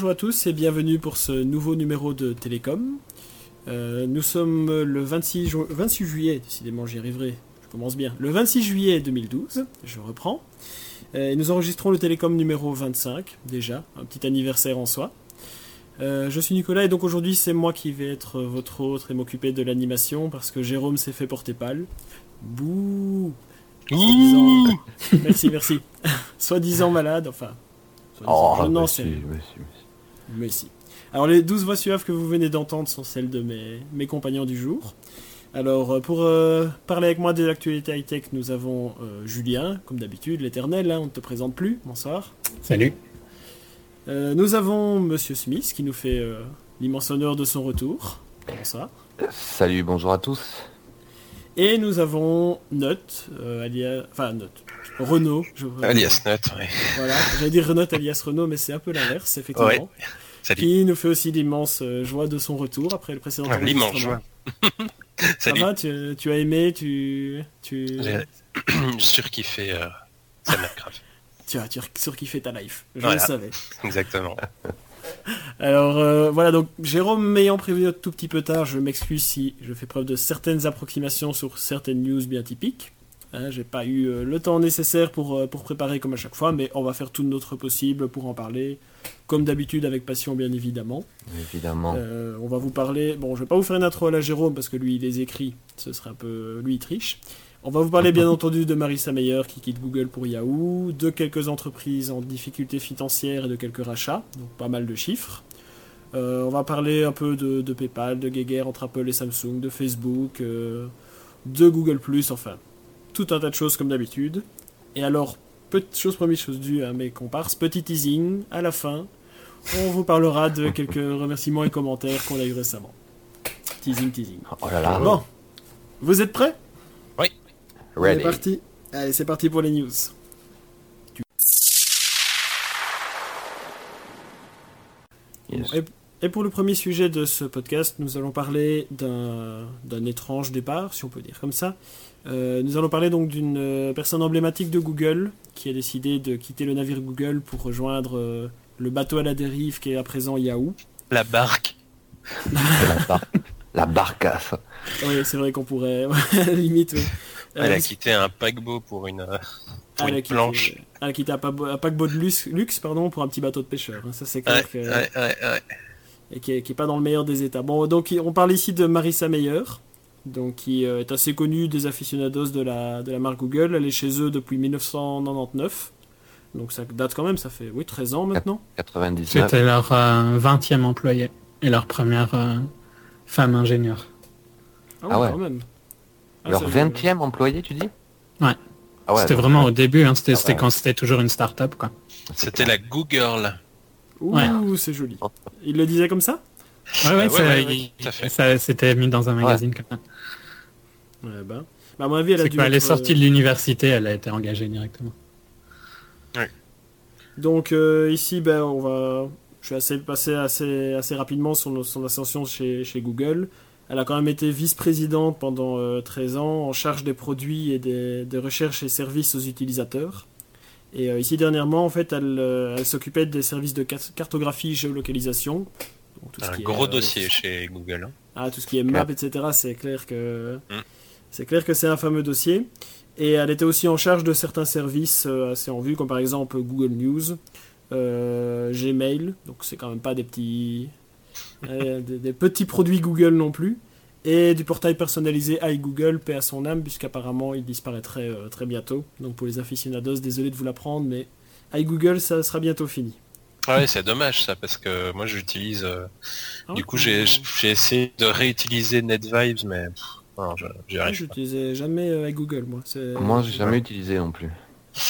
Bonjour à tous et bienvenue pour ce nouveau numéro de Télécom. Euh, nous sommes le 26, ju- 26 juillet, décidément j'y arriverai, je commence bien. Le 26 juillet 2012, je reprends. Euh, et nous enregistrons le Télécom numéro 25, déjà, un petit anniversaire en soi. Euh, je suis Nicolas et donc aujourd'hui c'est moi qui vais être votre autre et m'occuper de l'animation parce que Jérôme s'est fait porter pâle. Bouh Merci, merci. Soi-disant malade, enfin. Oh, non, monsieur, c'est- monsieur, monsieur. Mais si. Alors les 12 voix suaves que vous venez d'entendre sont celles de mes, mes compagnons du jour. Alors euh, pour euh, parler avec moi des actualités high-tech, nous avons euh, Julien, comme d'habitude, l'éternel, hein, on ne te présente plus, bonsoir. Salut. Euh, nous avons Monsieur Smith qui nous fait euh, l'immense honneur de son retour. Bonsoir. Salut, bonjour à tous. Et nous avons Note, euh, alias... Enfin Note. Renault. Je... Alias Nut, ouais. Voilà, j'allais dire Renault alias Renault, mais c'est un peu l'inverse, effectivement. Ouais. Salut. Qui nous fait aussi l'immense euh, joie de son retour après le précédent Ouais, L'immense joie. Ça va tu, tu as aimé tu, tu, J'ai surkiffé euh, grave. tu as, surkiffé ta life. Je Voilà. le savais. Exactement. Alors euh, voilà, donc Jérôme m'ayant prévenu un tout petit peu tard, je m'excuse si je fais preuve de certaines approximations sur certaines news bien typiques. Hein, J'ai pas eu euh, le temps nécessaire pour, euh, pour préparer comme à chaque fois, mais on va faire tout notre possible pour en parler, comme d'habitude avec passion bien évidemment. Évidemment. Euh, on va vous parler. Bon, je vais pas vous faire une intro à la Jérôme parce que lui il les écrit, ce serait un peu. Lui il triche. On va vous parler bien entendu de Marissa Meyer qui quitte Google pour Yahoo, de quelques entreprises en difficulté financière et de quelques rachats, donc pas mal de chiffres. Euh, on va parler un peu de, de PayPal, de guéguerre entre Apple et Samsung, de Facebook, euh, de Google enfin tout un tas de choses comme d'habitude. Et alors, petite chose première chose due à mes comparses, petit teasing à la fin, on vous parlera de quelques remerciements et commentaires qu'on a eu récemment. Teasing, teasing. Oh là là. Bon, vous êtes prêts? C'est Ready. parti. Allez, c'est parti pour les news. Yes. Et, et pour le premier sujet de ce podcast, nous allons parler d'un d'un étrange départ, si on peut dire comme ça. Euh, nous allons parler donc d'une euh, personne emblématique de Google qui a décidé de quitter le navire Google pour rejoindre euh, le bateau à la dérive qui est à présent Yahoo. La barque. La, bar- la barcasse. Oui, c'est vrai qu'on pourrait, à la limite, oui. Elle a quitté un paquebot pour une, pour elle a une quitté- planche. Elle a quitté un, pa- un paquebot de luxe, luxe, pardon, pour un petit bateau de pêcheur. hein. Ça, c'est clair Ouais, que. ouais, ouais, ouais. et qui est, qui est pas dans le meilleur des états. Bon, donc on parle ici de Marissa Meyer, donc qui euh, est assez connue des aficionados de la, de la marque Google. Elle est chez eux depuis 1999. Donc ça date quand même, ça fait oui 13 ans maintenant. 99. C'était leur euh, 20e employé et leur première euh, femme ingénieure. Ah ouais. quand même. Ah, Leur ça- 20e employé, tu dis? Ouais. Ah ouais. c'était vraiment au début, hein, c'était Ah ouais. quand c'était toujours une start-up. Quoi. C'était la Google. Ouh, Ouais. c'est joli. Il le disait comme ça? Ouais, ouais, ouais, ça, ouais, ouais, il- ça c'était mis dans un magazine comme ça. Ouais, ben. Bah, à mon avis, elle a dû elle est sortie euh, de l'université, elle a été engagée directement. Donc euh, ici, ben, on va, je vais assez passer assez, assez rapidement sur son ascension chez, chez Google. Elle a quand même été vice-présidente pendant euh, 13 ans, en charge des produits et des, des recherches et services aux utilisateurs. Et euh, ici, dernièrement, en fait, elle, euh, elle s'occupait des services de car- cartographie, géolocalisation. Donc, tout ce Un qui est, gros euh, dossier chez Google. hein. ah, tout ce qui est map, etc. C'est clair que Mm. C'est clair que c'est un fameux dossier. Et elle était aussi en charge de certains services euh, assez en vue, comme par exemple Google News, euh, Gmail. Donc c'est quand même pas des petits euh, des, des petits produits Google non plus. Et du portail personnalisé iGoogle, paix à son âme, puisqu'apparemment il disparaîtrait euh, très bientôt. Donc pour les aficionados, désolé de vous l'apprendre, mais iGoogle ça sera bientôt fini. Ouais, c'est dommage ça parce que moi j'utilise. Ah, du coup, j'ai j'ai essayé de réutiliser NetVibes, mais pff, non, je- j'utilisais jamais euh, iGoogle moi. Moi, j'ai jamais utilisé non plus.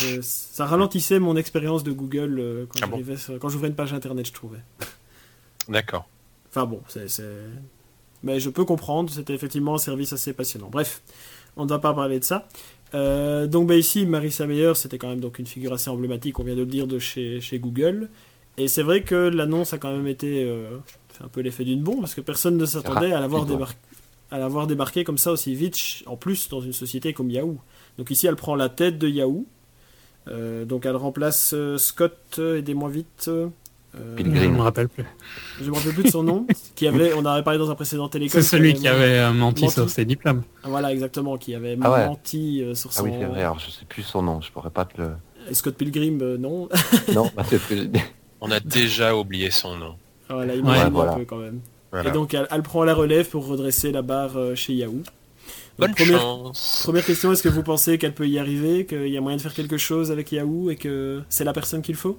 Euh, ça ralentissait mon expérience de Google euh, quand Ah bon j'arrivais sur- quand j'ouvrais une page internet, je trouvais. D'accord. Enfin bon, c'est, mais je peux comprendre, c'était effectivement un service assez passionnant. Bref, on ne va pas parler de ça. Euh, donc bah, ici, Marissa Meyer, c'était quand même donc une figure assez emblématique, on vient de le dire, de chez, chez Google. Et c'est vrai que l'annonce a quand même été euh, fait un peu l'effet d'une bombe, parce que personne ne s'attendait à l'avoir, Rapidement. À l'avoir débarqué comme ça aussi vite, en plus dans une société comme Yahoo. Donc ici, elle prend la tête de Yahoo. Euh, donc elle remplace euh, Scott, euh, aidez-moi vite. euh, Euh, Je Pilgrim. me rappelle plus. je me rappelle plus de son nom. qui avait, on en avait parlé dans un précédent télécom. C'est celui qui avait menti, menti. sur ses diplômes. Ah, Voilà, exactement, qui avait Ah ouais. menti euh, sur Ah son. oui, c'est vrai, alors je sais plus son nom, je pourrais pas te le... Et Scott Pilgrim, euh, non. Non, bah, c'est. On a déjà oublié son nom. voilà, il Ouais, voilà. un peu quand même. Voilà. Et donc, elle, elle prend la relève pour redresser la barre euh, chez Yahoo. Donc, Bonne première, chance. première question, est-ce que vous pensez qu'elle peut y arriver, qu'il y a moyen de faire quelque chose avec Yahoo et que c'est la personne qu'il faut?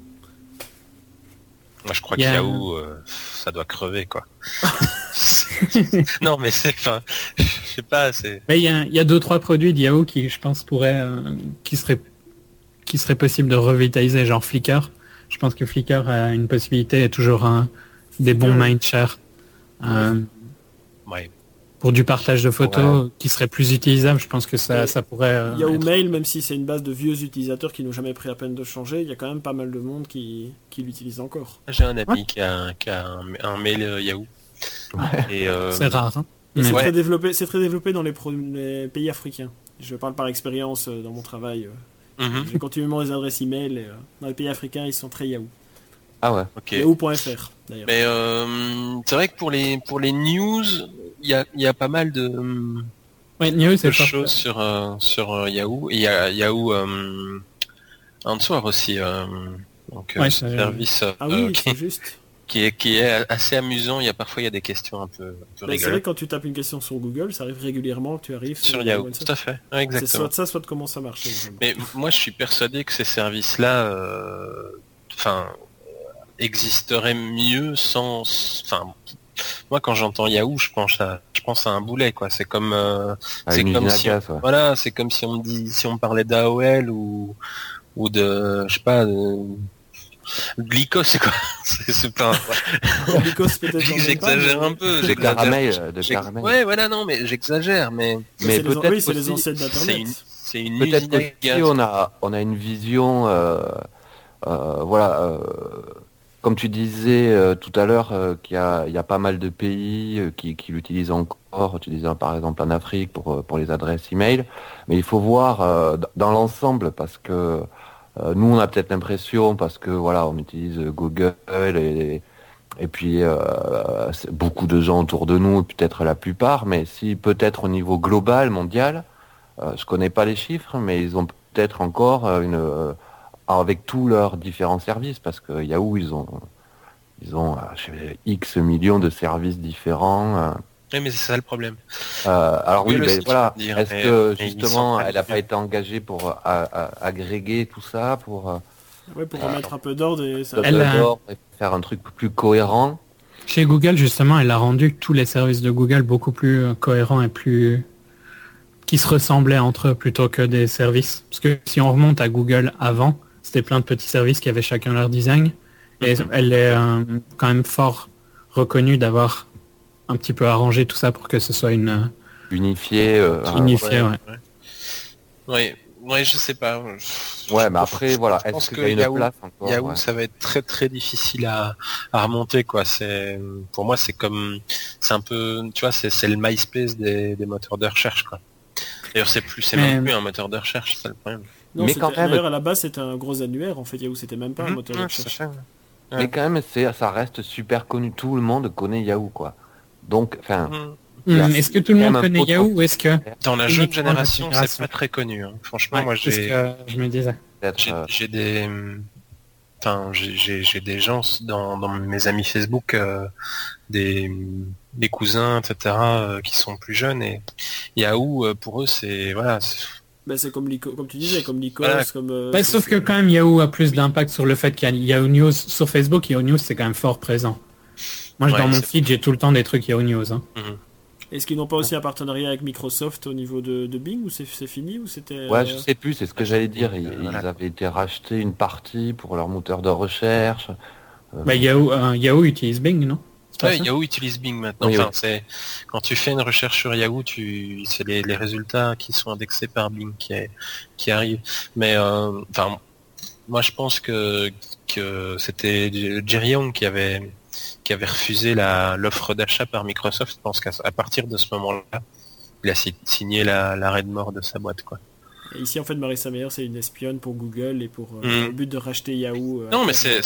Moi, je crois que Yahoo, euh, ça doit crever, quoi. non, mais c'est, enfin, je sais pas, c'est. Mais il y a, il y a deux trois produits de Yahoo qui, je pense, pourraient, euh, qui seraient, qui serait possible de revitaliser, genre Flickr. Je pense que Flickr a une possibilité et toujours un, des bons mindshare euh, Ouais. pour du partage de photos qui serait plus utilisable. Je pense que ça, ça pourrait. euh, Yahoo être- Mail, même si c'est une base de vieux utilisateurs qui n'ont jamais pris la peine de changer, il y a quand même pas mal de monde qui, qui l'utilise encore. J'ai un ami qui a, un, qui a un, un mail euh, Yahoo. Et euh, C'est rare. hein. C'est Ouais. très développé, c'est très développé dans les, pro- les pays africains. Je parle par expérience euh, dans mon travail. euh, mhm, J'ai continuellement les adresses email. Et, euh, dans les pays africains, ils sont très Yahoo. Ah ouais. ok. Yahoo.fr d'ailleurs. Mais euh, c'est vrai que pour les pour les news, il y a, il y a pas mal de, Ouais, Yahoo, choses sur euh, sur euh, Yahoo. Et il y a Yahoo euh, Answer aussi. euh, donc Ouais, ce ça- service euh, Ah oui, qui, c'est juste. qui est qui est assez amusant. Il y a parfois il y a des questions un peu, un peu Mais c'est vrai que quand tu tapes une question sur Google, ça arrive régulièrement que tu arrives sur Yahoo. Answer. Tout à fait. Ouais, C'est exactement. soit ça, soit de comment ça marche. Mais moi, je suis persuadé que ces services-là, euh, enfin, existeraient mieux sans, enfin, moi, quand j'entends Yahoo, je pense à, je pense à un boulet, quoi. C'est comme, euh, Ah, C'est comme si- gaz, ouais. voilà, c'est comme si on me dit, si on me parlait d'AOL ou, ou de, je sais pas, de, de Lycos, c'est quoi C'est pas. Peut-être, J'exagère un peu. De j'exagère. caramel, euh, de caramel. Ouais, voilà, non, mais j'exagère, mais Mais c'est les- peut-être oui, c'est les ancêtres d'Internet. une, c'est une Peut-être usine à que gaz. si on a, on a une vision, euh, euh, voilà, euh, comme tu disais euh, tout à l'heure, euh, qu'il y y a pas mal de pays euh, qui, qui l'utilisent encore. Tu disais par exemple en Afrique pour, euh, pour les adresses email. Mais il faut voir euh, dans l'ensemble parce que euh, nous on a peut-être l'impression parce que voilà on utilise Google et et puis beaucoup de gens autour de nous, peut-être la plupart, mais si peut-être au niveau global, mondial, je connais pas les chiffres, mais ils ont peut-être encore une euh, avec tous leurs différents services, parce que Yahoo ils ont ils ont euh, je sais, X millions de services différents. euh. Oui, mais c'est ça le problème. Euh, alors oui, ben site, voilà. Est-ce mais- que mais justement elle n'a pas été engagée pour agréger tout ça, pour Ouais, pour remettre un peu d'ordre et ça. Elle a- d'abord faire un truc plus cohérent Chez Google, justement, elle a rendu tous les services de Google beaucoup plus cohérents et plus qui se ressemblaient entre eux plutôt que des services. Parce que si on remonte à Google avant, c'était plein de petits services qui avaient chacun leur design. Et elle est euh, quand même fort reconnue d'avoir un petit peu arrangé tout ça pour que ce soit une euh, unifié. euh, un- unifié. Ouais. Ouais, ouais, je sais pas. Ouais, mais après, voilà, je pense est-ce que qu'il y a une Yahoo- place encore Yahoo, ouais. ça va être très très difficile à, à remonter quoi. C'est pour moi c'est comme c'est un peu tu vois c'est c'est le MySpace des, des moteurs de recherche quoi. D'ailleurs c'est plus c'est même plus un moteur de recherche c'est le problème. Non, Mais quand même- D'ailleurs, à la base, c'était un gros annuaire. En fait, Yahoo, c'était même pas un Mhm, moteur de recherche. Mais quand même, c'est, ça reste super connu. Tout le monde connaît Yahoo, quoi. Donc, enfin, Mhm. Hum, Est-ce que tout le monde connaît. Yahoo ou est-ce que Dans la jeune génération c'est pas très connu. hein. Franchement Ouais, moi j'ai que je me disais. J'ai euh, j'ai des, enfin, j'ai- des gens dans, dans mes amis Facebook, euh, des, des cousins, etc., euh, qui sont plus jeunes et Yahoo, pour eux, c'est voilà, c'est- Ben, c'est comme, comme tu disais, comme Lycos, Voilà. comme. euh, Ouais, c'est- sauf que quand même Yahoo a plus d'impact sur le fait qu'il y a Yahoo News sur Facebook. Yahoo News c'est quand même fort présent. Moi Ouais, dans mon feed j'ai tout le temps des trucs Yahoo News. hein. Est-ce qu'ils n'ont pas aussi un partenariat avec Microsoft au niveau de, de Bing ou c'est fini ou c'était. ouais, euh, je sais plus, c'est ce que j'allais dire. Ils, avaient été rachetés une partie pour leur moteur de recherche. Bah, Yahoo, euh, Yahoo utilise Bing non? Ouais, Yahoo utilise Bing maintenant. Oui, enfin, oui. c'est quand tu fais une recherche sur Yahoo, tu c'est les, les résultats qui sont indexés par Bing qui, est- qui arrivent. Mais euh, enfin, moi je pense que que c'était Jerry Young qui avait qui avait refusé la l'offre d'achat par Microsoft. Je pense qu'à à partir de ce moment-là, il a si- signé la- l'arrêt de mort de sa boîte quoi. Et ici, en fait, Marissa Mayer, c'est une espionne pour Google et pour euh, Mm. le but de racheter Yahoo. euh, Non, mais c'est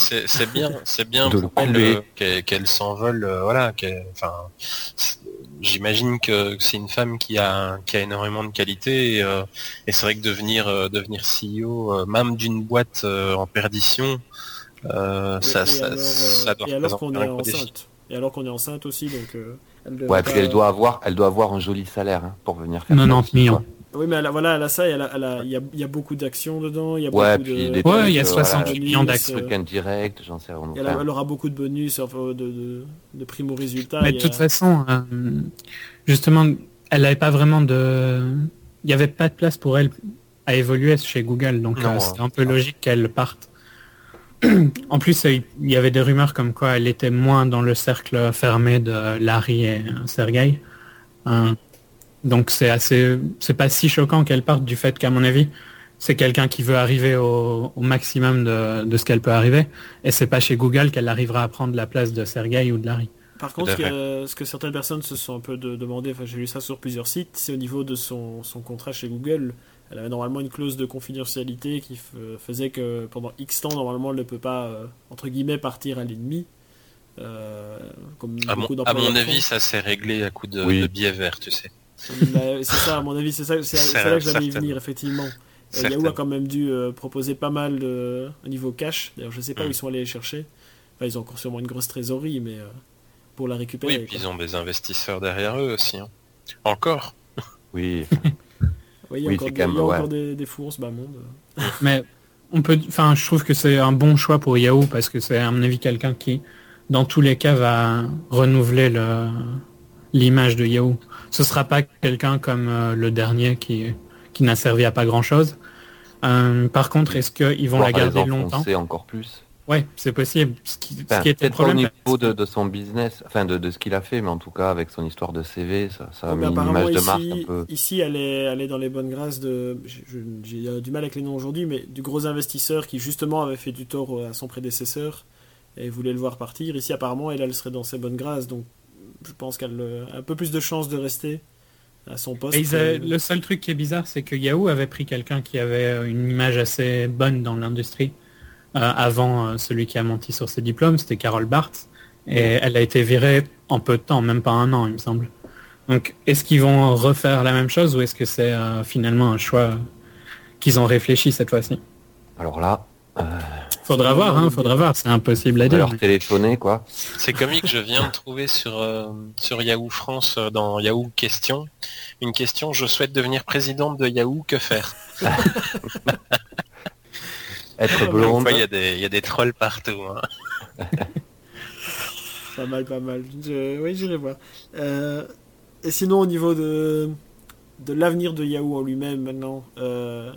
bien, c'est bien pour elle euh, qu'elle s'envole, voilà. Enfin, j'imagine que c'est une femme qui a qui a énormément de qualité et, euh, et c'est vrai que devenir euh, devenir CEO, euh, même d'une boîte euh, en perdition, euh, Et- ça, et ça, alors, ça doit et alors qu'on est enceinte. Et alors qu'on est enceinte aussi, donc. euh, elle Ouais, pas- puis elle doit avoir, elle doit avoir un joli salaire hein, pour venir faire ça 90 aussi, millions. Oui, mais elle a, voilà, elle a ça, et elle a- elle a- il y, a, il y a beaucoup d'actions dedans, il y a Ouais, beaucoup puis de... Ouais, il y a trucs, 60 bonus, millions euh, d'actions. Truc indirect, j'en sais rien. elle, a- elle aura beaucoup de bonus, enfin, de, de, de primo résultats. Mais de a- toute façon, euh, justement, elle n'avait pas vraiment de... Il n'y avait pas de place pour elle à évoluer chez Google, donc euh, c'était un peu logique qu'elle parte. en plus, euh, il y avait des rumeurs comme quoi elle était moins dans le cercle fermé de Larry et euh, Sergey. Euh, donc c'est assez, c'est pas si choquant qu'elle parte du fait qu'à mon avis, c'est quelqu'un qui veut arriver au, au maximum de, de ce qu'elle peut arriver, et c'est pas chez Google qu'elle arrivera à prendre la place de Sergey ou de Larry. Par contre, ce que, ce que certaines personnes se sont un peu de- demandé, enfin j'ai lu ça sur plusieurs sites, c'est au niveau de son, son contrat chez Google. Elle avait normalement une clause de confidentialité qui f- faisait que pendant X temps, normalement, elle ne peut pas, euh, entre guillemets, partir à l'ennemi. Euh, comme À mon, à avis, ça s'est réglé à coup de, Oui. de billets verts, tu sais. C'est ça, à mon avis, c'est ça, c'est là que j'allais y venir, effectivement. Euh. Yahoo a quand même dû euh, proposer pas mal de, au niveau cash. D'ailleurs, je sais pas Mm. où ils sont allés les chercher. Enfin, ils ont encore sûrement une grosse trésorerie, mais euh, pour la récupérer. Oui, puis quoi. ils ont des investisseurs derrière eux aussi. hein. Encore. Oui, Oui, il y a Oui, encore, des, quand il y a même, ouais. encore des, des fous bas monde. Mais on peut, enfin, je trouve que c'est un bon choix pour Yahoo parce que c'est à mon avis quelqu'un qui, dans tous les cas, va renouveler le l'image de Yahoo. Ce sera pas quelqu'un comme euh, le dernier qui qui n'a servi à pas grand chose. par contre, est-ce qu'ils vont la garder longtemps? enfoncer encore plus. Ouais, c'est possible. Ce qui, ce Enfin, qui était le pas au problème. niveau de, de son business, enfin de, de ce qu'il a fait, mais en tout cas avec son histoire de CV, ça, ça a mis une apparemment, image de ici, marque un peu. ici, elle est, elle est dans les bonnes grâces de. J'ai euh, du mal avec les noms aujourd'hui, mais du gros investisseur qui justement avait fait du tort à son prédécesseur et voulait le voir partir. Ici, apparemment, elle, elle serait dans ses bonnes grâces, donc je pense qu'elle euh, a un peu plus de chances de rester à son poste. Et ils avaient- que- le seul truc qui est bizarre, c'est que Yahoo avait pris quelqu'un qui avait euh, une image assez bonne dans l'industrie euh, avant euh, celui qui a menti sur ses diplômes, c'était Carol Bartz. Et elle a été virée en peu de temps, même pas un an, il me semble. Donc, est-ce qu'ils vont refaire la même chose ou est-ce que c'est euh, finalement un choix qu'ils ont réfléchi cette fois-ci? Alors là, euh, Faudra voir, hein, faudra voir, c'est impossible à dire. leur téléphoner quoi. C'est comique, je viens de trouver sur, euh, sur Yahoo France, euh, dans Yahoo Questions, une question, je souhaite devenir présidente de Yahoo, que faire? Être blonde. il y, a des- il y a des trolls partout. hein. Pas mal, pas mal. Je- Oui, j'irai voir. Euh, Et sinon, au niveau de, de l'avenir de Yahoo en lui-même, maintenant, euh,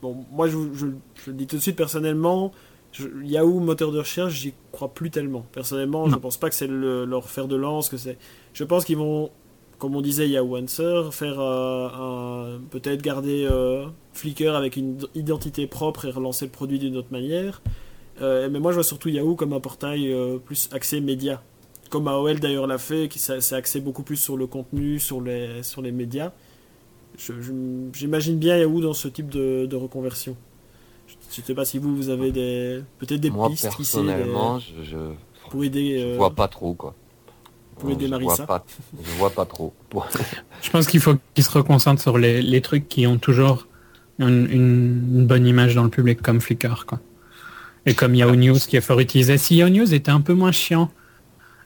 bon, moi, je, vous- je, je le dis tout de suite, personnellement, je- Yahoo, moteur de recherche, j'y crois plus tellement. Personnellement, je Non. pense pas que c'est le- leur fer de lance, que c'est... Je pense qu'ils vont, comme on disait, Yahoo Answer, faire euh, un... peut-être garder euh, Flickr avec une identité propre et relancer le produit d'une autre manière. Euh, mais moi, je vois surtout Yahoo comme un portail plus axé média. Comme AOL d'ailleurs l'a fait, qui s'est axé beaucoup plus sur le contenu, sur les, sur les médias. Je- je- J'imagine bien Yahoo dans ce type de, de reconversion. Je ne sais pas si vous, vous avez des peut-être des Moi pistes personnellement, je, je, pour aider. je euh, vois pas trop quoi. pour aider je Marissa. vois pas, je vois pas trop. Je pense qu'il faut qu'ils se reconcentrent sur les, les trucs qui ont toujours une, une- une bonne image dans le public, comme Flickr. Quoi. Et comme Yahoo News qui est fort utilisé. Si Yahoo News était un peu moins chiant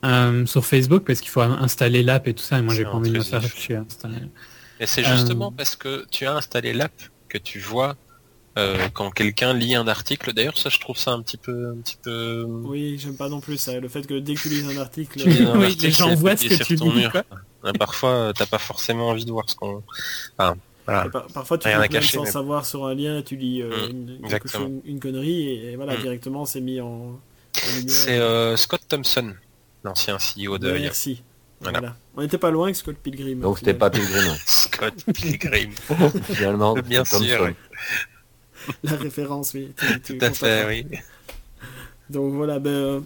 euh, sur Facebook, parce qu'il faut installer l'app et tout ça, et moi j'ai pas envie de me faire chier à installer. Et c'est justement Euh. parce que tu as installé l'app que tu vois euh, quand quelqu'un lit un article. D'ailleurs, ça, je trouve ça un petit peu, un petit peu. Oui, j'aime pas non plus ça. Le fait que dès que tu lis un article, Tu lis un Oui, article, les gens voient ce que sur tu ton lis, mur. quoi. Euh, Parfois, euh, t'as pas forcément envie de voir ce qu'on. Enfin, voilà. Par- parfois, tu cliques sans mais- savoir sur un lien, tu lis euh, Mm, une, chose- connerie et, et voilà, Mm. directement c'est mis en, en lumière. C'est euh, Scott Thompson, l'ancien CEO de. Merci. Voilà. Voilà. On n'était pas loin avec Scott Pilgrim. Donc c'était pas Pilgrim. Scott Pilgrim. Finalement, Bien sûr, Thompson. La référence, oui. tu- tu Tout à fait, oui. Donc voilà, ben, euh,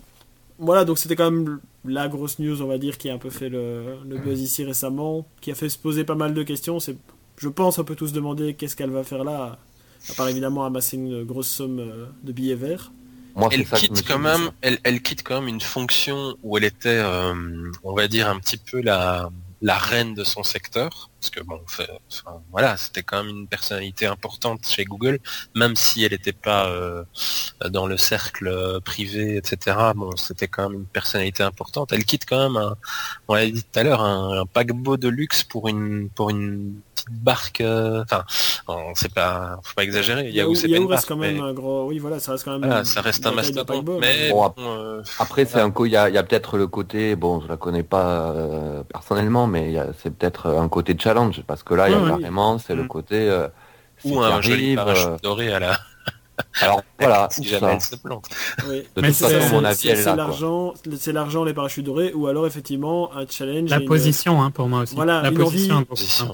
voilà, donc c'était quand même la grosse news, on va dire, qui a un peu fait le, le buzz ici récemment, qui a fait se poser pas mal de questions. C'est je pense, on peut tous demander qu'est-ce qu'elle va faire là, à part évidemment amasser une grosse somme euh, de billets verts. Moi, Elle quitte quand même, elle, elle quitte quand même une fonction où elle était, euh, on va dire un petit peu la, la reine de son secteur, parce que bon, fait- enfin, voilà, c'était quand même une personnalité importante chez Google, même si elle n'était pas euh, dans le cercle euh, privé, etc. Bon, c'était quand même une personnalité importante. Elle quitte quand même, un, on l'a dit tout à l'heure, un, un paquebot de luxe pour une pour une petite barque. euh, Enfin, on sait pas, faut pas exagérer. Yahoo, c'est pas Yahoo une reste barque, quand même mais- un gros. Oui, voilà, ça reste quand même. voilà, ça reste un de mastodonte. paquebot, Mais Bon, bon, euh, Après, c'est un coup, il y a, il y a peut-être le côté, bon, je la connais pas euh, personnellement, mais c'est peut-être un côté challenge, parce que là, il y a carrément, c'est le Mm. côté. euh, ou un joli parachute euh, doré à la alors voilà, si jamais ça. elle se plante. Oui. De Mais toute c'est- façon, mon avis, C'est elle est c'est là. quoi. l'argent, c'est l'argent, les parachutes dorés, ou alors effectivement un challenge. La une- position, hein, pour moi aussi. Voilà, la une position envie-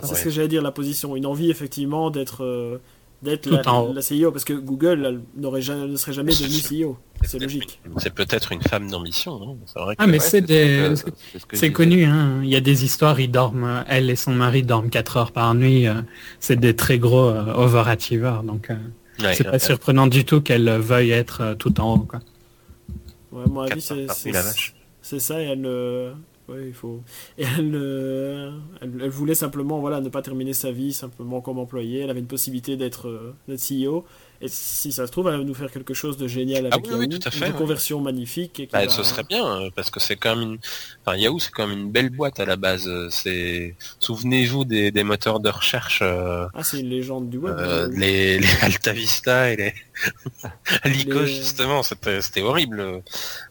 C'est ce que j'allais dire, la position, une envie effectivement d'être euh, d'être Tout la, en haut. la CEO, parce que Google elle, n'aurait jamais, ne serait jamais devenue CEO. C'est logique. C'est peut-être une femme d'ambition, non? C'est vrai que Ah, mais Ouais, c'est ce des... ce connu, hein. il y a des histoires, ils dorment, elle et son mari dorment 4 heures par nuit, euh, c'est des très gros euh, overachievers, donc euh, Ouais, c'est ouais. pas surprenant du tout qu'elle euh, veuille être euh, tout en haut. Quoi. Ouais, à mon avis, c'est ça, et elle. Ouais, il faut. Et elle, voulait simplement voilà, ne pas terminer sa vie simplement comme employée. Elle avait une possibilité d'être euh, d'être CEO. Et si ça se trouve, elle va nous faire quelque chose de génial avec Ah oui, oui, Yahoo, tout à fait, une ouais. conversion magnifique. et Bah, va- ce serait bien euh, parce que c'est quand même une enfin Yahoo c'est quand même une belle boîte à la base euh, c'est souvenez-vous des, des moteurs de recherche euh, Ah, c'est une légende du web. euh, Yahoo. les, les Alta Vista et les Lycos Les- justement c'était c'était horrible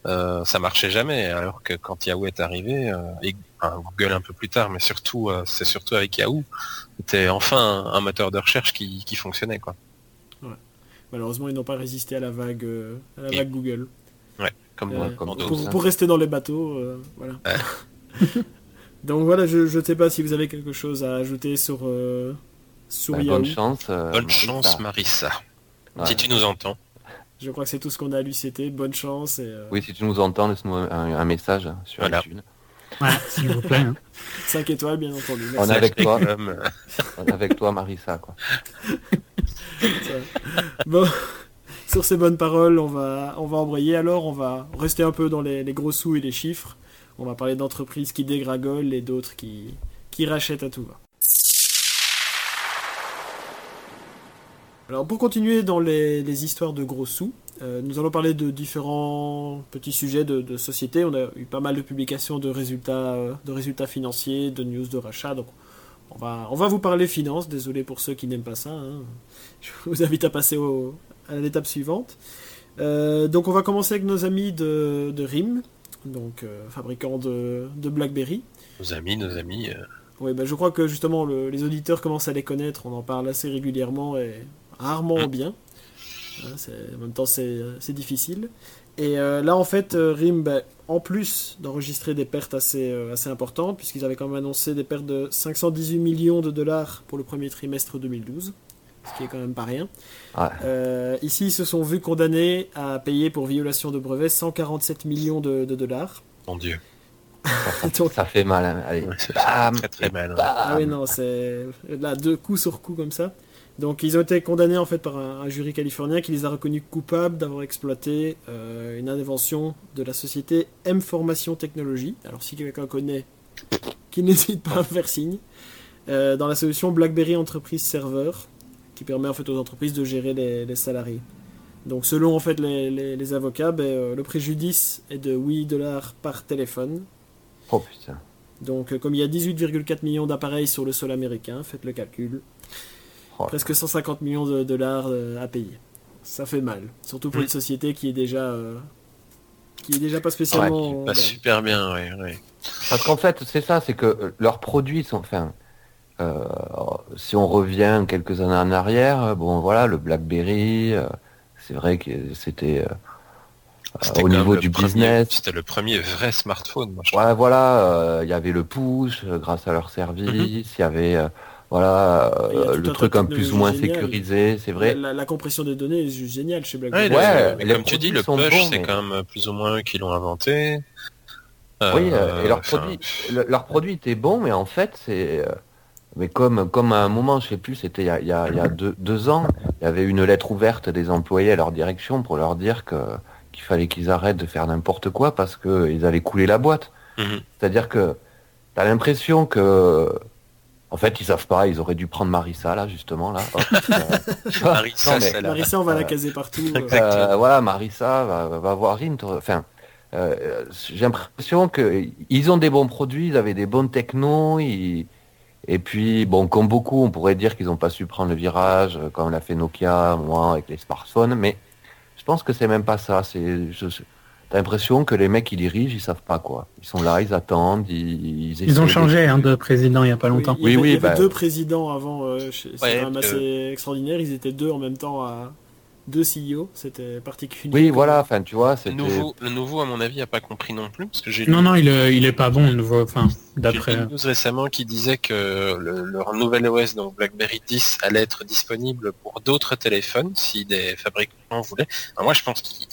Euh, ça marchait jamais alors que quand Yahoo est arrivé et enfin, Google un peu plus tard mais surtout c'est surtout avec Yahoo c'était enfin un, un moteur de recherche qui, qui fonctionnait quoi Malheureusement, ils n'ont pas résisté à la vague, euh, à la vague Google. comme, Euh, comme pour- d'autres. pour, pour rester dans les bateaux, euh, voilà. Donc voilà, je ne sais pas si vous avez quelque chose à ajouter sur, euh, sur Bah, Yahoo. bonne chance. euh, Bonne Marissa. chance Marissa Ouais. si tu nous entends Je crois que c'est tout ce qu'on a à lui citer. Bonne chance. Et, euh, Oui, si tu nous entends, laisse-nous un, un message sur Voilà. iTunes. Ouais, s'il vous plaît. hein. 5 étoiles, bien entendu. On est avec toi. On est avec toi, Marissa, quoi. Bon, sur ces bonnes paroles, on va, on va embrayer. Alors, on va rester un peu dans les, gros sous et les chiffres. On va parler d'entreprises qui dégringolent et d'autres qui, qui rachètent à tout va. Alors, pour continuer dans les, les histoires de gros sous, euh, nous allons parler de différents petits sujets de, de société. On a eu pas mal de publications de résultats, euh, de résultats financiers, de news de rachat. Donc, on va, on va vous parler finance. Désolé pour ceux qui n'aiment pas ça. hein. Je vous invite à passer au- à l'étape suivante. Euh, donc, on va commencer avec nos amis de, de RIM, donc euh, fabricant de, de BlackBerry. nos amis nos amis euh, Oui, bah, je crois que justement le- les auditeurs commencent à les connaître. On en parle assez régulièrement et rarement bien. Hein, en même temps, c'est difficile. Et là, en fait, RIM, bah, en plus d'enregistrer des pertes assez, euh, assez importantes, puisqu'ils avaient quand même annoncé des pertes de 518 millions de dollars pour le premier trimestre 2012, ce qui est quand même pas rien. Ouais. Euh, ici, ils se sont vus condamnés à payer pour violation de brevet 147 millions de, de dollars. mon dieu Donc, Ça fait mal. hein. Allez. Ouais, c'est Bam, très très mal hein. Ah oui, non, c'est là deux coups sur coup comme ça. Donc ils ont été condamnés en fait par un, un jury californien qui les a reconnus coupables d'avoir exploité euh, une invention de la société M Formation Technology. Alors si quelqu'un connaît, qu'il n'hésite pas à faire signe. Euh, dans la solution BlackBerry Entreprise Server, qui permet en fait aux entreprises de gérer les, les salariés. Donc selon en fait les, les- les avocats, ben, euh, le préjudice est de 8 dollars par téléphone. Oh putain. Donc, comme il y a 18,4 millions d'appareils sur le sol américain, faites le calcul. Oh. Presque 150 millions de dollars euh, à payer. Ça fait mal. Surtout pour Mm. une société qui est déjà. euh, qui est déjà pas Ouais, spécialement. pas super bien ouais, ouais. Parce qu'en fait, c'est ça, c'est que euh, leurs produits sont, enfin, euh, si on revient quelques années en arrière, bon voilà, le BlackBerry, euh, c'est vrai que c'était euh, C'était au niveau le du premier- business. C'était le premier vrai smartphone, moi, je trouve. Ouais, voilà, euh, il y avait le push grâce à leur service, il y avait euh, voilà euh, le truc un plus ou moins sécurisé, c'est vrai. La, la compression des données est juste géniale chez Ouais, BlackBerry. le- Ouais, mais comme tu dis, le push, bons, c'est mais- quand même plus ou moins eux qui l'ont inventé. Oui, euh, et leurs enfin, produits, le- leurs produits étaient bons, mais en fait, c'est euh, mais comme, comme à un moment, je sais plus, c'était il y a, il y a- il y a deux, deux ans, il y avait une lettre ouverte des employés à leur direction pour leur dire que qu'il fallait qu'ils arrêtent de faire n'importe quoi parce que ils allaient couler la boîte. Mhm. C'est-à-dire que t'as l'impression que, en fait, ils savent pas, ils auraient dû prendre Marissa là, justement là. Hop, euh, Marissa, non, mais- celle-là. Marissa, on va la Euh, caser partout. euh. Euh, voilà, Marissa va, va voir toi. Enfin, euh, j'ai l'impression que ils ont des bons produits, ils avaient des bonnes technos. ils- Et puis, bon, comme beaucoup, on pourrait dire qu'ils n'ont pas su prendre le virage, comme l'a fait Nokia, moi, avec les smartphones. Mais je pense que c'est même pas ça. C'est, je- t'as l'impression que les mecs qui dirigent, ils savent pas quoi. Ils sont là, ils attendent, ils. Ils, Ils ont changé hein, de président il y a pas longtemps. Oui, il y avait, Oui, il y avait bah- deux présidents avant. euh, chez- c'est Ouais, quand même euh, assez extraordinaire. Ils étaient deux en même temps à deux CEO. C'était particulier. Oui, voilà. Enfin, tu vois, Le c'était. nouveau, le nouveau, à mon avis, a pas compris non plus, parce que j'ai lu- Non, non, il, est- il est pas bon, le nouveau. Enfin, J'ai d'après. lu une news récemment qui disait que le- leur nouvel OS, donc BlackBerry 10, allait être disponible pour d'autres téléphones si des fabricants voulaient. Alors moi, je pense qu'ils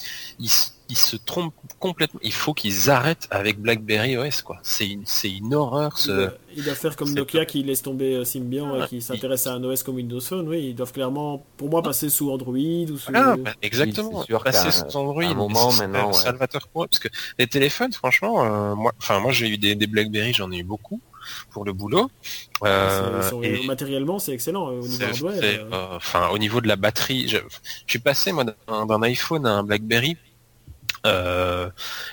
ils se trompent complètement. Il faut qu'ils arrêtent avec BlackBerry OS, quoi. C'est une, c'est une horreur. Il Ce... doit, il doit faire comme c'est Nokia pas- qui laisse tomber euh, Symbian et Ouais, qui s'intéresse à un OS comme Windows Phone. Oui, ils doivent clairement, pour moi, passer sous Android ou sous. Voilà, bah, exactement. Oui, c'est sûr Passer sous Android, un mais moment, maintenant, ouais. salvateur pour eux, parce que les téléphones, franchement, euh, moi, enfin, moi, j'ai eu des, des BlackBerry, j'en ai eu beaucoup pour le boulot. Euh, C'est- sont- et- Matériellement, c'est excellent euh, au niveau hardware. euh. euh, Enfin, au niveau de la batterie, je, je suis passé moi d'un d'un iPhone à un BlackBerry. Euh,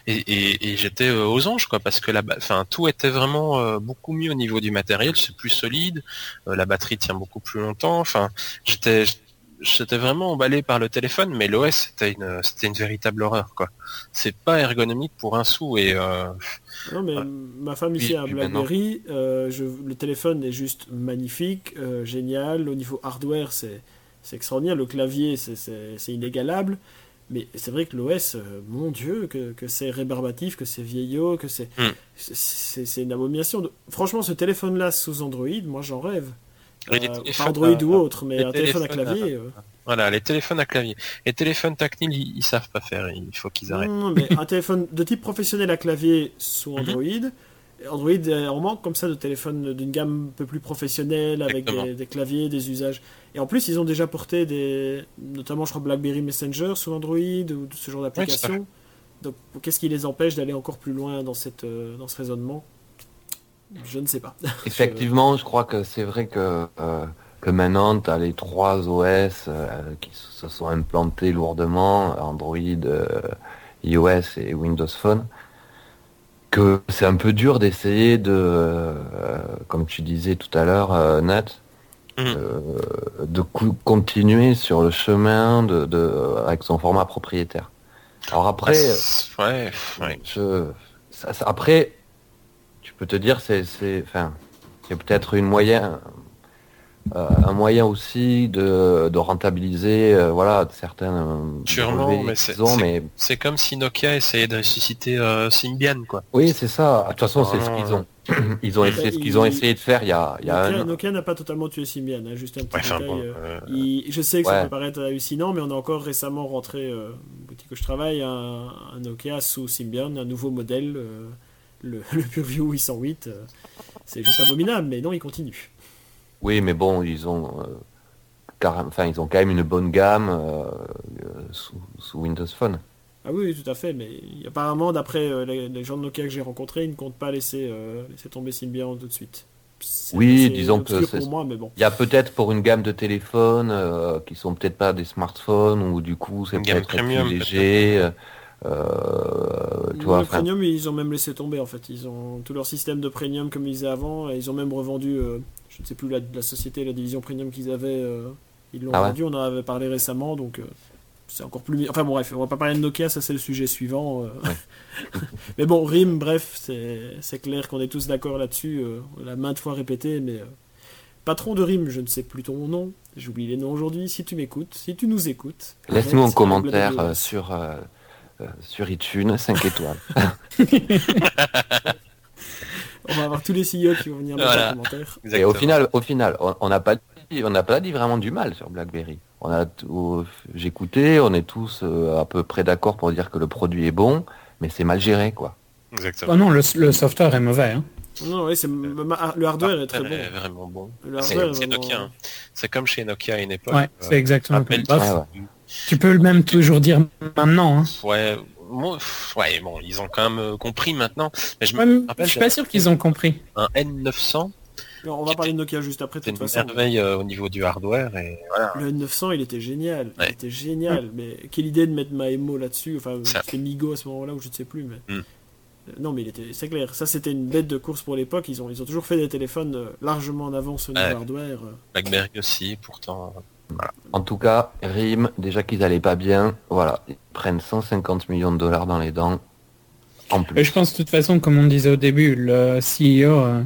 et et- et j'étais euh, aux anges quoi parce que la enfin tout était vraiment euh, beaucoup mieux au niveau du matériel c'est plus solide euh, la batterie tient beaucoup plus longtemps enfin j'étais j'étais vraiment emballé par le téléphone mais l'OS c'était une c'était une véritable horreur quoi c'est pas ergonomique pour un sou et euh, Non, mais ma femme ici Puis- a un puis BlackBerry. euh, je, le téléphone est juste magnifique, euh, génial. Au niveau hardware, c'est c'est extraordinaire. Le clavier, c'est- c'est c'est inégalable. Mais c'est vrai que l'OS, euh, mon Dieu, que, que c'est rébarbatif, que c'est vieillot, que c'est Hmm. c'est- une abomination. De- Franchement, ce téléphone-là sous Android, moi j'en rêve. Euh, pas Android à- ou autre, mais un téléphone à clavier. euh, voilà les téléphones à clavier les téléphones tactiles ils, ils savent pas faire il faut qu'ils arrêtent Non, mais un téléphone de type professionnel à clavier sous Mhm. Android. Android, euh, on manque comme ça de téléphones d'une gamme un peu plus professionnelle avec des, des claviers, des usages. Et en plus, ils ont déjà porté des, notamment, je crois, BlackBerry Messenger sous Android ou ce genre d'application. Donc, qu'est-ce qui les empêche d'aller encore plus loin dans cette, euh, dans ce raisonnement? Je ne sais pas. Effectivement, je crois que c'est vrai que, euh, que maintenant, tu as les trois OS euh, qui se sont implantés lourdement, Android, euh, iOS et Windows Phone, que c'est un peu dur d'essayer de, euh, comme tu disais tout à l'heure, euh, Nat, Mhm. euh, de continuer sur le chemin de, de, avec son format propriétaire. Alors après... Ah, c'est- ouais, ouais. Je, ça- ça- après, tu peux te dire, c'est, c'est, enfin, c'est peut-être une moyen, euh, un moyen aussi de, de rentabiliser, euh, voilà, certains euh, Sûrement, mais c'est- mais C'est comme si Nokia essayait de ressusciter euh, Symbian, quoi. oui, c'est ça. De toute façon, c'est ce qu'ils ont. Ils ont essayé, ce qu'ils ont essayé de faire il y a, il y a Nokia un an. Nokia n'a pas totalement tué Symbian, hein, juste un petit Ouais, enfin, détail. bon, euh, euh, il- je sais que ça peut paraître hallucinant, mais on a encore récemment rentré, euh, boutique où je travaille, un, un Nokia sous Symbian, un nouveau modèle, euh, le, le PureView 808. euh, c'est juste abominable, mais non, il continue. Oui, mais bon, ils ont, euh, carré- enfin, ils ont quand même une bonne gamme euh, euh, sous, sous Windows Phone. Ah oui, tout à fait, mais apparemment, d'après euh, les, les gens de Nokia que j'ai rencontrés, ils ne comptent pas laisser, euh, laisser tomber Symbian tout de suite. C'est Oui, disons que pour moi, mais bon. Il y a peut-être pour une gamme de téléphones euh, qui sont peut-être pas des smartphones ou du coup c'est peut-être plus léger. euh, euh, tu vois, le enfin, premium, ils ont même laissé tomber en fait. Ils ont tout leur système de premium comme ils faisaient avant. Et ils ont même revendu, euh, je ne sais plus la, la société, la division premium qu'ils avaient. euh, ils l'ont Ah ouais vendu. On en avait parlé récemment, donc euh, c'est encore plus. Enfin bon, bref, on va pas parler de Nokia, ça c'est le sujet suivant. euh. mais bon, RIM, bref, c'est clair qu'on est tous d'accord là-dessus. on l'a maintes fois répété, mais patron de RIM, je ne sais plus ton nom. J'oublie les noms aujourd'hui. Si tu m'écoutes, si tu nous écoutes, laisse-nous un commentaire euh, sur euh, sur iTunes, 5 étoiles. On va avoir tous les CEO qui vont venir mettre Voilà. un commentaire. Et au final, au final, on- n'a pas dit, on n'a pas dit vraiment du mal sur BlackBerry. On a, tout- j'écoutais, on est tous euh, à peu près d'accord pour dire que le produit est bon, mais c'est mal géré quoi. Exactement. Oh non, le, le software est mauvais. hein. Non, oui, le hardware est très bon. est vraiment bon. C'est vraiment- Nokia. hein. C'est comme chez Nokia à une époque. Ouais, c'est exactement comme ça. Tu peux le même toujours dire maintenant. Hein. Ouais, moi, pff, ouais, bon, ils ont quand même euh, compris maintenant. Mais je Ouais, mais rappelle, je suis pas sûr qu'ils ont compris. un N900, Alors, on va parler de Nokia juste après, toute une façon. merveille euh, au niveau du hardware et voilà. Le N900, il était génial. Il Ouais. était génial. Mais quelle idée de mettre Maemo là-dessus? Enfin, Ça- c'était Migo à ce moment-là, ou je ne sais plus. Mais... Hmm. Euh, Non, mais il était, c'est clair. Ça, c'était une bête de course pour l'époque. Ils ont, ils ont toujours fait des téléphones largement en avance au niveau Ouais. hardware. BlackBerry aussi, pourtant. En tout cas, RIM, déjà qu'ils allaient pas bien, voilà, ils prennent 150 millions de dollars dans les dents. En Et plus. je pense de toute façon, comme on disait au début, le CEO, euh,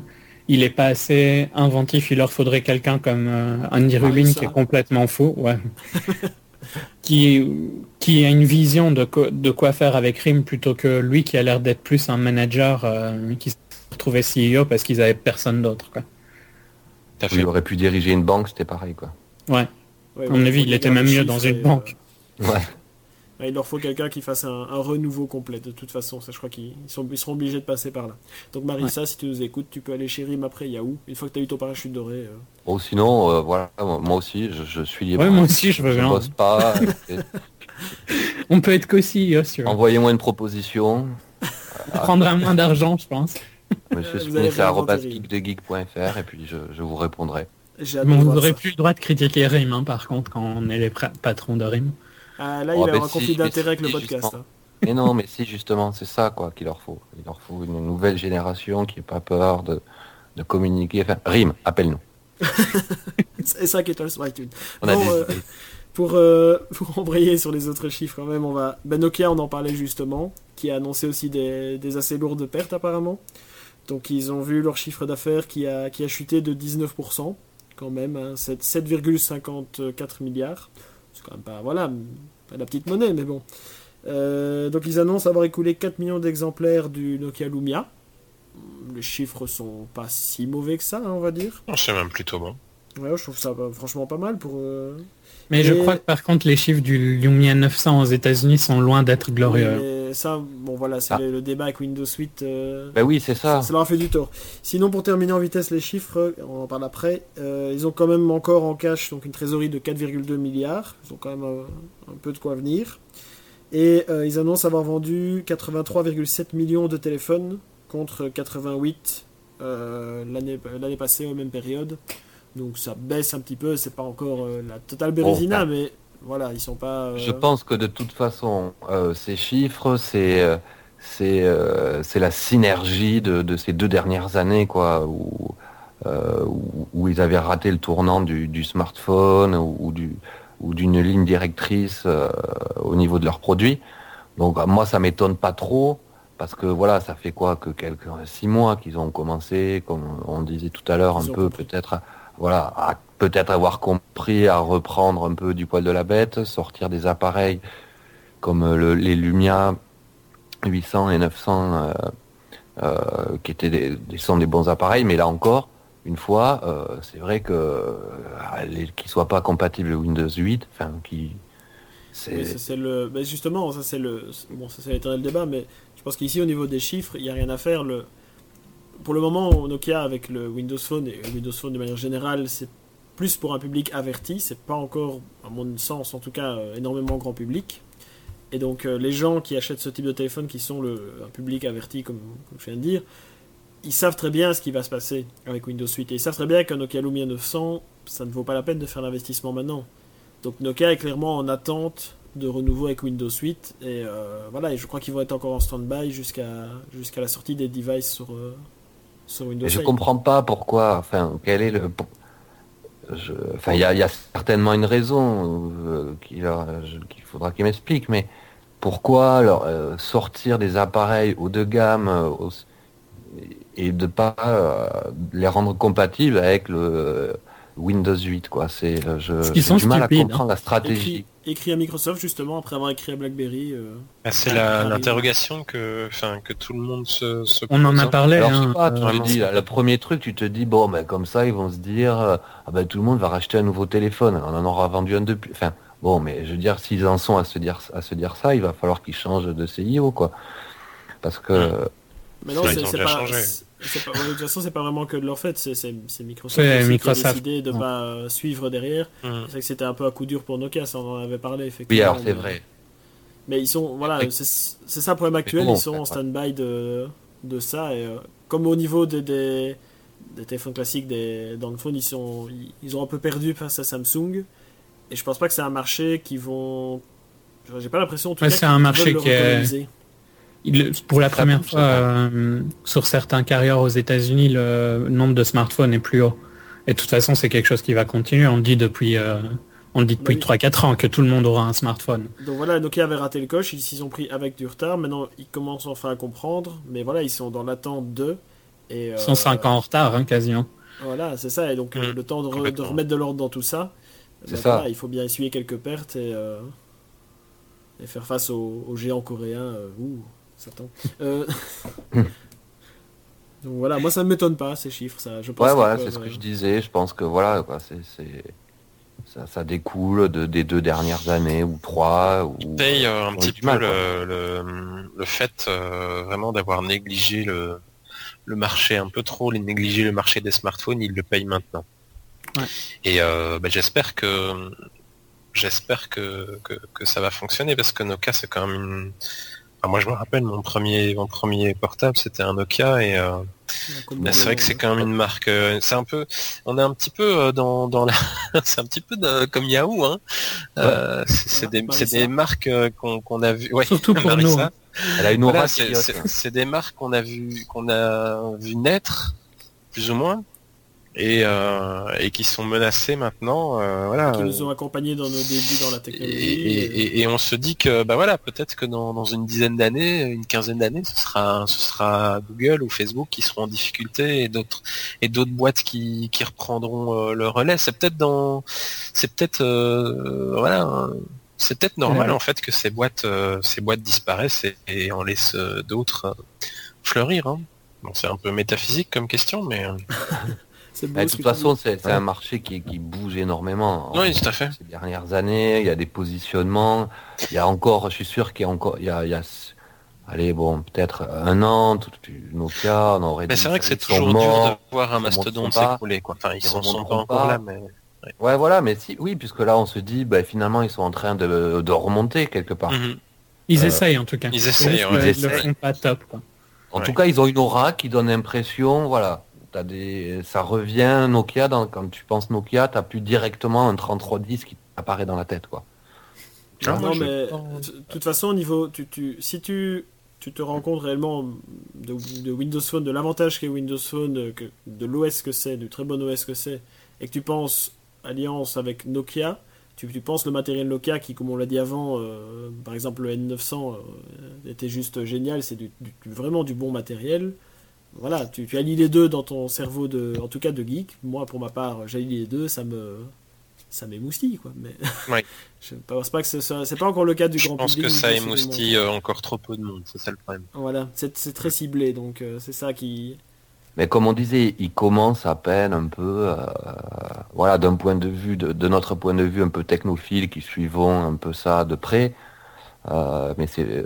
il est pas assez inventif. Il leur faudrait quelqu'un comme euh, Andy Rubin ça. qui est complètement faux, ouais. qui, qui a une vision de, co- de quoi faire avec RIM plutôt que lui qui a l'air d'être plus un manager euh, qui s'est retrouvé CEO parce qu'ils avaient personne d'autre. quoi. Il aurait pu diriger une banque, c'était pareil, quoi. Ouais. Ouais, À mon ouais, avis, il était même mieux dans une banque. Ouais. euh, ouais, il leur faut quelqu'un qui fasse un, un renouveau complet. De toute façon, ça, je crois qu'ils ils sont, ils seront obligés de passer par là. Donc, Marissa, si tu nous écoutes, tu peux aller chez RIM après Yahoo. Une fois que tu as eu ton parachute doré. euh, Bon, sinon, euh, voilà, moi aussi, je, je suis libre. Ouais, moi aussi, je veux je bien. bosse pas. et- On peut être co-CEO, si tu veux. Envoyez-moi une proposition. On prendra moins d'argent, je pense. Monsieur Smith, RIM. geekdegeek.fr et puis je, je vous répondrai. Mais on n'aurait plus le droit de critiquer RIM, hein, par contre, quand on est les patrons de RIM. Ah, là, Oh, il va y ben un si, conflit d'intérêt avec le podcast. hein. Mais non, mais si, justement, c'est ça, quoi, qu'il leur faut. Il leur faut une nouvelle génération qui n'ait pas peur de, de communiquer. Enfin, RIM, appelle-nous. C'est ça qui est sur iTunes. On a Bon, des euh. Pour, euh, pour embrayer sur les autres chiffres quand même, on va... Ben, Nokia, on en parlait justement, qui a annoncé aussi des, des assez lourdes pertes apparemment. Donc ils ont vu leur chiffre d'affaires qui a, qui a chuté de 19% quand même, hein, c'est 7,54 milliards. C'est quand même pas, voilà, pas la petite monnaie, mais bon. Euh, donc ils annoncent avoir écoulé 4 millions d'exemplaires du Nokia Lumia. Les chiffres sont pas si mauvais que ça, hein, on va dire. Non, c'est même plutôt bon. Ouais, je trouve ça franchement pas mal pour... euh, Mais je Et- crois que par contre, les chiffres du Lumia 900 aux États-Unis sont loin d'être glorieux. Mais ça, bon voilà, c'est Ah. le, le débat avec Windows 8. euh, Ben oui, c'est ça. ça leur a fait du tort. Sinon, pour terminer en vitesse les chiffres, on en parle après, euh, ils ont quand même encore en cash donc une trésorerie de 4,2 milliards. Ils ont quand même euh, un peu de quoi venir. Et euh, ils annoncent avoir vendu 83,7 millions de téléphones contre 88 euh, l'année l'année passée aux mêmes périodes. Donc ça baisse un petit peu, c'est pas encore euh, la totale Bérésina, Bon, mais voilà, ils sont pas... euh, Je pense que de toute façon, euh, ces chiffres, c'est c'est c'est la synergie de, de ces deux dernières années, quoi, où, où, où ils avaient raté le tournant du, du smartphone ou, ou du ou d'une ligne directrice au niveau de leurs produits. Donc euh, moi, ça m'étonne pas trop parce que voilà, ça fait quoi que quelques six mois qu'ils ont commencé, comme on disait tout à l'heure, un peu peut-être, voilà, peut-être avoir compris à reprendre un peu du poil de la bête, sortir des appareils comme euh, le- les Lumia 800 et 900 euh, euh, qui étaient des, sont des bons appareils, mais là encore, une fois, c'est vrai que qu'ils soient pas compatibles Windows 8, enfin qui c'est ben, justement, ça c'est le. Bon, c'est l'éternel débat, mais je pense qu'ici au niveau des chiffres, il n'y a rien à faire. Pour le moment, Nokia avec le Windows Phone et Windows Phone de manière générale, c'est plus pour un public averti. C'est pas encore, à mon sens, en tout cas, euh, énormément grand public. Et donc euh, les gens qui achètent ce type de téléphone, qui sont le, un public averti, comme, je viens de dire, ils savent très bien ce qui va se passer avec Windows 8. Et ils savent très bien qu'un Nokia Lumia 900, ça ne vaut pas la peine de faire l'investissement maintenant. Donc Nokia est clairement en attente de renouveau avec Windows 8 et euh, voilà et je crois qu'ils vont être encore en stand-by jusqu'à jusqu'à la sortie des devices sur sur Windows Et je 8. comprends pas pourquoi, enfin, quel est le. je- Enfin, il y a, il y a certainement une raison euh, qu'il faudra qu'ils m'expliquent, mais pourquoi leur, euh, sortir des appareils haut de gamme euh, et de pas les rendre compatibles avec le Windows 8, quoi. C'est, euh, je, j'ai sont du mal à stupides, comprendre la stratégie. écrit, écrit à Microsoft justement après avoir écrit à BlackBerry. euh, Ah, C'est la- l'interrogation que, enfin, que tout le monde se, se On en a hein. parlé. Alors, hein, pas, tu euh, te dis, là, le premier truc, tu te dis, bon, ben, comme ça, ils vont se dire, euh, ah ben, tout le monde va racheter un nouveau téléphone. On en aura vendu un depuis. Enfin, bon, mais je veux dire, s'ils en sont à se dire, à se dire ça, il va falloir qu'ils changent de CIO, quoi. Parce que, Mais non, pas. changé. c'est pas- de toute façon, c'est pas vraiment que de leur fait. C'est Microsoft, C'est aussi qui Microsoft. a décidé de Ouais. pas suivre derrière. Mm. C'est vrai que c'était un peu à coup dur pour Nokia, ça on en avait parlé Oui, effectivement. alors c'est mais- vrai. Mais ils sont, voilà, c'est c'est ça le problème actuel, ils sont on en stand-by de, de ça. Et, euh, comme au niveau des, des, des téléphones classiques, des downphones, ils, sont, ils, ils ont un peu perdu face à Samsung. Et je pense pas que c'est un marché qui vont. J'ai pas l'impression en tout Ouais, cas c'est qu'ils un marché le qui est- recoloniser. Il- pour la première fois, euh, sur certains carrières aux États-Unis, le nombre de smartphones est plus haut. Et de toute façon, c'est quelque chose qui va continuer. On le dit depuis, euh, on le dit depuis Oui. 3-4 ans que tout le monde aura un smartphone. Donc voilà, Nokia avait raté le coche, ils s'y ont pris avec du retard. Maintenant, ils commencent enfin à comprendre. Mais voilà, ils sont dans l'attente de. Et, Ils euh, sont 5 ans en retard, hein, quasiment. Voilà, c'est ça. Et donc, euh, le temps de, re- de remettre de l'ordre dans tout ça, C'est ben ça. voilà, il faut bien essuyer quelques pertes et, euh, et faire face aux, aux géants coréens. euh, ouh, Satan. Euh, donc voilà, moi ça ne m'étonne pas ces chiffres. Ça, je pense Ouais, voilà, c'est ce que je disais. Je pense que voilà, quoi, c'est, c'est- ça, ça découle de, des deux dernières années ou trois. Ou, paye euh, un petit peu mal, le, le, le fait euh, vraiment d'avoir négligé le, le marché un peu trop, les négliger le marché des smartphones, ils le payent maintenant. Ouais. Et euh, bah, j'espère que j'espère que, que, que ça va fonctionner parce que Nokia c'est quand même une. Enfin, moi je me rappelle mon premier mon premier portable c'était un Nokia et euh, c'est vrai que c'est quand même une marque. euh, c'est un peu, on est un petit peu euh, dans dans la, c'est un petit peu de- comme Yahoo. Hein. Euh, c'est Ah, des c'est Marissa. des marques euh, qu'on qu'on a vu. Ouais, Surtout pour Marissa. nous, hein. Elle a une aura c'est- c'est des marques qu'on a vu qu'on a vu naître plus ou moins et euh, et qui sont menacées maintenant. euh, voilà. qui nous ont accompagnés dans nos débuts dans la Et, technologie. et- et- et on se dit que bah voilà peut-être que dans, dans une dizaine d'années, une quinzaine d'années, ce sera ce sera Google ou Facebook qui seront en difficulté et d'autres et d'autres boîtes qui, qui reprendront euh, le relais. C'est peut-être dans c'est peut-être euh, voilà c'est peut-être normal Ouais. en fait que ces boîtes euh, ces boîtes disparaissent et, et on laisse euh, d'autres euh, fleurir. Hein. Bon, c'est un peu métaphysique comme question, mais euh, beau Mais de toute façon, c'est, un marché qui, qui bouge énormément. oui, tout à fait. ces dernières années, il y a des positionnements, il y a encore, je suis sûr qu'il y a encore, il y a, il y a allez bon, peut-être un an, tout, Nokia, on aurait Mais c'est vrai que ils c'est toujours dur de voir un ils mastodonte s'écrouler. Quoi. Enfin, ils Ils sont, sont pas remonteront encore là, mais Ouais, voilà, mais si, oui, puisque là, on se dit, bah, finalement, ils sont en train de, de remonter quelque part. Mhm. Ils Euh, essayent en tout cas. ils essayent, juste ouais. Ils Ils le font pas top. Quoi. En Ouais. tout cas, ils ont une aura qui donne l'impression, voilà, t'as des, ça revient Nokia dans, quand tu penses Nokia, t'as plus directement un 3310 qui apparaît dans la tête, quoi. Tu Ah, Non, mais de toute façon, au niveau, tu, tu, si tu, tu te rends compte réellement de, de Windows Phone, de l'avantage qu'est Windows Phone, que, de l'OS que c'est, du très bon OS que c'est, et que tu penses alliance avec Nokia, tu, tu penses le matériel Nokia qui, comme on l'a dit avant, euh, par exemple le N900 euh, était juste génial, c'est du, du- du- vraiment du bon matériel. Voilà, tu, tu allies les deux dans ton cerveau de, en tout cas de geek. Moi, pour ma part, j'allie les deux, ça me, ça m'émoustille, quoi. Mais je pense pas que ce soit- c'est pas encore le cas du je grand pense public. que ça ni de ceux du émoustille euh, encore trop peu de monde. C'est ça le problème. Voilà, c'est c'est très ciblé, donc euh, c'est ça qui. Mais comme on disait, ils commencent à peine un peu, euh, voilà, d'un point de vue, de, de notre point de vue un peu technophile, qui suivons un peu ça de près. Euh, mais c'est, euh,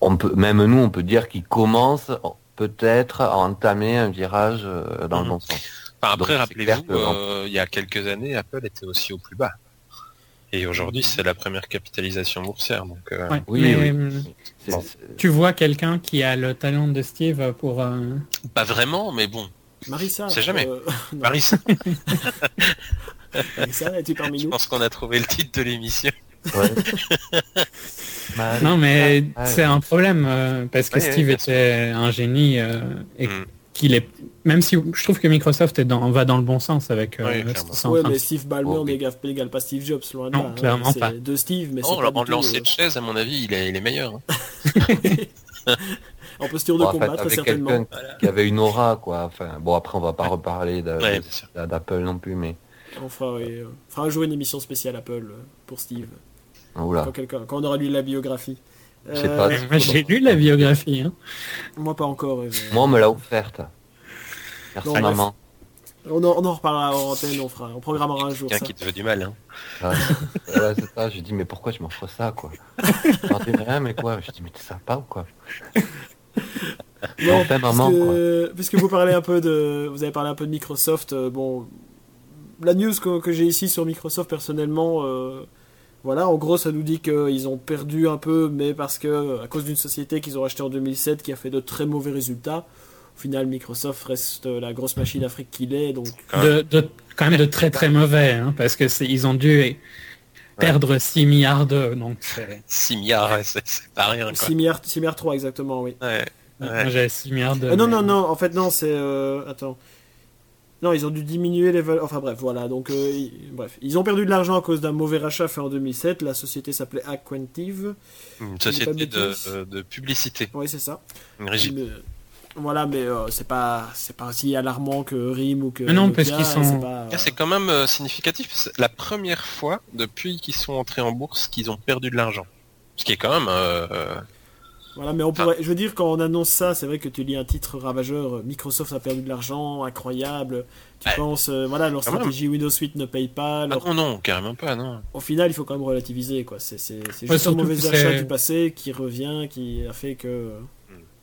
on peut, même nous, on peut dire qu'ils commencent peut-être à entamer un virage euh, dans Mhm. le bon sens. Enfin, après, rappelez-vous, que- euh, il y a quelques années, Apple était aussi au plus bas. Et aujourd'hui, c'est la première capitalisation boursière. Donc, euh, Ouais. Oui, Mais, oui. Bon. Tu vois quelqu'un qui a le talent de Steve pour. euh, pas vraiment, mais bon. Marissa. C'est jamais. euh, non, Maris, Marissa, es-tu parmi je nous? pense qu'on a trouvé le titre de l'émission. Ouais. Bah, Non, mais Ouais. c'est un problème euh, parce que Oui, Steve était un génie euh, et Mm. qu'il est. Même si je trouve que Microsoft est dans, va dans le bon sens avec. euh, Oui, Ouais, mais Steve Ballmer Oh, n'égale pas Steve Jobs, loin de Non, là. hein. clairement pas. De Steve, mais c'est Oh, en lancer euh, de chaise, à mon avis, il est, il est meilleur. hein. en posture de Bon, en fait, combat, très avec certainement. quelqu'un qui avait une aura, quoi. Enfin, bon, après, on va pas reparler d'Apple non plus, mais On fera, oui, euh, on fera un jour une émission spéciale Apple euh, pour Steve. Quand, quelqu'un- quand on aura lu la biographie. Je Euh, pas. Moi, J'ai lu la biographie. hein. Moi, pas encore. mais- Moi, on me l'a offerte. Merci Bon, maman. On en, on en reparlera en antenne, on, fera, on programmera un jour ça. Quelqu'un qui te veut du mal. Hein. Ouais, ouais, c'est ça. J'ai dit, mais pourquoi tu m'offres ça, quoi? Je dis rien, mais quoi? Je dis, mais t'es sympa ou quoi? Bon, Enfin, maman, puisque, puisque vous parlez un peu de, vous avez parlé un peu de Microsoft. euh, bon, la news que, que j'ai ici sur Microsoft personnellement, euh, voilà, en gros, ça nous dit qu'ils ont perdu un peu, mais parce que à cause d'une société qu'ils ont rachetée en 2007 qui a fait de très mauvais résultats. Au final, Microsoft reste la grosse machine d'Afrique qu'il est, donc Quand de, de- quand même de très très mauvais, hein, parce que ils ont dû perdre 6 milliards d'euros, donc c'est... 6 milliards, ouais, c'est pas rien. Quoi. 6 milliards, 6 milliards 3 exactement, oui. Ouais. Ouais. Moi j'avais 6 milliards de... Euh, non, non, non, en fait, non, c'est. euh, attends. Non, ils ont dû diminuer les valeurs. Enfin, bref, voilà. Donc, euh, ils- bref. Ils ont perdu de l'argent à cause d'un mauvais rachat fait en 2007. La société s'appelait Aquentive. Une société de de, publicité. Oui, c'est ça. Une régie. Mais, voilà, mais euh, c'est pas, c'est pas aussi alarmant que RIM ou que. Mais non, parce qu'ils sont- c'est Ah, C'est quand même euh, significatif. C'est la première fois depuis qu'ils sont entrés en bourse qu'ils ont perdu de l'argent. Ce qui est quand même... Voilà, mais on pourrait. Je veux dire, quand on annonce ça, c'est vrai que tu lis un titre ravageur. euh, Microsoft a perdu de l'argent, incroyable. Tu Ouais. penses, euh, voilà, leur Quand même. stratégie Windows 8 ne paye pas. Ah leur non, non, carrément pas, non. au final, il faut quand même relativiser, quoi. C'est c'est- c'est Ouais, juste un mauvais achat du passé qui revient, qui a fait que.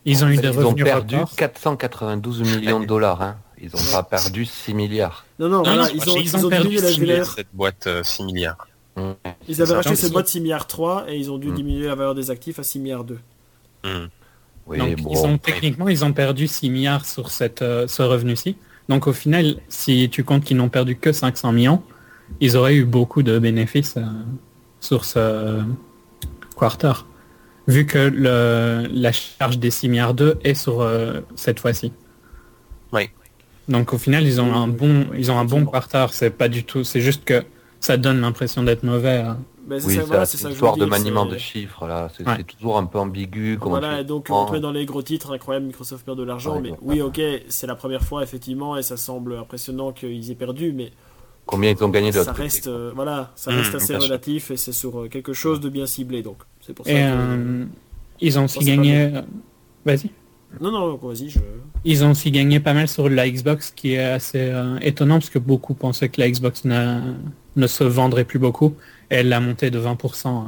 Ils ont eu des Ils ont revenus perdu records. 492 millions de dollars. Hein. Ils ont pas perdu 6 milliards. Non, non, Non, voilà, non, ils, ils ont, ont ils ont perdu diminué la 6 milliards. valeur. Cette boîte euh, 6 milliards. Ils avaient racheté cette boîte 6 milliards 3 et ils ont dû Mm. diminuer la valeur des actifs à 6 milliards 2. Oui, Donc bon. ils ont techniquement ils ont perdu 6 milliards sur cette, euh, ce revenu-ci. Donc au final, si tu comptes qu'ils n'ont perdu que 500 millions, ils auraient eu beaucoup de bénéfices euh, sur ce quarter. Vu que le, la charge des 6 milliards 2 est sur euh, cette fois-ci. Oui. Donc au final, ils ont un bon, ils ont un bon effectivement. quarter. C'est pas du tout, c'est juste que ça donne l'impression d'être mauvais. hein. Ben, c'est Oui, ça, voilà, c'est ça histoire de maniement de chiffres là. C'est Ouais. toujours un peu ambigu. Voilà, et donc on te met dans les gros titres incroyables, Microsoft perd de l'argent, Ouais, mais oui, ok, c'est la première fois effectivement, et ça semble impressionnant qu'ils aient perdu, mais Combien ils ont gagné de ça reste, euh, voilà, ça Mmh, reste assez relatif et c'est sur euh, quelque chose de bien ciblé, donc c'est pour ça Et que. euh, ils ont aussi gagné. Vas-y. Non, non, vas-y, je. Ils ont aussi gagné pas mal sur la Xbox, qui est assez euh, étonnant parce que beaucoup pensaient que la Xbox ne se vendrait plus beaucoup. Elle l'a monté de 20%. euh.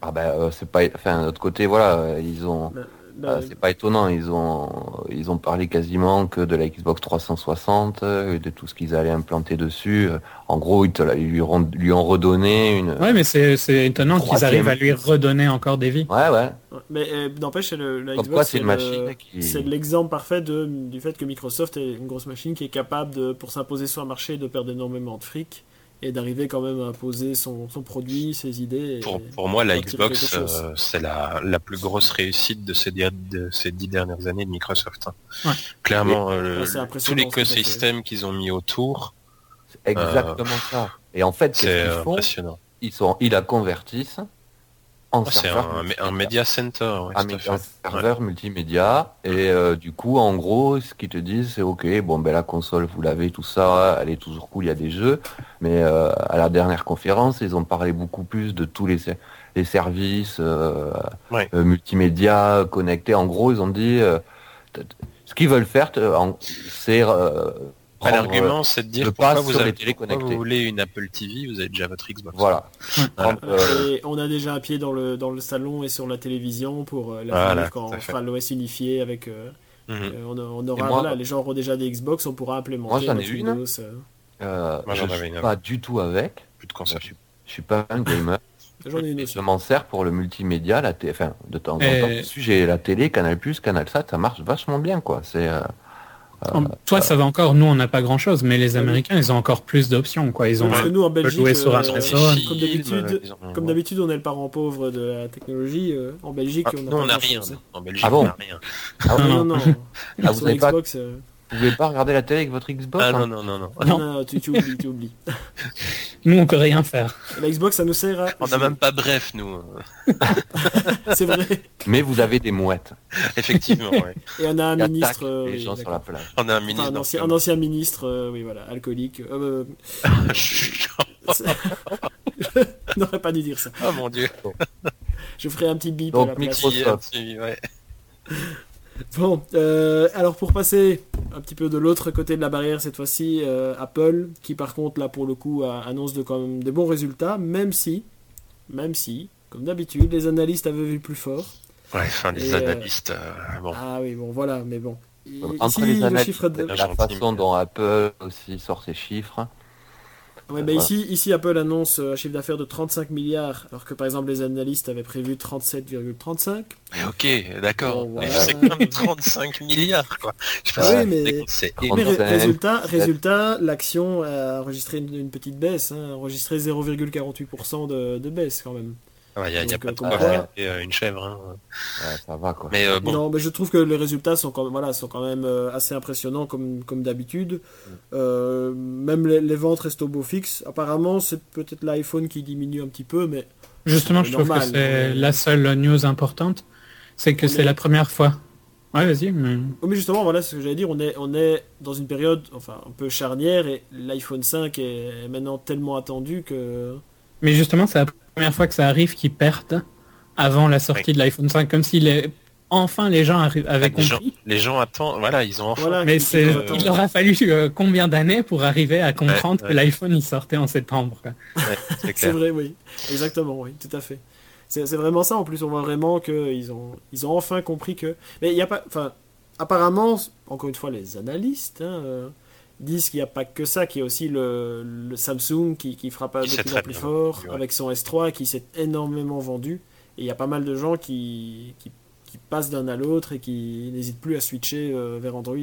Ah ben euh, c'est pas. Enfin de l'autre côté voilà euh, ils ont. Ben, Ah, ben, c'est pas étonnant, ils ont ils ont parlé quasiment que de la Xbox 360, euh, de tout ce qu'ils allaient implanter dessus. Euh, En gros, ils, te la- ils lui, ont, lui ont redonné une. Ouais, mais c'est c'est étonnant qu'ils arrivent à lui redonner encore des vies. Ouais, ouais. mais euh, n'empêche, c'est le, la Xbox, c'est une le- machine qui. C'est l'exemple parfait de, du fait que Microsoft est une grosse machine qui est capable, de, pour s'imposer sur un marché, de perdre énormément de fric et d'arriver quand même à imposer son, son produit, ses idées. et- Pour, pour moi, la Xbox, euh, c'est la, la plus grosse réussite de ces, di- de ces dix dernières années de Microsoft. hein. Ouais. Clairement, euh, Ouais, tout l'écosystème qu'ils ont mis autour, C'est exactement ça. Et en fait, c'est qu'est-ce qu'ils euh, font? impressionnant. ils, sont, ils la convertissent en c'est un, un media center. ouais, un serveur multimédia. Et euh, du coup, en gros, ce qu'ils te disent, c'est ok, bon, ben la console, vous l'avez, tout ça, elle est toujours cool, il y a des jeux. Mais euh, à la dernière conférence, ils ont parlé beaucoup plus de tous les, ser- les services euh, Ouais. multimédia connectés. En gros, ils ont dit, ce qu'ils veulent faire, c'est prendre, L'argument, c'est de dire le pourquoi vous, avez, pourquoi vous voulez une Apple TV, vous avez déjà votre Xbox. Voilà. Euh, Et on a déjà un pied dans le, dans le salon et sur la télévision pour euh, Voilà, l'avenir quand on fera l'OS unifié avec. euh, Mhm. euh, on, on aura, moi- voilà, les gens auront déjà des Xbox, on pourra implémenter. Moi, j'en ai une. Windows, euh. euh, Moi, j'en je avais suis une pas du tout avec. Plus de console. Je je suis pas un gamer. J'en ai une aussi. Je m'en sers pour le multimédia, la enfin, de temps en temps. Et- j'ai la télé, Canal+, Canal Sat, ça marche vachement bien, quoi. C'est, euh, En- Toi, ça va encore. Nous, on n'a pas grand-chose, mais les Américains, ils ont encore plus d'options. Quoi. Ils ont. Parce que nous en Belgique, jouer sur euh, un Ils ont des Amazon. comme d'habitude, comme d'habitude, on est le parent pauvre de la technologie. euh, en Belgique, Ah, on n'a rien. En Belgique, Ah bon on n'a rien. ah Non, non, non. Ah, vous pas- euh, pouvez pas regarder la télé avec votre Xbox Ah hein non, non, non, non. non, non, tu, tu oublies, tu oublies. Nous, on peut rien faire. La Xbox, ça nous sert à. On n'a même pas bref, nous. C'est vrai. Mais vous avez des mouettes. Effectivement, ouais. Et on a un ministre. euh, les oui, gens sur la plage. On a un Enfin, ministre. un, ancien, un ancien ministre, euh, oui, voilà, alcoolique. Euh, oh euh, je n'aurais pas dû dire ça. mon dieu. Je ferai un petit bip Donc, à la place. Microsoft. Ouais. Bon, euh, alors pour passer un petit peu de l'autre côté de la barrière cette fois-ci, euh, Apple, qui par contre là pour le coup a- annonce de quand même des bons résultats, même si, même si, comme d'habitude, les analystes avaient vu plus fort. Ouais, enfin, les Et, euh, analystes, euh, bon. Ah oui, bon, voilà, mais bon. Entre Ici, les le analystes, chiffre de... La façon dont Apple aussi sort ses chiffres. Ouais, bah Voilà. ici, ici, Apple annonce euh, un chiffre d'affaires de 35 milliards, alors que par exemple les analystes avaient prévu 37,35. Mais ok, d'accord. Bon, Mais voilà. c'est quand même 35 milliards, quoi. Je sais pas Ouais, mais- Mais Mais ré- 35, résultat, résultat l'action a enregistré une, une petite baisse, hein, enregistré 0,48% de, de baisse quand même. Il n'y a, y a Donc, pas euh, de quoi euh, une chèvre. hein. Ouais, ça va quoi. Mais euh, bon, Non, mais je trouve que les résultats sont quand même, voilà, sont quand même euh, assez impressionnants comme, comme d'habitude. Euh, même les, les ventes restent au beau fixe. Apparemment, c'est peut-être l'iPhone qui diminue un petit peu, mais Justement, je trouve que c'est mais- la seule new importante. C'est que c'est est- la première fois. Ouais, vas-y. mais justement, voilà ce que j'allais dire. On est, on est dans une période enfin, un peu charnière et l'iPhone 5 est maintenant tellement attendu que. Mais justement, c'est la première fois que ça arrive qu'ils perdent avant la sortie de l'iPhone 5, comme si les... enfin les gens arri- avaient les gens, compris. les gens attendent. Voilà, ils ont enfin. Voilà, Mais c'est, euh, il leur a fallu euh, combien d'années pour arriver à comprendre ouais. que l'iPhone il sortait en septembre. Ouais, c'est vrai, oui. Exactement, oui, tout à fait. C'est c'est vraiment ça. En plus, on voit vraiment qu'ils ont, ils ont enfin compris que. Mais il n'y a pas. Enfin, apparemment, encore une fois, les analystes hein, euh, disent qu'il n'y a pas que ça, qu'il y a aussi le, le Samsung qui, qui frappe Qui de plus en plus fort vendu, ouais. avec son S3 qui s'est énormément vendu. Et il y a pas mal de gens qui, qui, qui passent d'un à l'autre et qui n'hésitent plus à switcher euh, vers Android.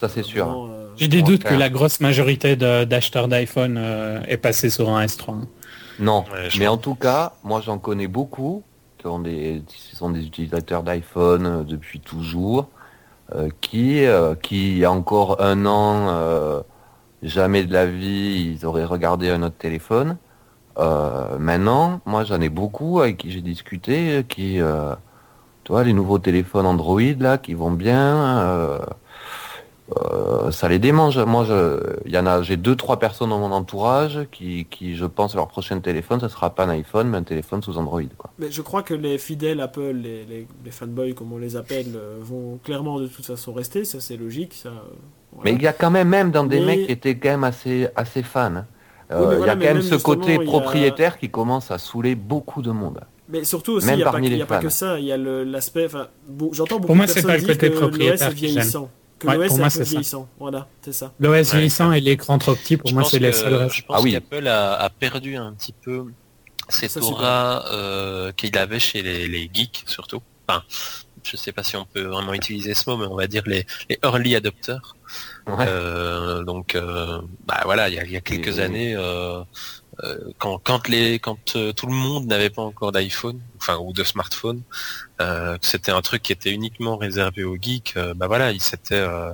Ça c'est sûr. Euh, J'ai des doutes que la grosse majorité d'acheteurs d'iPhone euh, est passée sur un S3. hein. Non, Ouais, mais en tout cas, moi j'en connais beaucoup qui, ont des, qui sont des utilisateurs d'iPhone euh, depuis toujours, qui, euh, qui il y a encore un an, euh, jamais de la vie, ils auraient regardé un autre téléphone. Euh, maintenant, moi j'en ai beaucoup avec qui j'ai discuté, euh, qui, euh, vois, les nouveaux téléphones Android là, qui vont bien. Euh, ça les démange. Moi, je, il y en a, j'ai deux, trois personnes dans mon entourage qui, qui, je pense, leur prochain téléphone, ça sera pas un iPhone, mais un téléphone sous Android, quoi. Mais je crois que les fidèles Apple, les, les, les fanboys comme on les appelle, euh, vont clairement de toute façon rester, ça c'est logique. Ça, voilà. Mais il y a quand même, même dans des Mais- mecs qui étaient quand même assez, assez fans. hein. Euh, Oui, il voilà, y a quand même même ce côté a- propriétaire qui commence à saouler beaucoup de monde. Mais surtout aussi, Même il n'y a, pas, y a pas que ça, il y a le- l'aspect. Enfin, bon, j'entends beaucoup Pour moi, de personnes pas le dire côté que l'OS est vieillissant. Que Ouais, l'OS est moi, un peu c'est ça. vieillissant. Voilà, c'est ça. L'OS Ouais. vieillissant et l'écran trop petit, pour Je moi, c'est. Je pense Ah oui. qu'Apple a, a perdu un petit peu cette Ça, aura euh, qu'il avait chez les, les geeks surtout. Enfin, je sais pas si on peut vraiment utiliser ce mot, mais on va dire les, les early adopters. Ouais. Euh, donc, euh, bah voilà, il y a, il y a quelques Et- années, quand, quand euh, tout le monde n'avait pas encore d'iPhone, enfin ou de smartphone, euh, c'était un truc qui était uniquement réservé aux geeks. euh, bah voilà, ils euh,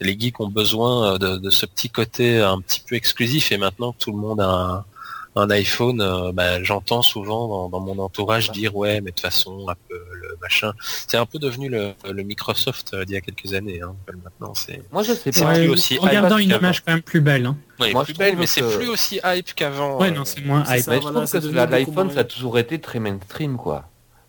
les geeks ont besoin euh, de, de ce petit côté un petit peu exclusif. Et maintenant que tout le monde a un, iPhone, euh, bah, j'entends souvent dans, dans mon entourage dire ouais, mais de toute façon, Apple, machin. C'est un peu devenu le, le Microsoft euh, d'il y a quelques années. Hein, Apple, maintenant, c'est Moi, je sais C'est pas. plus aussi en gardant hype une image quand même plus belle. hein. Ouais, Moi, plus je belle, trouve mais c'est plus aussi hype qu'avant. Ouais, euh, non, c'est moins c'est hype. ça. Mais je trouve que l'iPhone, moins- ça a toujours été très mainstream, quoi.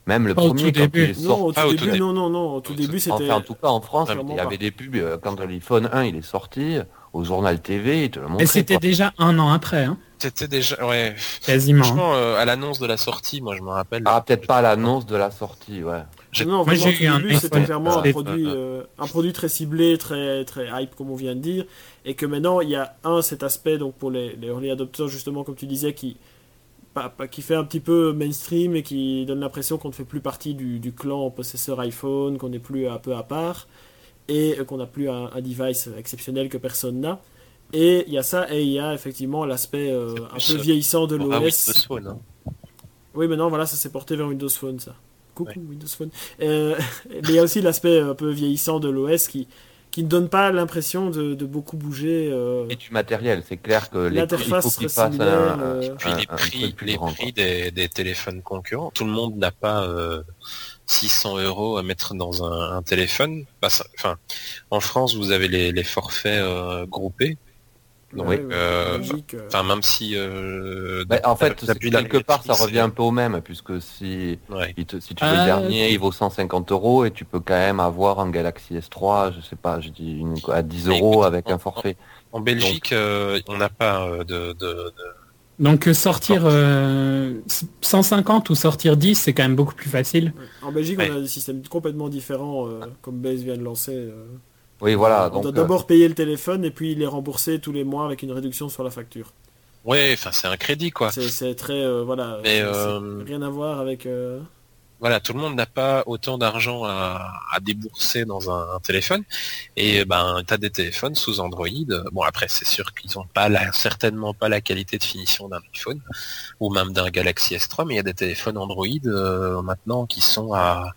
Même le Pas au premier, tout quand il début. est sorti. Non, au tout Ah, au tout début, début. non, non, non. Au tout début, c'était. Enfin, en tout cas, en France, il y avait des pubs euh, quand l'iPhone 1 il est sorti au journal TV, te le montrait. Et c'était déjà un an après, hein, C'était déjà, ouais. quasiment. hein. Franchement, euh, à l'annonce de la sortie, moi je me rappelle. Ah, peut-être pas à l'annonce de la sortie, ouais. J'ai- Non, Moi, vraiment, j'ai au eu un début, c'était clairement un produit, euh, un produit très ciblé, très, très hype, comme on vient de dire. Et que maintenant, il y a un, cet aspect, donc pour les, les early adopters, justement, comme tu disais, qui, pas- pas- qui fait un petit peu mainstream et qui donne l'impression qu'on ne fait plus partie du, du clan possesseur iPhone, qu'on n'est plus un peu à part et euh, qu'on n'a plus un, un device exceptionnel que personne n'a. Et il y a ça, et il y a effectivement l'aspect euh, un peu euh, vieillissant de Ah oui, l'OS. Phone, hein. Oui, maintenant, voilà, ça s'est porté vers Windows Phone, ça. Coucou, Ouais. Windows Phone. Euh, mais il y a aussi l'aspect un peu vieillissant de l'OS qui, qui ne donne pas l'impression de, de beaucoup bouger. euh. Et du matériel, c'est clair que les prix, il L'interface faut un, euh. Puis un- les prix, les grand, prix des, des téléphones concurrents. Tout le monde n'a pas euh, 600 euros à mettre dans un, un téléphone. Bah, Enfin, en France, vous avez les, les forfaits euh, groupés. Donc, ouais, euh, logique, euh. Enfin, même si. Euh, Bah, en fait, quelque part, ça revient un peu au même, puisque si, Ouais. il te- si tu veux Ah, le dernier, il vaut 150 euros et tu peux quand même avoir un Galaxy S3, je sais pas, je dis une, à 10 Mais euros avec en- un forfait. En Belgique, euh, on n'a pas euh, de, de, de, Donc sortir euh, 150 ou sortir 10, c'est quand même beaucoup plus facile. En Belgique, Ouais. on a des systèmes complètement différents, euh, comme Base vient de lancer. euh. Oui, voilà. on Donc, doit euh, d'abord payer le téléphone et puis les rembourser tous les mois avec une réduction sur la facture. Ouais, enfin c'est un crédit quoi. C'est c'est très euh, voilà. Mais, euh, rien à voir avec. euh, Voilà, tout le monde n'a pas autant d'argent à, à débourser dans un, un téléphone. Et ben, tu as des téléphones sous Android. Bon, après, c'est sûr qu'ils n'ont pas la, certainement pas la qualité de finition d'un iPhone ou même d'un Galaxy S3, mais il y a des téléphones Android euh, maintenant qui sont à,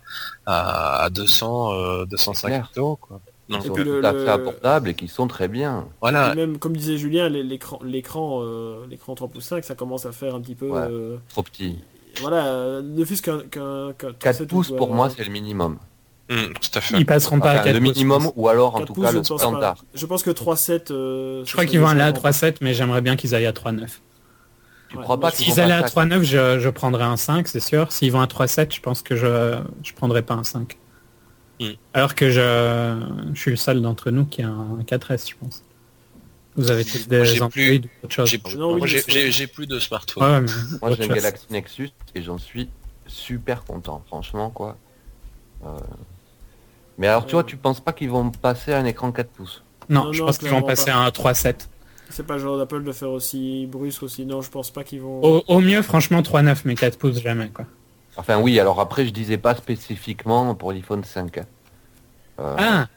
à, à 200, euh, 250 euros. Quoi. Donc, qui Et sont tout à le- fait abordables et qui sont très bien. voilà, et même comme disait Julien, l'écran, l'écran, euh, l'écran 3 pouces 5, ça commence à faire un petit peu. Ouais. euh, Trop petits. voilà, ne fût-ce qu'un qu'un qu'un 4 7 pouces ou, pour euh, moi, c'est le minimum. Tout à fait. Ils passeront pas Enfin, à 4 le minimum ou alors en 4 tout pouces, cas le pas. standard. Je pense que 3.7. euh, Je crois qu'ils vont aller à déjà 3.7, mais j'aimerais bien qu'ils aillent à 3.9. Tu Ouais, crois pas qu'ils S'ils allaient à- 3.9, je, je prendrais un 5, c'est sûr. S'ils vont à 3.7, je pense que je je prendrais pas un 5. Hmm. Alors que je, je suis le seul d'entre nous qui a un 4S, je pense. Vous avez tous des j'ai Android plus- ou autre chose. J'ai plus de smartphone. Ouais, ouais, mais Moi, j'ai un. Galaxy Nexus et j'en suis super content, franchement, quoi. Euh, Mais alors, tu vois, tu penses pas qu'ils vont passer à un écran 4 pouces? Non, Non, je non, pense qu'ils vont passer pas. à un 3.7. C'est pas le genre d'Apple de faire aussi brusque aussi. Non, je pense pas qu'ils vont. Au, au mieux, franchement, 3.9, mais 4 pouces, jamais, quoi. Enfin, oui, alors après, je disais pas spécifiquement pour l'iPhone 5. hein. Euh, Ah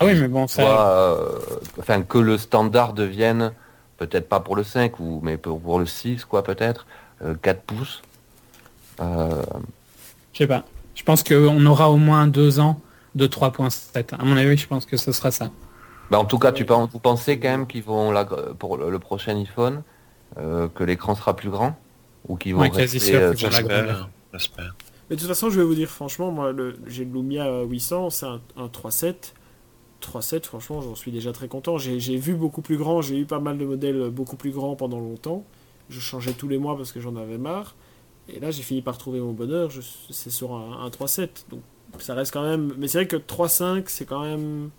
Ah oui, mais bon, ça... vois, euh, enfin, que le standard devienne, peut-être pas pour le 5, ou, mais pour, pour le 6, quoi, peut-être, euh, 4 pouces. Euh, Je sais pas. Je pense qu'on aura au moins deux ans de 3.7. À mon avis, je pense que ce sera ça. Bah, en tout cas, tu pen- vous pensez quand même qu'ils vont, la- pour le, le prochain iPhone, que l'écran sera plus grand Ou qu'ils vont Ouais, rester... sûr J'espère. Mais de toute façon, je vais vous dire franchement, moi, le, j'ai le Lumia 800, c'est un, un 3.7. 3.7, franchement, j'en suis déjà très content. J'ai, vu beaucoup plus grand, j'ai eu pas mal de modèles beaucoup plus grands pendant longtemps. Je changeais tous les mois parce que j'en avais marre. Et là, j'ai fini par trouver mon bonheur. C'est sur un, un 3.7. Donc, ça reste quand même. Mais c'est vrai que 3.5, c'est quand même.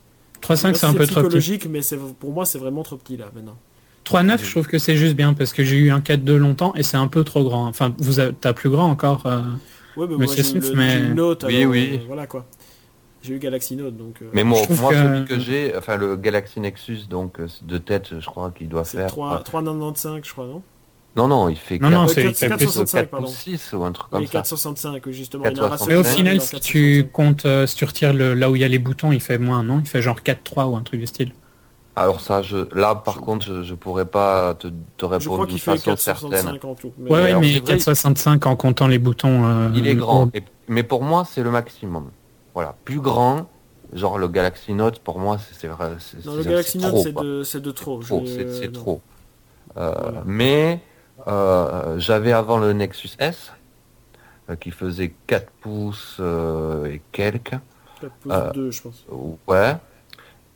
3.5, c'est un peu trop petit. psychologique, mais c'est, pour moi, c'est vraiment trop petit là maintenant. 3.9, je trouve que c'est juste bien parce que j'ai eu un 4.2 longtemps et c'est un peu trop grand. Enfin, vous avez, t'as plus grand encore. euh, Ouais, mais Mais moi, le, Note. Oui, alors, oui. euh, voilà quoi. J'ai eu Galaxy Note, donc. euh, Mais moi, moi que- celui que j'ai, enfin le Galaxy Nexus, donc de tête, je crois qu'il doit faire... 3, 3,95 je crois, non? Non, non, il fait Non, non, c'est Ouais, il fait quatre- plus. 465, 4 pardon. pouces 6 ou un truc comme Oui, ça. 465, justement. il y a un 465. ratio Mais au final, si tu 465. comptes, euh, si tu retires le, là où il y a les boutons, il fait moins, non? Il fait genre 4.3 ou un truc du style. Alors ça, je, là par contre, je, je pourrais pas te, répondre d'une façon certaine. 465 en tout. Ouais, ouais, alors, mais vrai- 4.65 en comptant les boutons. euh, Il est grand. Et- mais pour moi, c'est le maximum. Voilà, plus grand, genre le Galaxy Note, pour moi, c'est vrai. c'est- Dans le Galaxy Note, c'est de, c'est de trop. Trop, Je- c'est c'est non. trop. Euh, Voilà. Mais euh, j'avais avant le Nexus S euh, qui faisait 4 pouces euh, et quelques. 4 pouces Euh, 2, je pense. Ouais.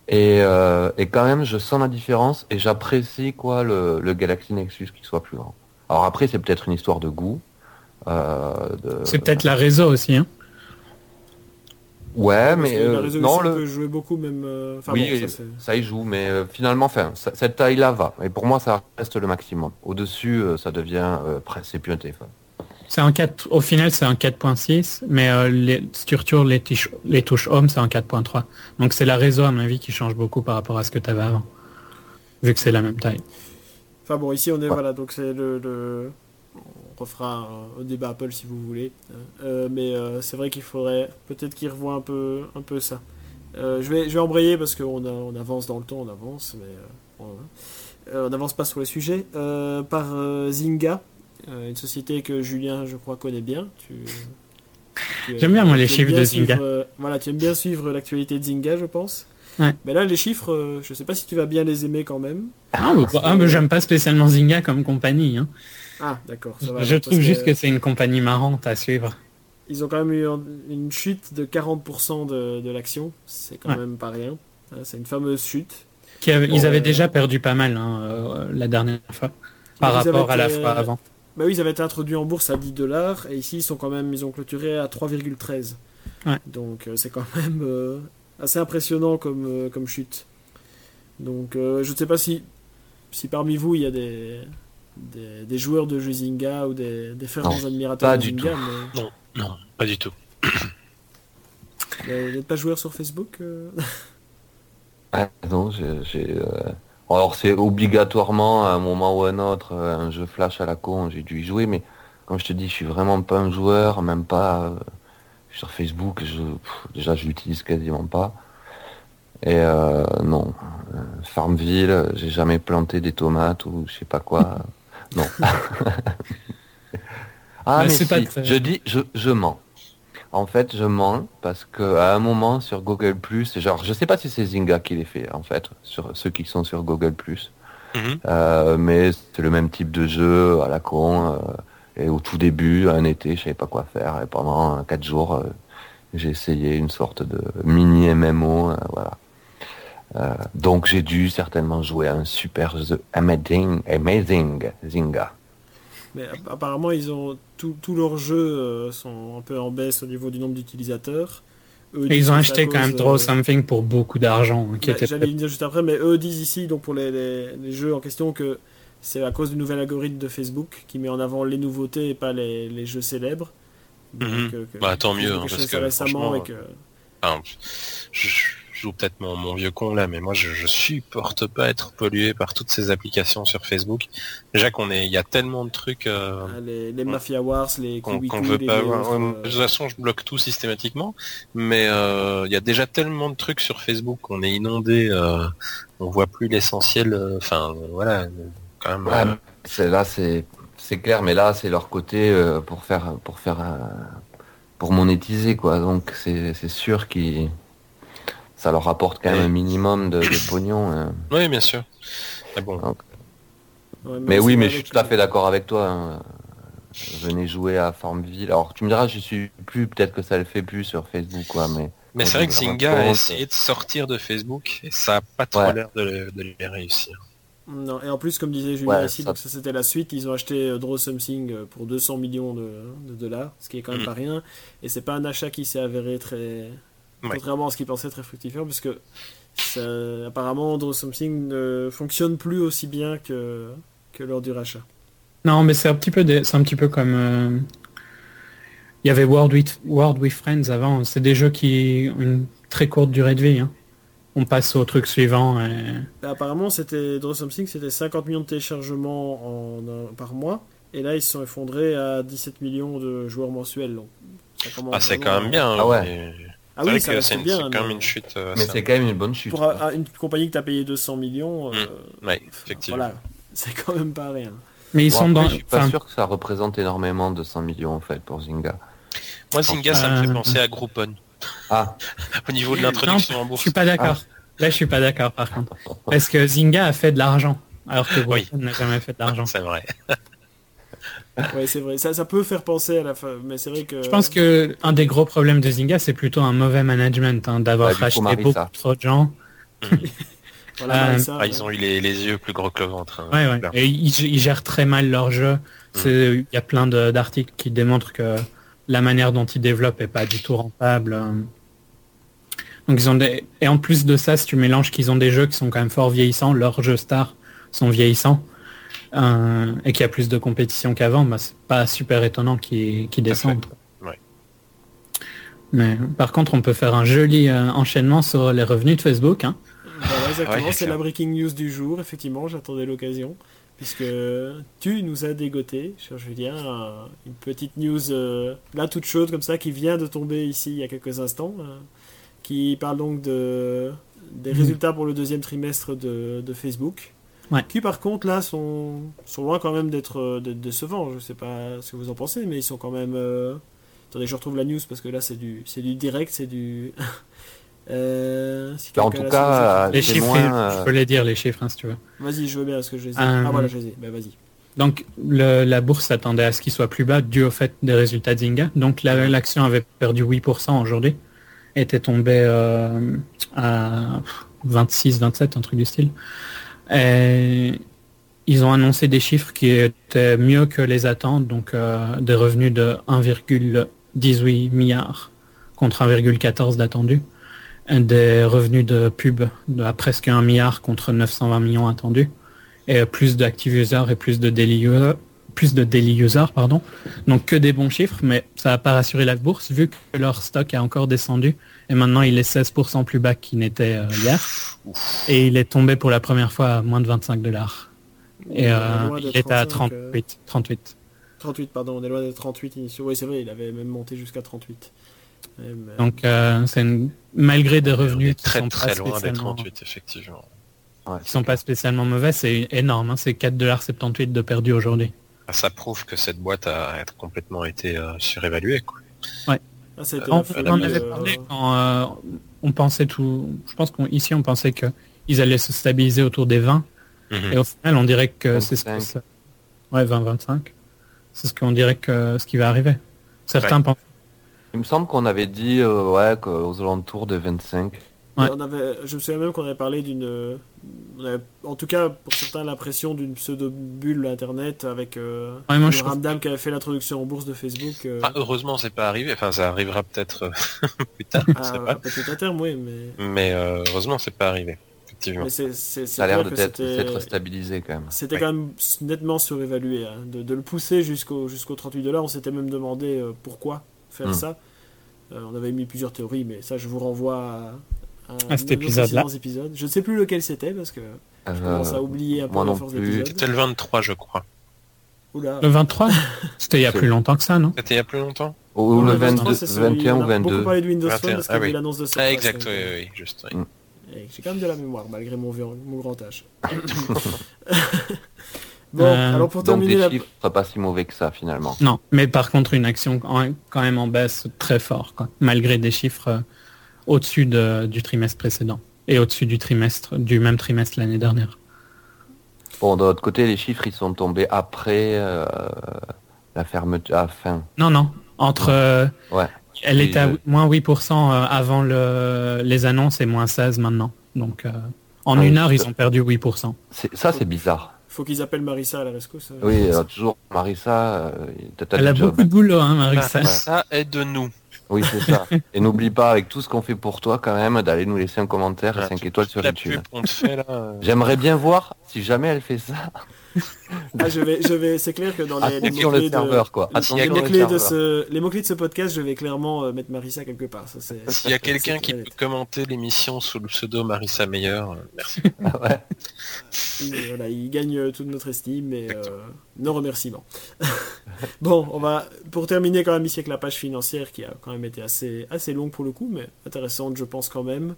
Et, euh, et quand même, je sens la différence et j'apprécie quoi le, le Galaxy Nexus qui soit plus grand. Alors après, c'est peut-être une histoire de goût. euh, de- C'est peut-être la réseau aussi. Hein. Ouais, Parce mais la euh, non, peut le... jouer beaucoup, même. euh, oui, bon, ça, y joue, mais euh, finalement, enfin, ça- cette taille-là va. Et pour moi, ça reste le maximum. Au-dessus, euh, ça devient euh, presque, c'est plus un téléphone. C'est un 4, au final, c'est un 4.6, mais euh, les, si tu les, touches- les touches home, c'est un 4.3. Donc c'est la réseau, à mon avis, qui change beaucoup par rapport à ce que tu avais avant. Vu que c'est la même taille. Enfin bon, ici on est, Ouais. voilà, donc c'est le, le- On refera un, un débat Apple si vous voulez. Euh, mais euh, c'est vrai qu'il faudrait peut-être qu'ils revoient un peu, un peu ça. Euh, je, vais, je vais embrayer parce qu'on on avance dans le temps, on avance, mais euh, on, euh, n'avance pas sur les sujets. Euh, par euh, Zynga, euh, une société que Julien, je crois, connaît bien. Tu, tu- J'aime bien, moi, les chiffres de Zynga. suivre, euh, voilà, tu aimes bien suivre l'actualité de Zynga, je pense. Ouais. Mais là, les chiffres, euh, je sais pas si tu vas bien les aimer quand même. Ah, bah, ah, mais j'aime pas spécialement Zynga comme compagnie. hein. Ah, d'accord. ça va, Je trouve juste que c'est une compagnie marrante à suivre. Ils ont quand même eu un- une chute de 40% de, de l'action. C'est quand Ouais. même pas rien. Hein, C'est une fameuse chute. Qui avait- Bon, ils avaient euh, déjà perdu pas mal hein, euh, la dernière fois, par Ils rapport à la fois avant. Bah oui, ils avaient été introduits en bourse à 10 dollars et ici ils sont quand même, ils ont clôturé à 3,13. Ouais. Donc euh, c'est quand même euh, assez impressionnant comme, euh, comme chute. Donc euh, je ne sais pas si, si parmi vous il y a des, des, des joueurs de jeux Zynga ou des, des fervents Non, admirateurs pas de du tout. mais Non, non, pas du tout. vous n'êtes pas joueur sur Facebook euh? Ouais, non, j'ai. Alors c'est obligatoirement à un moment ou à un autre euh, un jeu flash à la con, j'ai dû y jouer, mais comme je te dis, je suis vraiment pas un joueur, même pas euh, sur Facebook, je, pff, déjà je l'utilise quasiment pas. Et euh, non, Farmville, j'ai jamais planté des tomates ou je sais pas quoi. non. ah Mais pas je dis, je, je mens. En fait, je mens parce que à un moment sur Google genre, je sais pas si c'est Zynga qui les fait en fait, sur ceux qui sont sur Google Mhm. euh, mais c'est le même type de jeu à la con. euh, et au tout début, un été, je savais pas quoi faire. Et pendant quatre jours, euh, j'ai essayé une sorte de mini MMO. voilà. Donc j'ai dû certainement jouer à un super jeu amazing, amazing Zynga. Mais app- apparemment, ils ont tout- tous leurs jeux euh, sont un peu en baisse au niveau du nombre d'utilisateurs. Eux ils ont acheté quand même Draw euh, Something pour beaucoup d'argent. qui bah, était J'allais le dire juste après, mais eux disent ici, donc pour les, les- les jeux en question, que c'est à cause du nouvel algorithme de Facebook qui met en avant les nouveautés et pas les, les jeux célèbres. Donc, Mhm. euh, que- Bah, tant mieux, hein, parce que, récemment franchement, et que- Enfin, je, je joue peut-être mon, mon vieux con là, mais moi je, je supporte pas être pollué par toutes ces applications sur Facebook. Déjà qu'on est, il y a tellement de trucs euh, ah, les, les Mafia Wars, les qu'on veut les pas autres, avoir. Ouais, euh, De toute façon, je bloque tout systématiquement, mais euh, il y a déjà tellement de trucs sur Facebook qu'on est inondé. euh, on voit plus l'essentiel. euh, Enfin, voilà, quand même. Ouais, euh, c'est là, c'est c'est clair, mais là, c'est leur côté euh, pour faire pour faire euh, pour monétiser quoi. Donc c'est c'est sûr qu'ils ça leur apporte quand même Ouais. un minimum de, de pognon. euh. Oui, bien sûr. Mais bon, ouais, Mais oui, mais je suis tout à fait d'accord avec toi. hein. Venez jouer à Farmville. Alors tu me diras, je suis plus, peut-être que ça le fait plus sur Facebook, quoi. Mais mais c'est vrai que Zynga a essayé de sortir de Facebook et ça a pas trop Ouais. l'air de, le- de les réussir. Non, et en plus, comme disait Julien Ouais, ici, ça- donc ça c'était la suite, ils ont acheté euh, Draw Something euh, pour 200 millions de, de dollars, ce qui est quand même Mhm. pas rien, et c'est pas un achat qui s'est avéré très... Ouais. Contrairement à ce qu'ils pensaient très fructifère, puisque ça- apparemment Draw Something ne fonctionne plus aussi bien que, que lors du rachat. Non, mais c'est un petit peu, des- c'est un petit peu comme. euh, Il y avait World with, World with Friends avant. C'est des jeux qui ont une très courte durée de vie. hein. On passe au truc suivant. et- Bah, apparemment, c'était Draw Something, c'était 50 millions de téléchargements en, un- par mois, et là ils se sont effondrés à 17 millions de joueurs mensuels. Donc, ça commence Ah, c'est quand même bien. Ah ouais. Ah c'est oui, ça c'est bien. quand même mais une chute. euh, mais c'est quand même une bonne chute. Pour une compagnie que tu as payé 200 millions, euh, Ouais, effectivement. voilà, c'est quand même pas rien. Mais ils Bon, sont après, dans. Je suis pas enfin, sûr que ça représente énormément de 100 millions en fait pour Zynga. Moi, Zynga, ça me Euh, fait penser à Groupon. Ah, Au niveau de l'introduction en je bourse. suis pas d'accord. Là, je suis pas d'accord par contre. Parce que Zynga a fait de l'argent. Alors que Oui. Groupon n'a jamais fait de l'argent. C'est vrai. Ouais, c'est vrai. Ça, ça peut faire penser à la fin, mais c'est vrai que. Je pense que un des gros problèmes de Zynga, c'est plutôt un mauvais management, hein, d'avoir coup, racheté Marissa. beaucoup trop de gens. Voilà, Euh, Marissa, Ah, ils ont eu les, les yeux plus gros que le ventre. hein, Ouais, ouais. clair. Et ils, ils gèrent très mal leur jeu. C'est- Il y a plein de- d'articles qui démontrent que la manière dont ils développent est pas du tout rentable. euh. Donc ils ont des... Et en plus de ça, si tu mélanges qu'ils ont des jeux qui sont quand même fort vieillissants, leurs jeux stars sont vieillissants, euh, et qu'il y a plus de compétition qu'avant, bah, c'est pas super étonnant qu'ils fait. descendent. Ouais. Mais par contre, on peut faire un joli euh, enchaînement sur les revenus de Facebook. Hein. Voilà, exactement. Ouais, c'est la breaking news du jour. Effectivement, j'attendais l'occasion. Puisque tu nous as dégoté, cher Julien, un- une petite news euh, là toute chaude comme ça qui vient de tomber ici il y a quelques instants, euh, qui parle donc de, des Mhm. résultats pour le deuxième trimestre de, de Facebook. Ouais. Qui par contre là sont, sont loin quand même d'être euh, d'être décevants. Je sais pas ce que vous en pensez, mais ils sont quand même. euh, Attendez, je retrouve la news parce que là c'est du, c'est du direct, c'est du. Euh, si En tout cas. Les chiffres, moins, je peux les dire, les chiffres, hein, si tu veux. Vas-y, je veux bien parce que je les ai. Euh, Ah voilà, je les ai. Ben vas-y. Donc le- la bourse s'attendait à ce qu'il soit plus bas dû au fait des résultats de Zynga. Donc la- l'action avait perdu 8% aujourd'hui, était tombée euh, à 26, 27, un truc du style. Et ils ont annoncé des chiffres qui étaient mieux que les attentes, donc euh, des revenus de 1,18 milliard contre 1,14 d'attendu, et des revenus de pub de à presque 1 milliard contre 920 millions attendus. Et euh, plus d'active users et plus de daily users, plus de daily users, pardon. Donc que des bons chiffres, mais ça n'a pas rassuré la bourse vu que leur stock a encore descendu et maintenant il est 16% plus bas qu'il n'était euh, hier et il est tombé pour la première fois à moins de 25 dollars. Et est euh, il était à 35, euh, 38. 38. 38, pardon, on est loin des 38 initiaux. Oui, c'est vrai, il avait même monté jusqu'à 38. Ouais, mais- Donc euh, c'est une- malgré des revenus est qui très sont très pas loin des spécialement- 38 effectivement. Ouais, qui sont pas spécialement mauvais, c'est énorme. hein. C'est 4,78$ de perdu aujourd'hui. Ça prouve que cette boîte a complètement été euh, surévaluée. Quoi. Ah, ça a été On, on avait euh, parlé quand euh, on pensait tout. Je pense qu'ici on pensait que ils allaient se stabiliser autour des 20 Mhm. et au final on dirait que c'est ce que 25. ça- ouais 20-25. C'est ce qu'on dirait que ce qui va arriver. Certains pensent. Il me semble qu'on avait dit euh, ouais qu'aux alentours de 25. Ouais. On avait, je me souviens même qu'on avait parlé d'une, on avait, en tout cas pour certains l'impression d'une pseudo bulle internet avec euh, Ouais, moi, trouve- Ramdam qui avait fait l'introduction en bourse de Facebook. euh, Ah, heureusement, c'est pas arrivé. Enfin, ça arrivera peut-être euh, plus tard. pas. peut-être à terme, oui, mais, Mais euh, heureusement, c'est pas arrivé. Effectivement. mais Ça a l'air de s'être stabilisé quand même. C'était Ouais. quand même nettement surévalué. hein. De, de le pousser jusqu'au jusqu'au 38 dollars, on s'était même demandé euh, pourquoi faire Hmm. ça. Euh, on avait mis plusieurs théories, mais ça, je vous renvoie à, à cet épisode-là. Je ne sais plus lequel c'était parce que je Euh, commence à oublier un peu moi non force plus. C'était le 23, je crois. Oula. Le 23 C'était il y a plus longtemps que ça, non C'était il y a plus longtemps ou le 23, 22, c'est celui- 21 on ou a 22. beaucoup parlé de Windows Phone 21, parce qu'il ah y avait oui. l'annonce de Ah, Surface, exact, donc, oui, oui, juste. oui. Mm. et J'ai quand même de la mémoire malgré mon, vieux- mon grand âge. bon, Euh, alors pour Donc terminer des la... chiffres pas, pas si mauvais que ça finalement. Non, mais par contre une action quand même en baisse très fort, quoi, malgré des chiffres euh, au-dessus de- du trimestre précédent et au-dessus du trimestre du même trimestre l'année dernière. Bon, de l'autre côté, les chiffres ils sont tombés après euh, la fermeture. Ah, fin. Non, non, entre euh, Ouais. elle était à moins 8% euh, avant le, les annonces et moins 16 maintenant. Donc euh, en Ah, une heure ils ont perdu 8%. C'est- Ça, c'est bizarre. faut qu'ils appellent Marissa à la rescousse. Oui, toujours Marissa, euh, Elle a beaucoup de boulot, hein, Marissa. Ah, ça aide-nous. Oui, c'est ça. Et n'oublie pas, avec tout ce qu'on fait pour toi, quand même, d'aller nous laisser un commentaire Voilà, 5 toute- étoiles sur YouTube. euh, J'aimerais bien voir si jamais elle fait ça. Ah, je vais, je vais, c'est clair que dans les, mots-clés le de- serveur, quoi. les- mots-clés de ce, les mots-clés de ce podcast, je vais clairement euh, mettre Marissa quelque part. Ça, c'est, S'il y a quelqu'un qui peut commenter l'émission sous le pseudo Marissa Meyer, euh, merci. Ah ouais. Il, voilà, il gagne euh, toute notre estime et euh, nos remerciements. bon, on va pour terminer quand même ici avec la page financière qui a quand même été assez assez longue pour le coup, mais intéressante je pense quand même.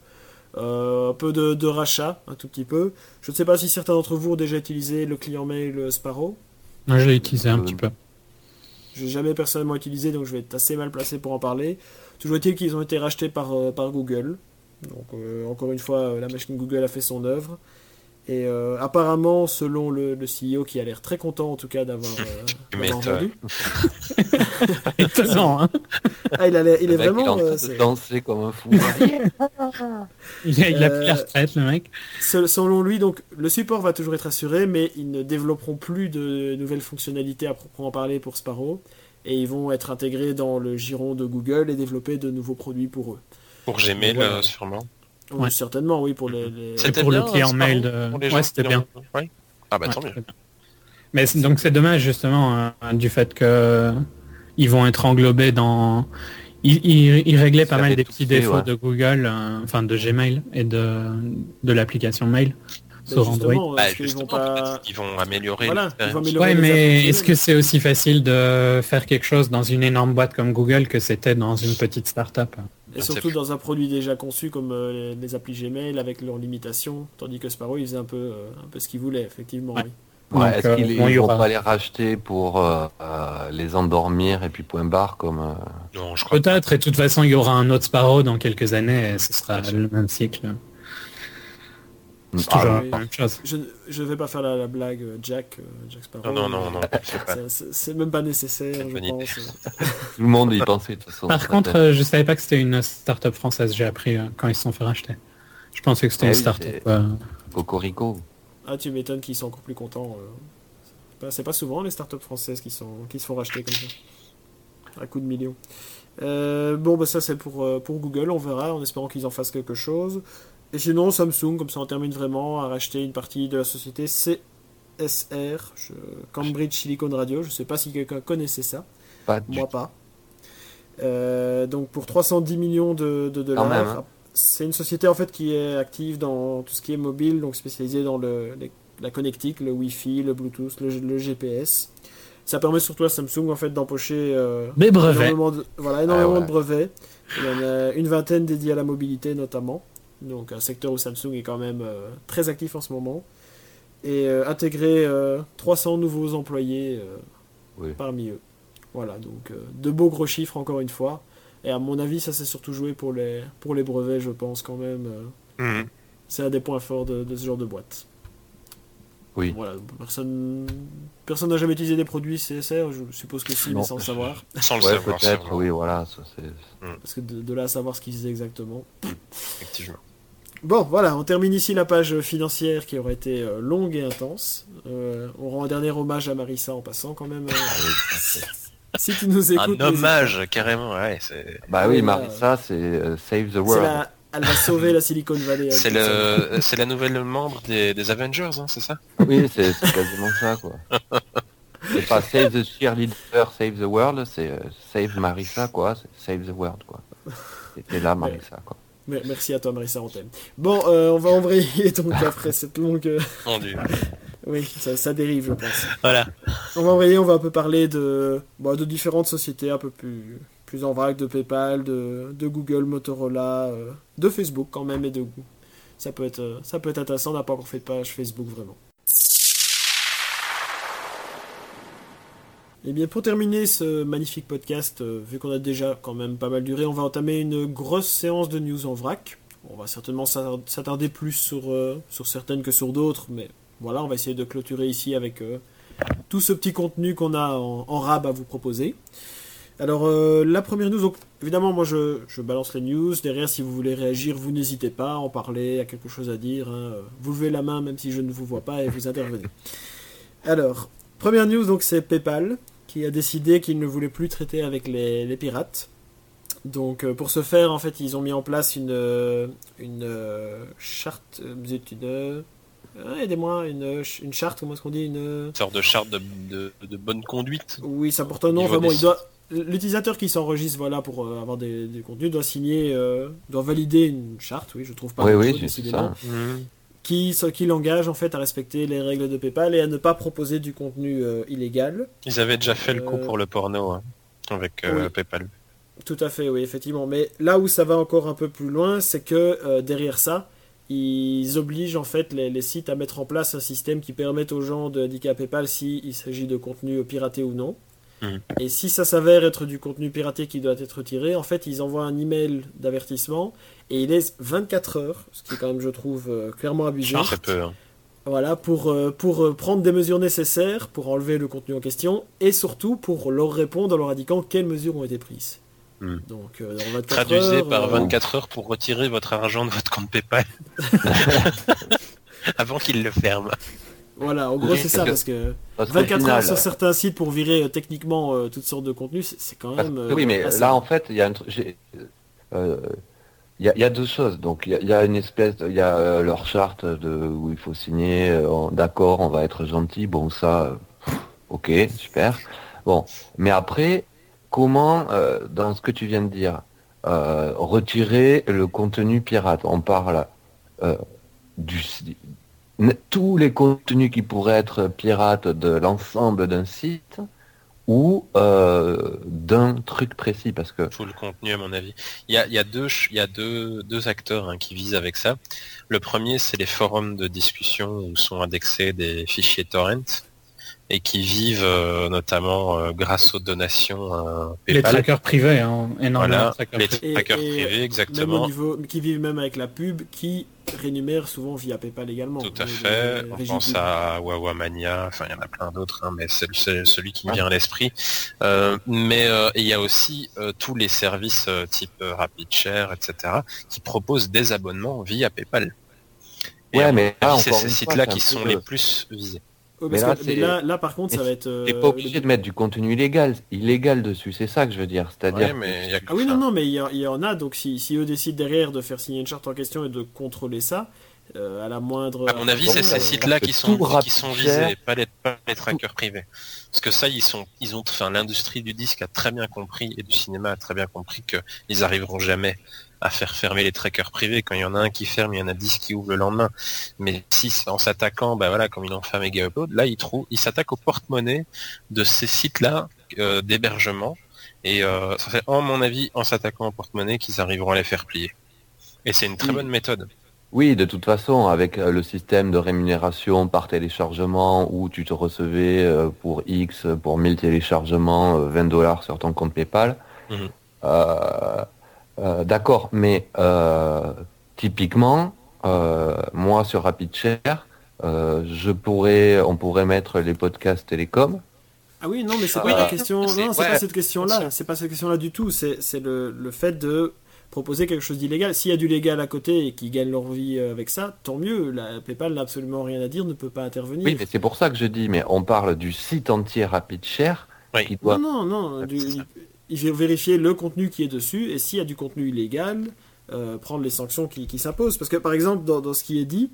Euh, un peu de, de rachat, un tout petit peu. Je ne sais pas si certains d'entre vous ont déjà utilisé le client mail Sparrow. Moi je l'ai utilisé un petit peu. Je l'ai jamais personnellement utilisé, donc je vais être assez mal placé pour en parler. Toujours est-il qu'ils ont été rachetés par, euh, par Google. Donc, euh, encore une fois, la machine Google a fait son œuvre. Et euh, apparemment, selon le, le CEO, qui a l'air très content en tout cas d'avoir euh, vendu. Étonnant, hein Ah, il, a il est mec, il est vraiment. euh, danser comme un fou. il a, il a pris la Euh, retraite, le mec. Se- Selon lui, donc, le support va toujours être assuré, mais ils ne développeront plus de nouvelles fonctionnalités à proprement parler pour Sparrow. Et ils vont être intégrés dans le giron de Google et développer de nouveaux produits pour eux. Pour Gmail, Voilà. sûrement. Ouais. Certainement, oui, pour les. les- C'était pour le client mail de- pour les Ouais, gens c'était bien. Ouais. Ah bah Ouais, tant mieux. Mais c'est- donc c'est dommage justement euh, du fait que ils vont être englobés dans. Ils, ils- ils réglaient pas mal des petits fait, défauts ouais. de Google, euh, enfin de Gmail et de, de l'application mail sur Android. justement, Bah, qu'ils vont pas. améliorer Voilà, ils l'expérience. vont améliorer Ouais, les mais est-ce que c'est aussi facile de faire quelque chose dans une énorme boîte comme Google que c'était dans une petite start-up? Et surtout dans un produit déjà conçu comme euh, les, les applis Gmail avec leurs limitations, tandis que Sparrow il faisait un peu, euh, un peu ce qu'il voulait, effectivement. Ouais. oui. Ouais, Donc, Est-ce euh, qu'ils y vont pas les racheter pour euh, euh, les endormir et puis point barre comme... euh, Non, je crois Peut-être, et de toute façon, il y aura un autre Sparrow dans quelques années et ce sera le même cycle. C'est Ah, toujours oui. la même chose. Je je ne vais pas faire la, la blague euh, Jack, euh, Jack Sparrow. Non, non, non, non, c'est même pas nécessaire, je pense. Tout le monde y pensait de toute façon. Par contre, euh, je savais pas que c'était une start-up française, j'ai appris euh, quand ils se sont fait racheter. Je pensais que c'était Eh une oui, start-up. euh, Cocorico. Ah, tu m'étonnes qu'ils sont encore plus contents. euh. C'est pas- pas, souvent les startups françaises qui, sont, qui se font racheter comme ça. À coup de millions. Euh, bon, bah ça c'est pour, euh, pour Google, on verra, en espérant qu'ils en fassent quelque chose. Et sinon, Samsung, comme ça on termine vraiment, a racheté une partie de la société, CSR, je- Cambridge Silicon Radio. Je sais pas si quelqu'un connaissait ça. Pas du Moi pas. Euh, donc pour 310 millions de, de dollars. hein. C'est une société en fait qui est active dans tout ce qui est mobile, donc spécialisée dans le, les- la connectique, le Wi-Fi, le Bluetooth, le, le GPS. Ça permet surtout à Samsung en fait d'empocher euh, énormément de, voilà, énormément Ah ouais. de brevets. Il y en a une vingtaine dédiés à la mobilité notamment. Donc un secteur où Samsung est quand même euh, très actif en ce moment. Et euh, intégrer euh, 300 nouveaux employés euh, Oui. parmi eux. Voilà, donc euh, de beaux gros chiffres encore une fois. Et à mon avis, ça s'est surtout joué pour les, pour les brevets, je pense quand même. euh, Mhm. c'est un des points forts de, de ce genre de boîte. Oui. Voilà, personne personne n'a jamais utilisé des produits CSR, je suppose que si, Non. mais sans le savoir. Sans le Ouais, savoir, peut-être, oui, voilà. ça, c'est- Parce que de, de là à savoir ce qu'ils faisaient exactement. effectivement. Bon, voilà, on termine ici la page financière qui aurait été euh, longue et intense. Euh, on rend un dernier hommage à Marissa en passant quand même. euh, Ah si tu nous écoutes. Un hommage, carrément, ouais. C'est Bah Oui, Marissa, c'est euh, Save the World. Elle va sauver la Silicon Valley. c'est elle, ça. le, c'est la nouvelle membre des, des Avengers, hein, c'est ça? Oui, c'est c'est quasiment ça, quoi. C'est pas Save the Cheerleader, Save the World, c'est euh, Save Marissa, quoi. C'est Save the World, quoi. C'était là, Marissa, quoi. Mais- Merci à toi, Marissa, on t'aime. Bon, euh, on va embrayer donc après cette longue. euh, Mon dieu. Oui, ça, ça dérive, je pense. Voilà. On va embrayer, on va un peu parler de, bon, de différentes sociétés un peu plus, en vrac, de PayPal, de, Google, Motorola, euh, de Facebook quand même et de Google. Ça peut être, euh, ça peut être intéressant, on n'a pas encore fait de page Facebook vraiment. Et bien pour terminer ce magnifique podcast, euh, vu qu'on a déjà quand même pas mal duré, on va entamer une grosse séance de news en vrac. On va certainement s'attar- s'attarder plus sur, sur certaines que sur d'autres, mais voilà, on va essayer de clôturer ici avec tout ce petit contenu qu'on a en rab à vous proposer. Alors, euh, la première news, donc évidemment, moi je, je balance les news. Derrière, si vous voulez réagir, vous n'hésitez pas à en parler, à quelque chose à dire. hein. Vous levez la main même si je ne vous vois pas et vous intervenez. Alors, première news, donc c'est PayPal qui a décidé qu'il ne voulait plus traiter avec les, les pirates. Donc, euh, pour ce faire, en fait, ils ont mis en place une, euh, une euh, charte. Vous êtes une. euh, Aidez-moi, une, une charte, comment est-ce qu'on dit une, Une sorte de charte de, de, de bonne conduite. Oui, ça porte un nom. Niveau Enfin bon, des- il doit. L'utilisateur qui s'enregistre voilà, pour euh, avoir des, des contenus doit signer, euh, doit valider une charte, oui, je trouve pas Oui, oui, chose, ça. qui, ce qui l'engage en fait à respecter les règles de PayPal et à ne pas proposer du contenu euh, illégal. Ils avaient déjà fait le coup pour le porno hein, avec euh, oui. PayPal. Tout à fait, oui, effectivement. Mais là où ça va encore un peu plus loin, c'est que euh, derrière ça, ils obligent en fait les, les sites à mettre en place un système qui permette aux gens d'indiquer à PayPal s'il s'agit de contenu piraté ou non. Mhm. Et si ça s'avère être du contenu piraté qui doit être retiré, en fait, ils envoient un email d'avertissement et ils laissent 24 heures, ce qui est quand même, je trouve, euh, clairement abusé. Très peu. hein. Voilà, pour, euh, pour euh, prendre des mesures nécessaires pour enlever le contenu en question et surtout pour leur répondre en leur indiquant quelles mesures ont été prises. Hmm. Donc, euh, dans 24 Traduisez heures, par euh, 24 heures pour retirer votre argent de votre compte PayPal. Avant qu'il le ferme. Voilà, en gros, c'est ça, parce que Parce qu'au 24 final, heures sur certains sites pour virer euh, techniquement euh, toutes sortes de contenus, c'est- quand même. que euh, oui, mais assez- là, en fait, il y a un euh, il y, a, il y a deux choses. Donc, il y a, il y a une espèce, de- il y a euh, leur charte de où il faut signer. euh, D'accord, on va être gentil. Bon, ça, euh, ok, super. Bon, mais après, comment, euh, dans ce que tu viens de dire, euh, retirer le contenu pirate? On parle euh, du tous les contenus qui pourraient être pirates de l'ensemble d'un site ou euh, d'un truc précis parce que Tout le contenu, à mon avis. Il y a, il y a deux, il y a deux, deux acteurs hein, qui visent avec ça. Le premier, c'est les forums de discussion où sont indexés des fichiers torrent et qui vivent euh, notamment euh, grâce aux donations euh, Les trackers privés, hein, énormément Voilà, de trackers les trackers privés, Même au exactement. niveau, qui vivent même avec la pub, qui rémunèrent souvent via PayPal également. Tout à Les- fait. les On pense à Wawamania, enfin il y en a plein d'autres, hein, mais c'est celui qui me vient à l'esprit. Euh, mais euh, il y a aussi euh, tous les services euh, type euh, RapidShare, etc., qui proposent des abonnements via PayPal. Et Ouais, mais c'est ces sites-là qui sont peu- les plus visés. Mais parce là, que- mais là, là, par contre, ça va être. euh, t'es pas obligé de mettre du contenu illégal, illégal dessus, c'est ça que je veux dire. C'est-à-dire Ouais, mais il y a que Ah oui, non, non, mais il y, en a, donc si, si eux décident derrière de faire signer une charte en question et de contrôler ça, euh, à la moindre. À mon avis, c'est ces sites-là qui sont, qui sont visés, pas les, pas les trackers privés. Parce que ça, ils sont, ils ont, enfin, l'industrie du disque a très bien compris et du cinéma a très bien compris qu'ils arriveront jamais à faire fermer les trackers privés. Quand il y en a un qui ferme, il y en a dix qui ouvrent le lendemain. Mais si en s'attaquant, bah voilà, comme ils l'ont fait à Mega Upload, là ils trouvent, ils s'attaquent au porte-monnaie de ces sites-là euh, d'hébergement. Et euh, ça fait, en mon avis, en s'attaquant au porte-monnaie, qu'ils arriveront à les faire plier. Et c'est une très bonne méthode. Oui, de toute façon, avec euh, le système de rémunération par téléchargement où tu te recevais pour X, pour 1000 téléchargements, 20 euh, dollars sur ton compte PayPal. Mhm. D'accord, mais typiquement, moi sur RapidShare, je pourrais, on pourrait mettre les podcasts télécom. Ah oui, non, mais c'est pas la question. Non, c'est pas cette question-là. C'est pas cette question-là du tout. C'est le, le fait de proposer quelque chose d'illégal. S'il y a du légal à côté et qui gagnent leur vie euh, avec ça, tant mieux. La PayPal n'a absolument rien à dire, ne peut pas intervenir. Oui, mais c'est pour ça que je dis, mais on parle du site entier RapidShare. Oui. Non, non, non. Il faut vérifier le contenu qui est dessus et s'il y a du contenu illégal, euh, prendre les sanctions qui, s'imposent. Parce que par exemple, dans ce qui est dit,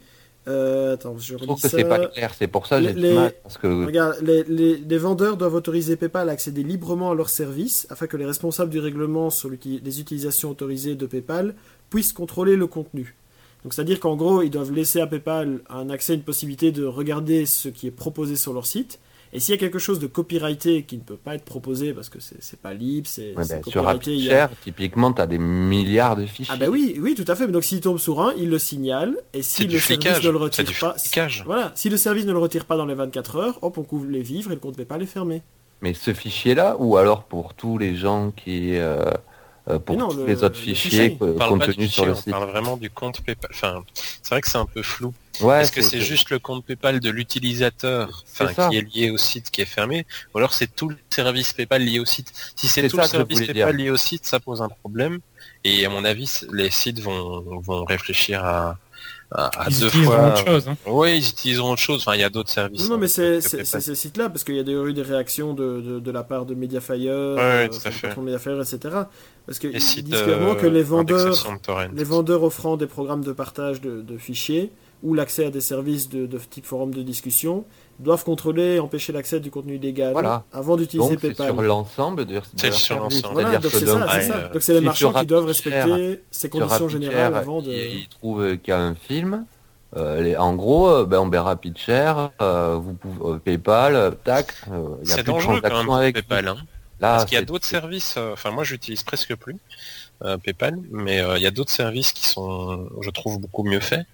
euh, attends, je, trouve que c'est pas clair, c'est pour ça que j'ai les, parce que... Regarde, les, les, vendeurs doivent autoriser PayPal à accéder librement à leurs services afin que les responsables du règlement sur les utilisations autorisées de PayPal puissent contrôler le contenu. Donc c'est-à-dire qu'en gros, ils doivent laisser à PayPal un accès, une possibilité de regarder ce qui est proposé sur leur site et s'il y a quelque chose de copyrighté qui ne peut pas être proposé parce que c'est pas libre, c'est ouais, ben, Sur a... typiquement, tu as des milliards de fichiers. Ah ben oui, oui, tout à fait. Donc s'il tombe sur un, il le signale. Et si le service ne le retire pas... Voilà, si le service ne le retire pas dans les 24 heures, hop, on couvre les vivres et le compte pas les fermer. Mais ce fichier-là, ou alors pour tous les gens qui... Euh, euh, pour tous les autres fichiers contenus sur le site. On parle vraiment du compte PayPal. Enfin, c'est vrai que c'est un peu flou. Ouais, Est-ce que c'est juste le compte PayPal de l'utilisateur qui est lié au site qui est fermé ou alors c'est tout le service PayPal lié au site? Si c'est tout le service PayPal lié au site, ça pose un problème. Et à mon avis, les sites vont, vont réfléchir à, à, ils deux fois. Autre chose, hein. Oui, ils utiliseront autre chose. Enfin, il y a d'autres services. Non, mais c'est ce site-là, parce qu'il y a eu des réactions de, de, la part de Mediafire, euh, Mediafire, etc. Parce qu'ils disent clairement que les vendeurs, les vendeurs offrant des programmes de partage de, de fichiers ou l'accès à des services de, de, type forum de discussion doivent contrôler et empêcher l'accès du contenu illégal avant d'utiliser PayPal. sur l'ensemble de, C'est sur l'ensemble. Voilà, donc c'est ça, c'est ça. Donc c'est les marchands qui doivent respecter ces conditions générales avant de... Ils trouvent qu'il y a un film, euh, en gros, euh, ben, on verra euh, vous pouvez, PayPal, tac, il y a plus dangereux de quand même avec PayPal. Hein. Là, Parce qu'il y a d'autres services, enfin moi j'utilise presque plus PayPal, mais il y a d'autres services qui sont, je trouve, beaucoup mieux faits.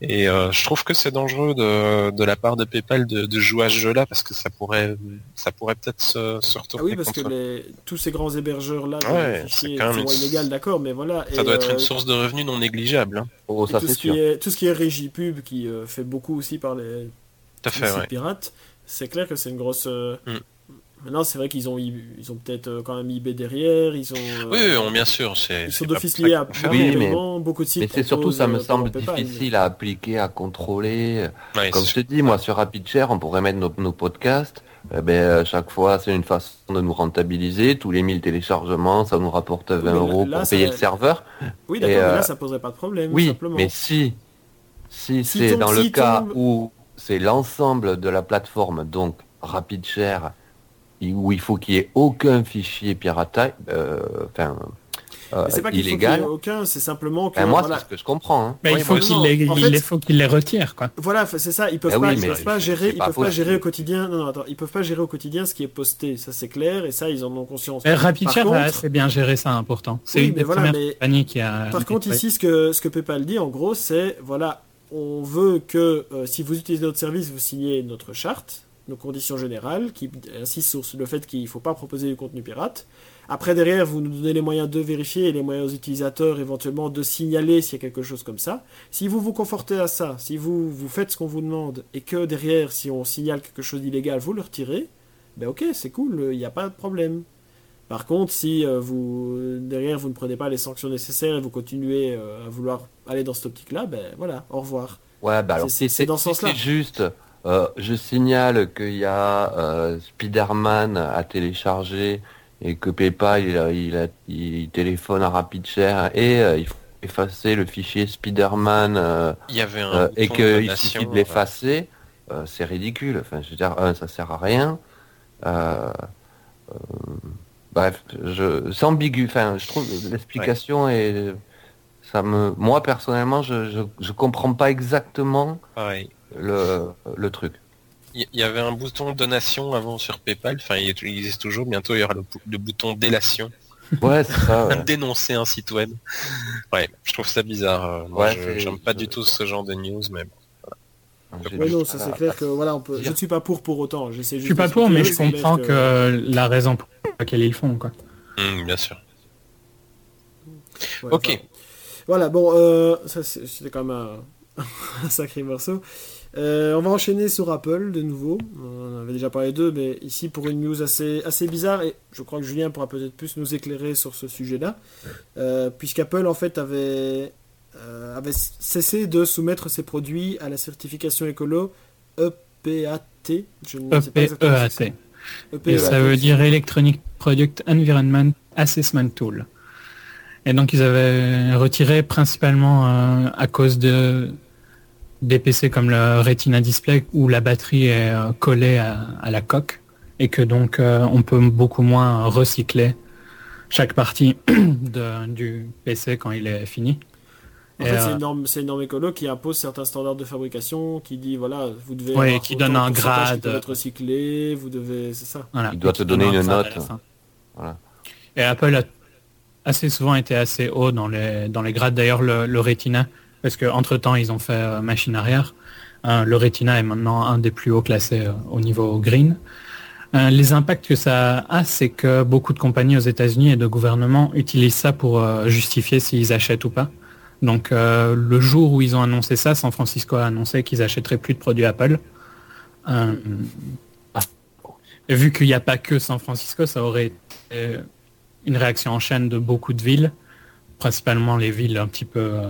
Et euh, je trouve que c'est dangereux de, de, la part de PayPal de, de, jouer à ce jeu-là parce que ça pourrait, ça pourrait peut-être se, se retourner. Ah oui, parce que les, tous ces grands hébergeurs-là, ouais, c'est quand même illégal, d'accord, mais voilà. Ça doit être une euh, source de revenus non négligeable. Hein. Oh, ça tout, ce qui est, tout ce qui est régie pub, qui euh, fait beaucoup aussi par les, fait, pirates, c'est clair que c'est une grosse. Mm. Maintenant, c'est vrai qu'ils ont, ils ont peut-être euh, quand même eBay derrière. Ils ont, euh, oui, bien sûr. Ils sont d'office liés à oui, mais, beaucoup de sites. Mais c'est surtout, ça me semble difficile à appliquer, à contrôler. Comme je te dis, moi, sur RapidShare, on pourrait mettre nos, podcasts. Eh ben, chaque fois, c'est une façon de nous rentabiliser. Tous les 1000 téléchargements, ça nous rapporte 20 euros pour payer le serveur. Oui, d'accord, mais là, euh, ça poserait pas de problème. Oui, mais si, si, c'est dans le cas où c'est l'ensemble de la plateforme, donc RapidShare, où il faut qu'il n'y ait aucun fichier piraté, euh, enfin, euh, c'est pas qu'il faut aucun, c'est simplement que. Ben moi, c'est ce que je comprends. Hein. il faut qu'il les, il faut qu'il les retire, quoi. Voilà, c'est ça. Ils peuvent eh pas, ils peuvent pas gérer, ils peuvent pas gérer au quotidien. Non, non, attends, ils peuvent pas gérer au quotidien ce qui est posté. Ça, c'est clair, et ça, ils en ont conscience. RapidShare a assez bien géré ça, important. C'est une des voilà, mais... qui a. Par contre, ici, ce que ce que PayPal dit, en gros, c'est voilà, on veut que euh, si vous utilisez notre service, vous signez notre charte nos conditions générales, qui insistent sur le fait qu'il ne faut pas proposer du contenu pirate. Après, derrière, vous nous donnez les moyens de vérifier et les moyens aux utilisateurs éventuellement de signaler s'il y a quelque chose comme ça. Si vous vous confortez à ça, si vous, vous faites ce qu'on vous demande et que derrière, si on signale quelque chose d'illégal, vous le retirez, ben ok, c'est cool, il n'y a pas de problème. Par contre, si euh, vous derrière vous ne prenez pas les sanctions nécessaires et vous continuez euh, à vouloir aller dans cette optique-là, ben voilà, au revoir. Ouais, bah alors c'est dans ce sens-là. C'est juste euh, je signale qu'il y a euh, Spider-Man à télécharger et que PayPal il, il, il téléphone à RapidShare et euh, il effacer le fichier Spider-Man euh, Il y avait un et qu'il suffit de l'effacer, c'est ridicule. Enfin, je veux dire, ça sert à rien. Bref, je, c'est ambigu. Enfin, je trouve l'explication est, ça me, moi personnellement, je, je, je comprends pas exactement pareil. Le, le truc. Il y- avait un bouton donation avant sur PayPal, enfin il existe toujours, bientôt il y aura le, bou- le bouton délation, Ouais, c'est ça. ouais. dénoncer un site web. Ouais, je trouve ça bizarre. euh, Moi, Ouais, j'aime pas du tout ce genre de news, mais bon. Ouais, non, ça c'est clair que voilà, on peut. Je ne suis pas pour pour autant. J'essaie Je juste suis pas pour, mais je comprends que la raison pour laquelle ils le font, quoi. Hum, bien sûr. Ouais, Ok. enfin, voilà, bon, euh, ça c'était quand même un, un sacré morceau. Euh, on va enchaîner sur Apple de nouveau. On avait déjà parlé d'eux, mais ici pour une news assez, assez bizarre, et je crois que Julien pourra peut-être plus nous éclairer sur ce sujet-là, euh, puisqu'Apple en fait avait, euh, avait cessé de soumettre ses produits à la certification écolo E EPAT. Je ne sais pas exactement ce que. EPAT. Et ça veut dire Electronic Product Environment Assessment Tool. Et donc ils avaient retiré principalement à cause de des PC comme le Retina Display où la batterie est euh, collée à, à la coque et que donc euh, on peut beaucoup moins recycler chaque partie de- du PC quand il est fini. En Et, fait, c'est euh, une norme, c'est une norme écolo qui impose certains standards de fabrication, qui dit voilà, vous devez. Avoir qui donne un grade. peut être recyclé, vous devez, c'est ça. Voilà. Il doit te donner donne un une note. Voilà. Et Apple a assez souvent été assez haut dans les, dans les grades. D'ailleurs, le, le Retina, parce qu'entre temps, ils ont fait euh, machine arrière. Euh, le Retina est maintenant un des plus hauts classés euh, au niveau green. Les impacts que ça a, c'est que beaucoup de compagnies aux États-Unis et de gouvernements utilisent ça pour justifier s'ils achètent ou pas. Donc, le jour où ils ont annoncé ça, San Francisco a annoncé qu'ils achèteraient plus de produits Apple. Et vu qu'il n'y a pas que San Francisco, ça aurait été une réaction en chaîne de beaucoup de villes, principalement les villes un petit peu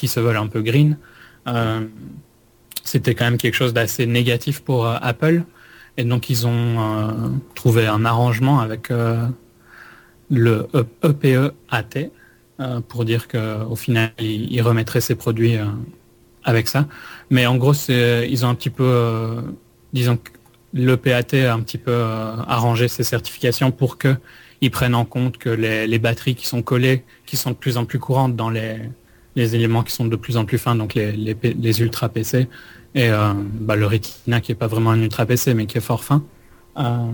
qui se veulent un peu green. Euh, C'était quand même quelque chose d'assez négatif pour euh, Apple. Et donc ils ont euh, trouvé un arrangement avec le EPEAT pour dire qu'au final ils, remettraient ces produits avec ça. Mais en gros ils ont un petit peu disons que l'EPAT a un petit peu arrangé ces certifications pour que ils prennent en compte que les batteries qui sont collées, qui sont de plus en plus courantes dans les, les éléments qui sont de plus en plus fins, donc les, les, P- les ultra PC, et euh, bah, le Retina qui est pas vraiment un ultra PC mais qui est fort fin, euh,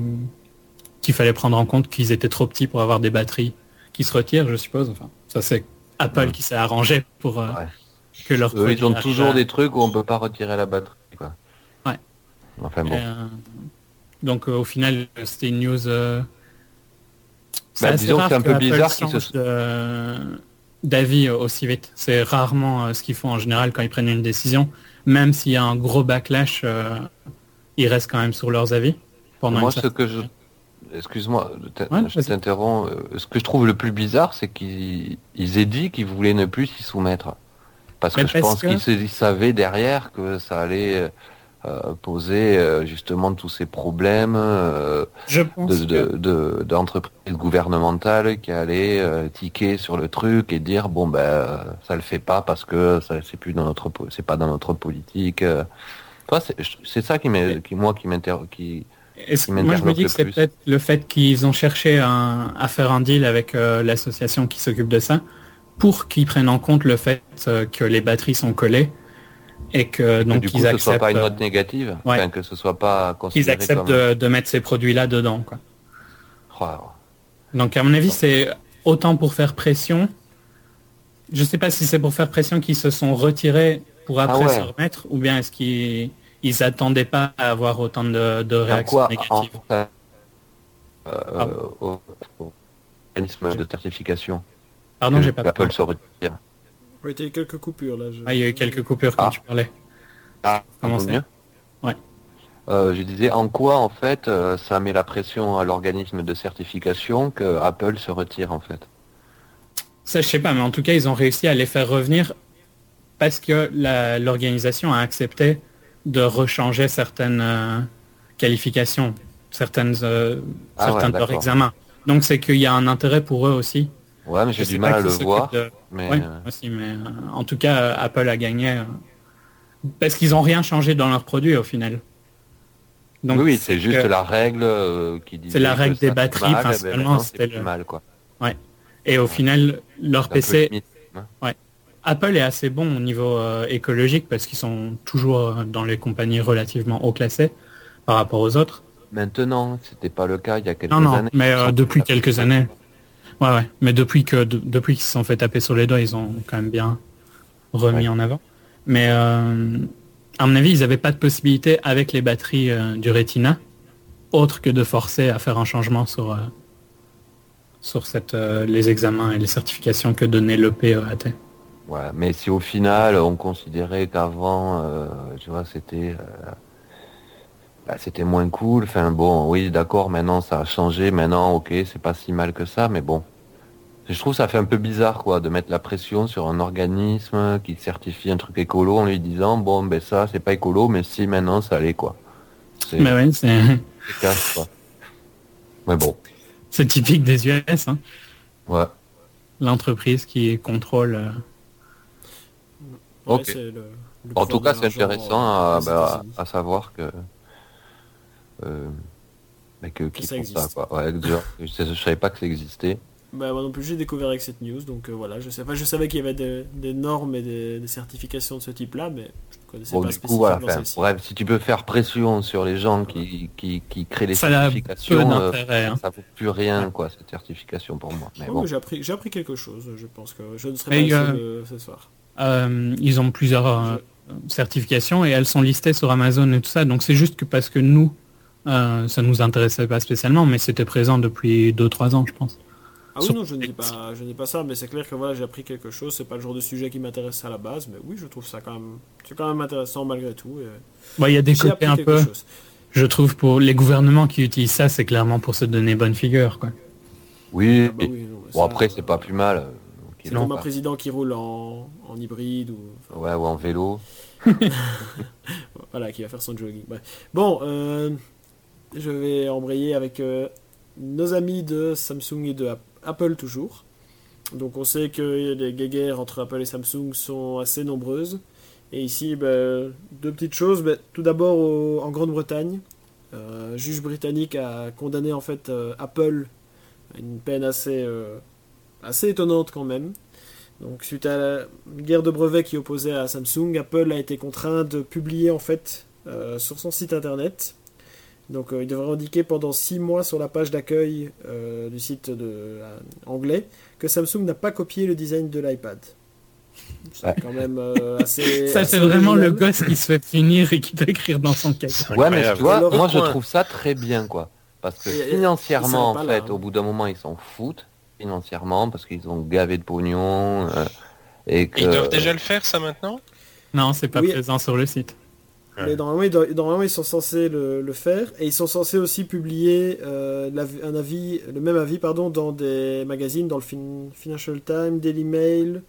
qu'il fallait prendre en compte qu'ils étaient trop petits pour avoir des batteries qui se retirent, je suppose. Enfin, ça c'est Apple Ouais. qui s'est arrangé pour euh, Ouais. que leur Eux, ils ont toujours à- des trucs où on peut pas retirer la batterie. Quoi. Ouais. Enfin bon. Donc au final, c'était une news. Bah, disons que c'est un peu bizarre qu'ils change se- de- d'avis euh, aussi vite. C'est rarement euh, ce qu'ils font en général quand ils prennent une décision. Même s'il y a un gros backlash, euh, ils restent quand même sur leurs avis. Pendant Moi, une ce que je... Excuse-moi, Ouais, je t'interromps. Ce que je trouve le plus bizarre, c'est qu'ils ils aient dit qu'ils voulaient ne plus s'y soumettre. Parce Mais que je pense que- qu'ils savaient derrière que ça allait poser euh, justement tous ces problèmes euh, Je pense de- de- de- d'entreprises gouvernementales qui allaient euh, tiquer sur le truc et dire bon ben euh, ça le fait pas parce que ça c'est plus dans notre c'est pas dans notre politique. euh. Toi, c'est c'est ça qui m'est qui moi qui m'inter qui Est-ce- qui moi, je me dis que c'est peut-être le fait qu'ils ont cherché un- à faire un deal avec euh, l'association qui s'occupe de ça pour qu'ils prennent en compte le fait euh, que les batteries sont collées et que que donc du coup ils ce soit pas une euh, note négative, ouais. enfin, que ce soit pas qu'ils considéré acceptent comme de, de mettre ces produits-là dedans. Quoi. Oh, Donc à mon avis, c'est autant pour faire pression. Je sais pas si c'est pour faire pression qu'ils se sont retirés pour après Ah ouais. se remettre, ou bien est-ce qu'ils ils attendaient pas à avoir autant de, de réactions quoi négatives? en- euh, Ah. au, au organisme de certification Pardon, que j'ai pas. Apple se retire. Oui, il y a eu quelques coupures là. je- Ah, il y a eu quelques coupures quand Ah. tu parlais. Ah, Comment c'est Ouais. Euh, je disais en quoi en fait euh, ça met la pression à l'organisme de certification que Apple se retire en fait? Ça, je sais pas, mais en tout cas, ils ont réussi à les faire revenir parce que l'organisation a accepté de rechanger certaines euh, qualifications, certaines, euh, Ah certains ouais, de leurs examens. Donc, c'est qu'il y a un intérêt pour eux aussi Ouais, mais j'ai du mal à le voir. de- Mais Ouais, euh, aussi, mais euh, en tout cas, euh, Apple a gagné euh, parce qu'ils ont rien changé dans leurs produits au final. Donc, oui, oui, c'est juste que- la règle euh, qui dit. C'est la règle des batteries, principalement, c'était c'est le- mal quoi. Et au final, leur PC, limite, hein. Apple est assez bon au niveau euh, écologique parce qu'ils sont toujours euh, dans les compagnies relativement haut classées par rapport aux autres. Maintenant, c'était pas le cas il y a quelques Non, non, années. mais euh, depuis quelques années. Ouais, ouais. Mais depuis que de- depuis qu'ils se sont fait taper sur les doigts, ils ont quand même bien remis Ouais. en avant. Mais euh, à mon avis, ils n'avaient pas de possibilité avec les batteries euh, du Retina, autre que de forcer à faire un changement sur euh, sur cette les examens et les certifications que donnait l'EPEAT. Ouais, mais si au final on considérait qu'avant, tu vois, c'était bah, c'était moins cool. Enfin bon, oui, d'accord, maintenant ça a changé. Maintenant, ok, c'est pas si mal que ça, mais bon. Je trouve ça fait un peu bizarre, quoi, de mettre la pression sur un organisme qui certifie un truc écolo en lui disant, bon, ben ça, c'est pas écolo, mais si maintenant ça l'est, quoi. C'est Mais ouais, c'est c'est casse, quoi. Mais bon, c'est typique des US, hein. ouais. l'entreprise qui contrôle. euh, Ouais, Ok. c'est le- le En tout cas, c'est intéressant euh, à, bah, à savoir que, euh, bah, que, ça font ça, existe. quoi. Ouais, déjà, je, je savais pas que ça existait. Bah, moi non plus, j'ai découvert avec cette news, donc euh, voilà. Je, sais, enfin, je savais qu'il y avait des, des normes et des, des certifications de ce type-là, mais je ne connaissais Bon, pas du coup, voilà. enfin, bref, si tu peux faire pression sur les gens qui, qui, qui créent les Ça certifications, euh, hein. ça vaut plus rien, quoi, cette certification pour moi. Mais Ouais, bon, mais j'ai appris, quelque chose, je pense que je ne serai Mais, pas euh, seul euh, ce soir. Euh, ils ont plusieurs euh, certifications et elles sont listées sur Amazon et tout ça. Donc c'est juste que parce que nous, euh, ça nous intéressait pas spécialement, mais c'était présent depuis 2-3 ans, je pense. Ah oui, sur- non, je ne dis pas, je ne dis pas ça, mais c'est clair que voilà, j'ai appris quelque chose. C'est pas le genre de sujet qui m'intéresse à la base, mais oui, je trouve ça quand même, c'est quand même intéressant malgré tout. Bon, il y a des côtés un peu, chose. je trouve, pour les gouvernements qui utilisent ça, c'est clairement pour se donner bonne figure. Quoi. oui. Ah bah oui, non, bon, ça, après, c'est pas plus mal. C'est comme un président qui roule en, en hybride ou enfin, Ouais, ou en vélo. voilà, qui va faire son jogging. Bon, euh, je vais embrayer avec euh, nos amis de Samsung et de App- Apple toujours. Donc on sait que les guéguerres entre Apple et Samsung sont assez nombreuses. Et ici, ben, deux petites choses. Ben, tout d'abord, en Grande-Bretagne, euh, un juge britannique a condamné en fait euh, Apple à une peine assez, euh, assez étonnante quand même. Donc suite à la guerre de brevets qui opposait à Samsung, Apple a été contraint de publier en fait sur son site internet. Donc euh, il devrait indiquer pendant 6 mois sur la page d'accueil euh, du site de, euh, anglais que Samsung n'a pas copié le design de l'iPad. C'est Ouais. quand même euh, assez... Ça, assez c'est vraiment le gosse qui se fait finir et qui doit écrire dans son cahier. Ouais, mais tu vois, moi je trouve ça très bien, quoi. Parce que Et- financièrement, en fait, là, hein. au bout d'un moment, ils s'en foutent. Financièrement, parce qu'ils ont gavé de pognon. euh, et que... Ils doivent déjà le faire, ça, maintenant? Non, c'est pas Oui. présent sur le site. Mais normalement, ils doivent- normalement, ils sont censés le, le faire et ils sont censés aussi publier euh, un avis, le même avis pardon, dans des magazines, dans le fin- Financial Times, Daily Mail,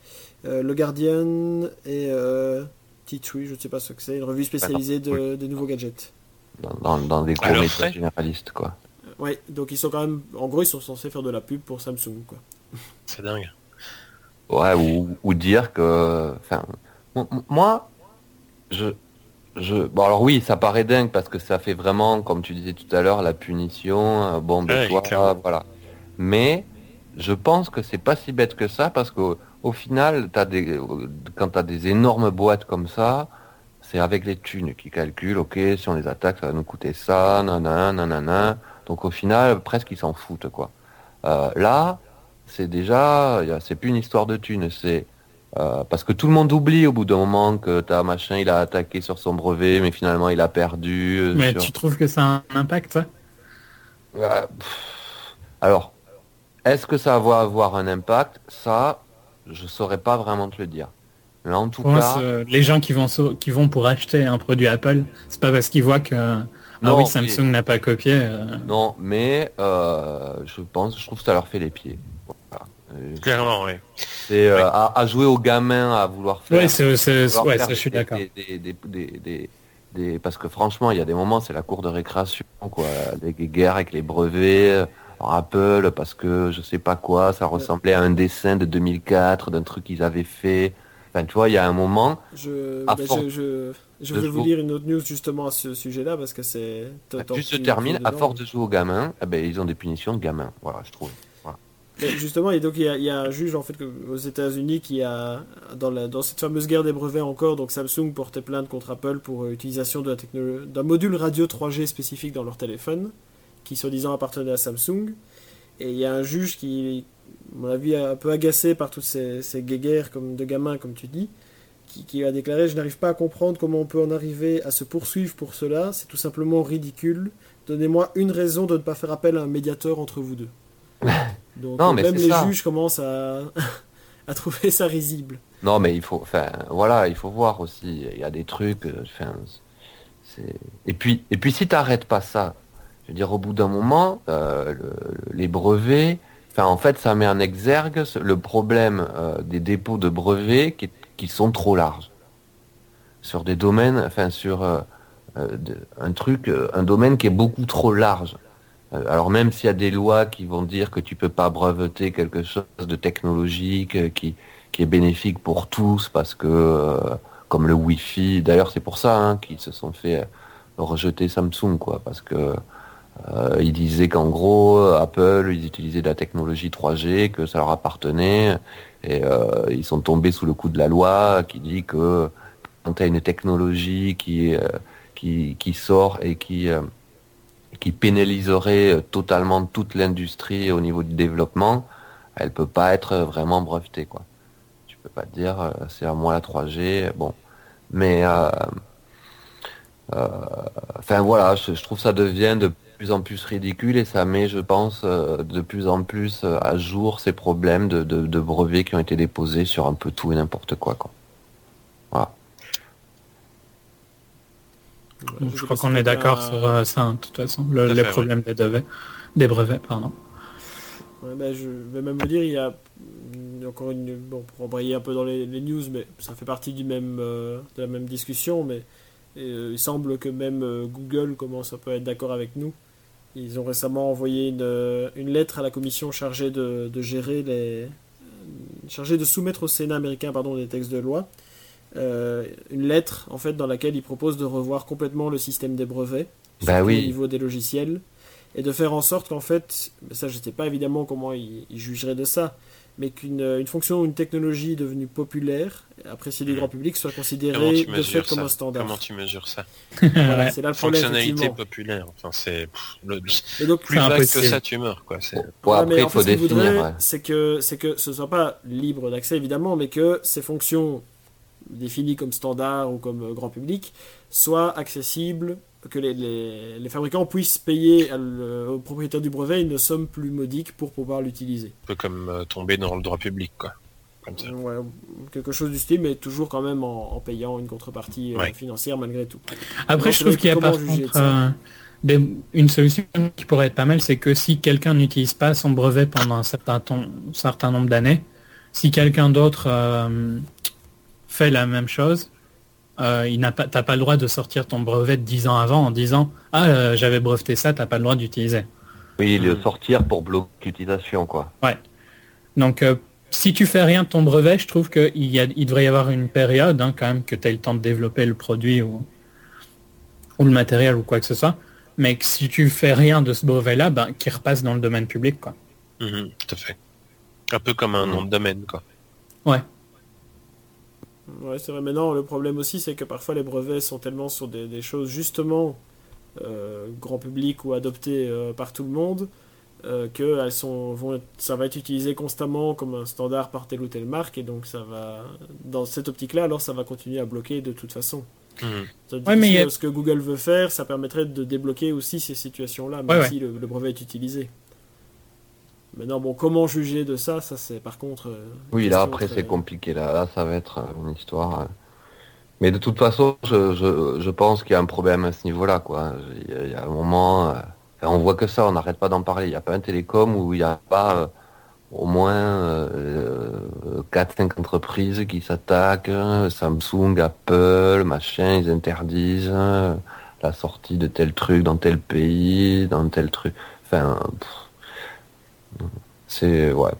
euh, Le Guardian et euh, T3, je ne sais pas ce que c'est, une revue spécialisée de, des nouveaux gadgets. dans, dans, dans des cours médias frais. généralistes, quoi. Ouais, donc ils sont quand même, en gros, ils sont censés faire de la pub pour Samsung, quoi. C'est dingue. Ouais, ou, ou dire que... Enfin, moi, je... Je... Bon, alors oui, ça paraît dingue parce que ça fait vraiment, comme tu disais tout à l'heure, la punition. euh, bon, Ouais, toi, clairement. voilà. Mais je pense que c'est pas si bête que ça parce qu'au au final, as des, quand tu as des énormes boîtes comme ça, c'est avec les thunes qui calculent, ok, si on les attaque, ça va nous coûter ça, nanana, nanana. Donc au final, presque ils s'en foutent, quoi. Euh, là, c'est déjà, c'est plus une histoire de thunes, c'est euh, parce que tout le monde oublie au bout d'un moment que ta machin, il a attaqué sur son brevet, mais finalement il a perdu. euh, Mais sur- tu trouves que ça a un impact, ça? Euh, Alors, est-ce que ça va avoir un impact? Ça, je saurais pas vraiment te le dire. Mais en tout cas, les gens qui vont, qui vont pour acheter un produit Apple, c'est pas parce qu'ils voient que ah Non, oui, oui. Samsung n'a pas copié. non, mais je pense, je trouve que ça leur fait les pieds. Euh, Clairement, oui. C'est euh, à, à jouer aux gamins à vouloir faire. Ouais, c'est, c'est- vouloir ouais, faire ça, je suis des- d'accord. des- des- des- des- des- des- Parce que franchement, il y a des moments, c'est la cour de récréation, quoi. Les guerres avec les brevets. Apple parce que je sais pas quoi, ça ressemblait à un dessin de 2004 d'un truc qu'ils avaient fait. Enfin, tu vois, il y a un moment. Je, ben, force je, je, je vous jouer- lire une autre news justement à ce sujet-là parce que c'est. que se tu- termine, à force de jouer aux gamins, eh ben, ils ont des punitions de gamins. Voilà, je trouve. Justement, et donc il y, a, un juge en fait aux États-Unis qui a dans, cette fameuse guerre des brevets encore, donc Samsung portait plainte contre Apple pour euh, utilisation d'un module radio 3G spécifique dans leur téléphone, qui soi-disant appartenait à Samsung. Et il y a un juge qui, à mon avis, un peu agacé par toutes ces, ces guéguerres comme de gamins, comme tu dis, qui a déclaré Je n'arrive pas à comprendre comment on peut en arriver à se poursuivre pour cela, c'est tout simplement ridicule. Donnez-moi une raison de ne pas faire appel à un médiateur entre vous deux. Donc Non, euh, mais même les ça. juges commencent à, à trouver ça risible. Non, mais il faut, enfin, voilà, il faut voir aussi. Il y a des trucs. euh, Enfin. Et puis, et puis, si t'arrêtes pas ça, je veux dire, au bout d'un moment, euh, le- les brevets. Enfin, en fait, ça met en exergue le problème euh, des dépôts de brevets qui, qui sont trop larges sur des domaines, enfin, sur euh, de- un truc, un domaine qui est beaucoup trop large. Euh, Alors même s'il y a des lois qui vont dire que tu peux pas breveter quelque chose de technologique euh, qui qui est bénéfique pour tous parce que euh, comme le Wi-Fi, d'ailleurs c'est pour ça hein, qu'ils se sont fait rejeter Samsung quoi parce que ils disaient qu'en gros Apple ils utilisaient de la technologie 3G que ça leur appartenait et ils sont tombés sous le coup de la loi qui dit que quand tu as une technologie qui sort et qui qui pénaliserait euh, totalement toute l'industrie au niveau du développement, elle peut pas être vraiment brevetée quoi. Tu peux pas te dire euh, c'est à moi la 3G, bon. Mais euh, euh, enfin voilà, je, je trouve ça devient de plus en plus ridicule et ça met, je pense, euh, de plus en plus euh, à jour ces problèmes de, de, de brevets qui ont été déposés sur un peu tout et n'importe quoi quoi. Je crois qu'on est d'accord sur euh, ça, hein, de toute façon, le- Tout les fait, problèmes des, brevets, des brevets. Pardon. Ouais, bah, je vais même vous dire, il y a encore une. Bon, pour embrayer un peu dans les, les news, mais ça fait partie du même, euh, de la même discussion, mais euh, il semble que même euh, Google commence un peu à être d'accord avec nous. Ils ont récemment envoyé une, une lettre à la commission chargée de, de gérer les. chargée de soumettre au Sénat américain pardon, des textes de loi. Euh, une lettre en fait dans laquelle ils proposent de revoir complètement le système des brevets Bah oui. au niveau des logiciels et de faire en sorte qu'en fait, mais ça je sais pas évidemment comment ils jugeraient de ça, mais qu'une une fonction ou une technologie devenue populaire, appréciée du grand public, soit considérée de fait comme un standard. Comment tu mesures ça Voilà, c'est là le problème. Fonctionnalité populaire. Enfin, c'est le, plus vague que ça, tu meurs quoi. C'est Bon, Ouais, après il en faut ce définir. ouais. c'est que c'est que ce soit pas libre d'accès évidemment, mais que ces fonctions définies comme standard ou comme euh, grand public soient accessibles, que les, les- les fabricants puissent payer le- au propriétaire du brevet une somme plus modique pour pouvoir l'utiliser. un peu comme euh, tomber dans le droit public quoi. Comme ça. Ouais, quelque chose du style, mais toujours quand même en, en payant une contrepartie euh, Ouais. financière malgré tout. Après, je trouve qu'il y a par contre euh, des- une solution qui pourrait être pas mal, c'est que si quelqu'un n'utilise pas son brevet pendant un certain, ton- certain nombre d'années, si quelqu'un d'autre euh, fait la même chose, euh, il n'a pas, t'as pas le droit de sortir ton brevet de 10 ans avant en disant ah euh, j'avais breveté ça, t'as pas le droit d'utiliser. Oui, le sortir pour bloquer l'utilisation quoi. Donc euh, si tu fais rien de ton brevet, je trouve qu'il y a, il devrait y avoir une période hein, quand même que tu aies le temps de développer le produit ou, ou le matériel ou quoi que ce soit. Mais que si tu fais rien de ce brevet-là, ben, qu'il repasse dans le domaine public. Quoi. Mhm, tout à fait. Un peu comme un nom de domaine quoi. Ouais, c'est vrai. Mais non, le problème aussi, c'est que parfois les brevets sont tellement sur des, des choses justement euh, grand public ou adoptées euh, par tout le monde euh, que elles sont, vont être- ça va être utilisé constamment comme un standard par telle ou telle marque et donc ça va dans cette optique-là, alors ça va continuer à bloquer de toute façon. Mhm. Ouais, mais a- ce que Google veut faire, ça permettrait de débloquer aussi ces situations-là, même Ouais, ouais. si le, le brevet est utilisé. Maintenant, bon, comment juger de ça? Ça, c'est par contre. euh, Oui, là après très- c'est compliqué. Là, là, ça va être euh, une histoire. euh. Mais de toute façon, je, je, je pense qu'il y a un problème à ce niveau-là, quoi. Il y a, un moment, on voit que ça, on n'arrête pas d'en parler. Il n'y a pas un télécom où il n'y a pas au moins euh, 4-5 entreprises qui s'attaquent. Samsung, Apple, machin, ils interdisent la sortie de tel truc dans tel pays, dans tel truc. Enfin, pff, C'est ouais,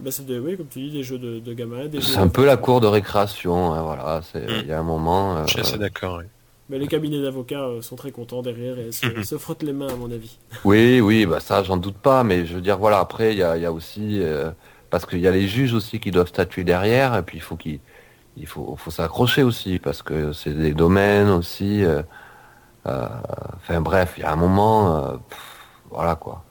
Bah, c'est des, oui, comme tu dis, des jeux de, de gamins. des c'est jeux un peu la cour de récréation. hein, voilà, Mm. il y a un moment. euh, Je suis assez d'accord. oui. Mais les cabinets d'avocats euh, sont très contents derrière et se, Mhm. se frottent les mains, à mon avis. Oui, oui, bah ça, j'en doute pas, mais je veux dire, voilà, après, il y a, il y a aussi, euh, parce qu'il y a les juges aussi qui doivent statuer derrière, et puis il faut qu'il, il faut, faut s'accrocher aussi, parce que c'est des domaines aussi. euh, euh, Enfin bref, il y a un moment, euh, pff, voilà quoi.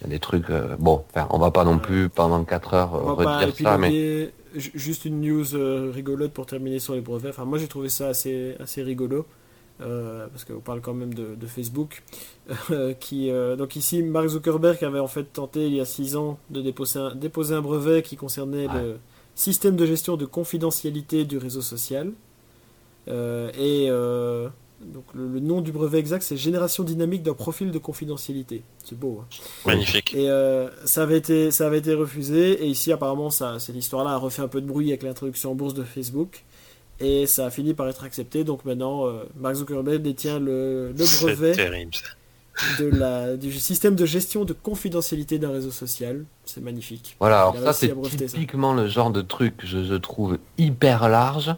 Il y a des trucs, euh, bon, on va pas non plus pendant 4 heures euh, On va pas redire ça, mais Juste une news euh, rigolote pour terminer sur les brevets. Enfin, moi j'ai trouvé ça assez, assez rigolo. euh, parce qu'on parle quand même de, de Facebook. Euh, qui, euh, donc ici, Mark Zuckerberg avait en fait tenté il y a 6 ans de déposer un, déposer un brevet qui concernait le système de gestion de confidentialité du réseau social. Et euh, donc le, le nom du brevet exact c'est Génération dynamique d'un profil de confidentialité. C'est beau. hein. Magnifique. Et euh, ça, avait été, ça avait été refusé. Et ici, apparemment, ça, cette histoire-là a refait un peu de bruit avec l'introduction en bourse de Facebook. Et ça a fini par être accepté. Donc maintenant, euh, Mark Zuckerberg détient le, brevet terrible. ça. de la, du système de gestion de confidentialité d'un réseau social. C'est magnifique. voilà, alors ça c'est ça. typiquement le genre de truc, je, je trouve, hyper large,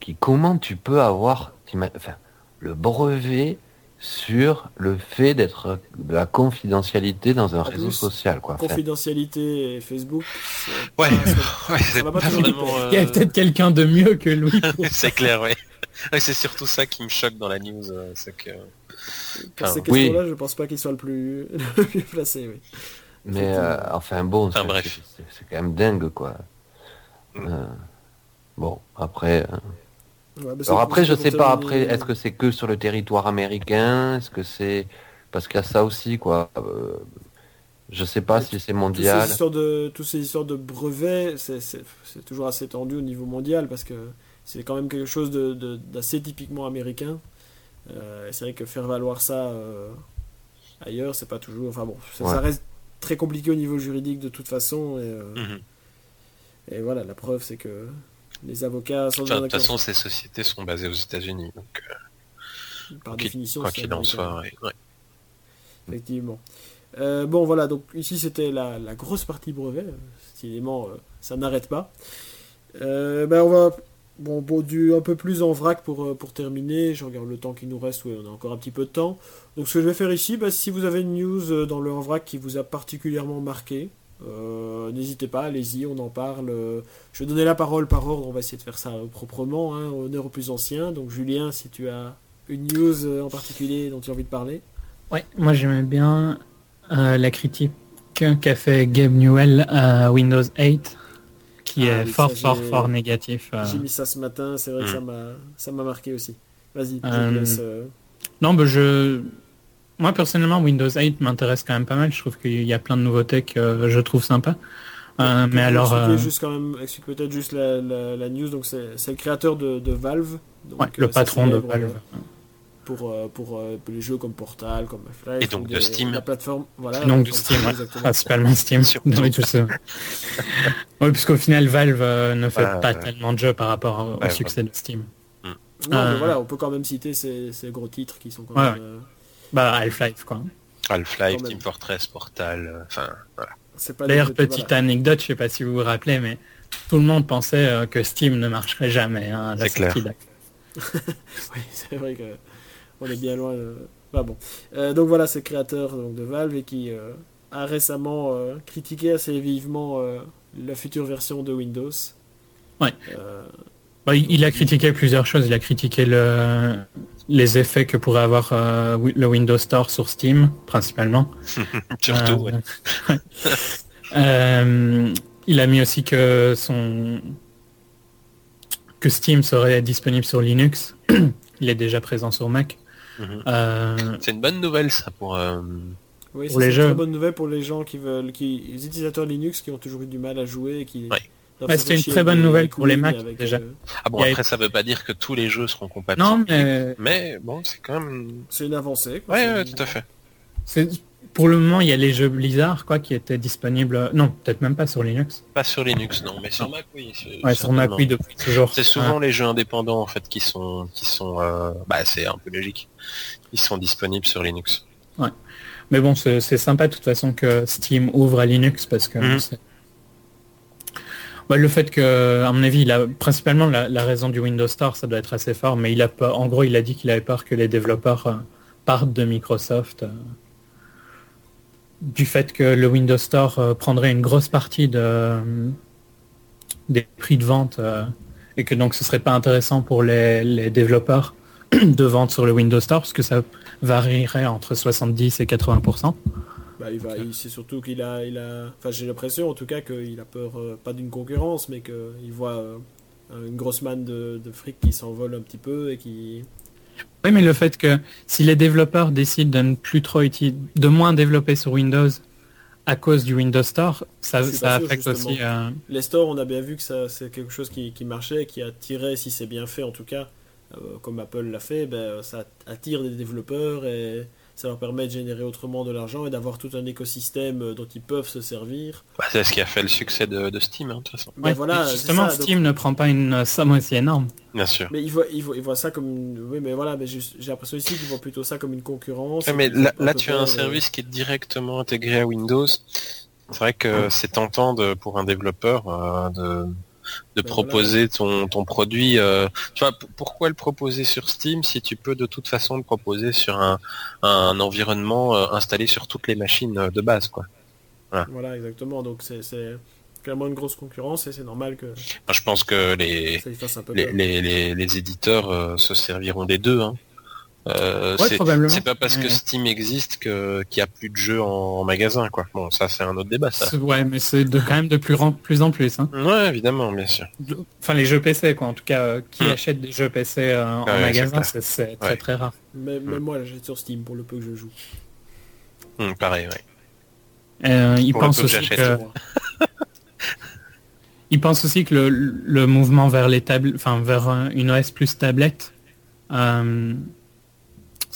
qui comment tu peux avoir, enfin, le brevet sur le fait d'être de la confidentialité dans un En réseau social, quoi. Confidentialité et Facebook. c'est Ouais, ouais va pas pas toujours vraiment. Il y a euh, peut-être quelqu'un de mieux que lui. pour- c'est clair, oui. C'est surtout ça qui me choque dans la news, euh, c'est que. Pour ces oui. questions-là, je pense pas qu'il soit le plus, le plus placé. Oui. Mais euh, enfin bon, Enfin, c'est- quand même dingue, quoi. Mm. Euh, bon, après. euh, Ouais, bah, Alors après, je sais pas. Après, est-ce que c'est que sur le territoire américain? Est-ce que c'est parce qu'il y a ça aussi, quoi? Euh, Je sais pas si c'est toutes mondial. ces histoires de toutes ces histoires de brevets, c'est- toujours assez tendu au niveau mondial parce que c'est quand même quelque chose de- de- d'assez typiquement américain. Euh, et c'est vrai que faire valoir ça euh, ailleurs, c'est pas toujours. Enfin bon, ça, Ouais. ça reste très compliqué au niveau juridique de toute façon. Et, euh, Mhm. et voilà, la preuve c'est que les avocats sont Enfin, de toute façon, ces sociétés sont basées aux États-Unis, donc euh, Par définition, quoi qu'il en soit, ouais, ouais. effectivement. Euh, bon, voilà, donc ici c'était la, la grosse partie brevet. Stylément, euh, ça n'arrête pas. Ben, on va bon, bon, du un peu plus en vrac pour, pour terminer. Je regarde le temps qui nous reste, oui, on a encore un petit peu de temps. Donc, ce que je vais faire ici, ben, si vous avez une news dans le en vrac qui vous a particulièrement marqué, euh, n'hésitez pas, allez-y, on en parle. Je vais donner la parole par ordre, on va essayer de faire ça proprement, hein, honneur aux plus anciens. Donc, Julien, si tu as une news euh, en particulier dont tu as envie de parler. Ouais, moi j'aimais bien euh, la critique qu'a fait Gabe Newell à Windows 8, qui Ah est oui, fort, ça, fort, fort négatif. euh. J'ai mis ça ce matin, c'est vrai que Mm. ça m'a ça m'a marqué aussi. Vas-y, je Euh, te laisse, euh, Non, bah, je... Moi personnellement, Windows 8 m'intéresse quand même pas mal. Je trouve qu'il y a plein de nouveautés que je trouve sympa. Euh, mais alors, expliquer euh, juste quand même, explique peut-être juste la, la- la news. Donc c'est c'est le créateur de, de Valve, donc, ouais, euh, le patron de Valve. euh, pour euh, pour, euh, pour les jeux comme Portal, comme Half-Life, Et donc de des- Steam. la plateforme, voilà. Et donc de Steam, ouais. exactement. Principalement Steam. Mais tout ça. oui, puisqu'au final, Valve euh, ne fait Voilà, pas ouais. tellement de jeux par rapport au, au Ouais, succès de Steam. Non, mais Euh, voilà, on peut quand même citer ces, ces gros titres qui sont quand Ouais, même. Euh, Bah, Half-Life, quoi. Half-Life. Team Fortress, Portal, euh, enfin, voilà. D'ailleurs, petite voilà. anecdote, je sais pas si vous vous rappelez, mais tout le monde pensait euh, que Steam ne marcherait jamais hein, à la sortie. Oui, c'est vrai que on est bien loin. de- Bah bon. Euh, donc voilà, c'est créateur donc, de Valve et qui euh, a récemment euh, critiqué assez vivement euh, la future version de Windows. Ouais. Bah, il a critiqué plusieurs choses. Il a critiqué le, les effets que pourrait avoir euh, le Windows Store sur Steam, principalement. Surtout, Euh. Euh, il a mis aussi que son que Steam serait disponible sur Linux. il est déjà présent sur Mac. Mhm. Euh, C'est une bonne nouvelle, ça, pour... euh, oui, Pour c'est les une jeux. très bonne nouvelle pour les gens qui veulent, qui, les utilisateurs Linux qui ont toujours eu du mal à jouer et qui. Ouais. Ouais, se c'est une chier très bonne nouvelle pour les Mac, déjà. euh, Ah bon, y a- après, ça veut pas dire que tous les jeux seront compatibles. non, mais Mais bon, c'est quand même... c'est une avancée. quoi. Ouais, ouais, tout à fait. c'est pour le moment il y a les jeux Blizzard quoi qui étaient disponibles. Non, peut-être même pas sur Linux. Pas sur Linux, non, mais sur Mac, oui. c'est- Ouais, sur Mac oui depuis toujours. C'est souvent les jeux indépendants, en fait, qui sont... qui sont euh, Bah, c'est un peu logique. Ils sont disponibles sur Linux. Mais bon, c'est c'est sympa de toute façon que Steam ouvre à Linux parce que Mhm. Ouais, le fait que, à mon avis, principalement la, raison du Windows Store, ça doit être assez fort, mais en gros, il a dit qu'il avait peur que les développeurs euh, partent de Microsoft euh, du fait que le Windows Store euh, prendrait une grosse partie de, des prix de vente et que donc ce serait pas intéressant pour les, développeurs de vendre sur le Windows Store parce que ça varierait entre 70 et 80 Bah, il va, c'est surtout qu'il a, il a, enfin j'ai l'impression en tout cas qu'il a peur, euh, pas d'une concurrence, mais qu'il voit euh, une grosse manne de, de fric qui s'envole un petit peu et qui, Oui, mais le fait que si les développeurs décident de ne plus trop utiliser, de moins développer sur Windows à cause du Windows Store, ça, affecte justement. aussi. euh, les stores, on a bien vu que ça, c'est quelque chose qui, qui marchait, qui attirait, si c'est bien fait en tout cas, comme Apple l'a fait, ben, ça attire des développeurs et ça leur permet de générer autrement de l'argent et d'avoir tout un écosystème euh, dont ils peuvent se servir. Bah, c'est ce qui a fait le succès de, de Steam, hein, de toute façon. Ouais, voilà, justement, ça, donc- Steam ne prend pas une somme aussi énorme. Bien sûr. Mais ils voient, ils voient, ils voient ça comme une... Oui, mais voilà, mais j'ai j'ai l'impression ici qu'ils voient plutôt ça comme une concurrence. Ouais, mais là, tu as un euh, service qui est directement intégré à Windows. C'est vrai que c'est tentant de, pour un développeur euh, de, de Ben proposer ton, ton produit. euh, tu vois, pourquoi le proposer sur Steam si tu peux de toute façon le proposer sur un, un environnement euh, installé sur toutes les machines euh, de base, quoi. Voilà, exactement. Donc c'est- clairement une grosse concurrence et c'est normal que je pense que les, les, les, les, les éditeurs euh, se serviront des deux. Hein. Euh, Ouais, c'est- pas parce que. Steam existe que qu'il y a plus de jeux en, en magasin, quoi. Bon, ça c'est un autre débat, ça. Ouais, mais c'est de, quand même de plus en plus en plus. hein. Ouais, évidemment, bien sûr. De- Enfin, les jeux PC, quoi. En tout cas, euh, qui Hmm. achète des jeux PC euh, en Ouais, magasin, c'est très Ouais. très rare. Mais- Même moi, là, j'achète sur Steam pour le peu que je joue. Hum, pareil, ouais. Euh, il pense que aussi que il pense aussi que le, le mouvement vers les tables, enfin vers une OS plus tablette, euh,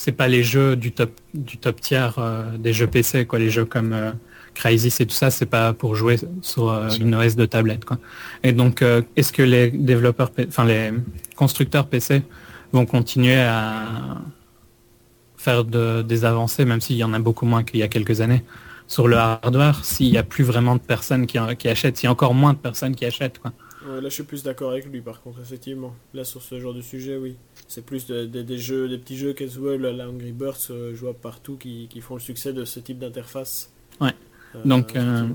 c'est pas les jeux du top du top tiers euh, des jeux PC quoi, les jeux comme euh, Crysis et tout ça, c'est pas pour jouer sur euh, une OS de tablette quoi. Et donc euh, est-ce que les développeurs, enfin les constructeurs PC vont continuer à faire de- des avancées, même s'il y en a beaucoup moins qu'il y a quelques années sur le hardware, s'il n'y a plus vraiment de personnes qui, qui achètent, s'il y a encore moins de personnes qui achètent. Quoi? Ouais, là, je suis plus d'accord avec lui, par contre, effectivement. Là, sur ce genre de sujet, oui. C'est plus de- de- des jeux, des petits jeux casual à la Angry Birds euh, jouables partout qui, qui font le succès de ce type d'interface. Ouais. Euh, Donc, euh.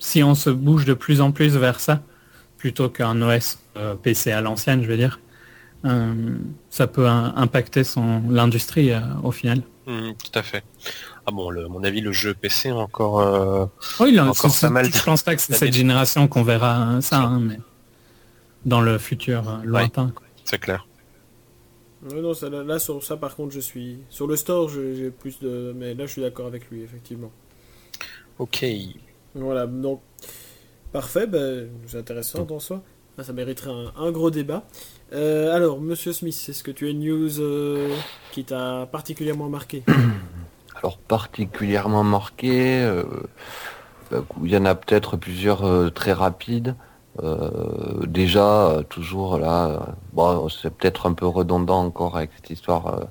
Si on se bouge de plus en plus vers ça, plutôt qu'un OS euh, PC à l'ancienne, je veux dire, euh, ça peut un- impacter son l'industrie euh, au final. Hum, tout à fait. Ah bon, le, mon avis, le jeu PC encore. euh, Oui, là, Encore c'est- pas mal je pense pas que c'est cette génération qu'on verra euh, ça, hein, mais dans le futur euh, lointain. c'est clair. Ouais, non, ça, là, là, sur ça, par contre, je suis. Sur le store, j'ai plus de. Mais là, je suis d'accord avec lui, effectivement. Ok. Voilà, donc. Parfait, ben, c'est intéressant dans soi. Ah, Ça mériterait un, un gros débat. Euh, alors, monsieur Smith, est-ce que tu as une news euh, qui t'a particulièrement marqué Alors particulièrement marqué, euh, bah, il y en a peut-être plusieurs euh, très rapides. Euh, déjà, toujours là, bon, c'est peut-être un peu redondant encore avec cette histoire euh,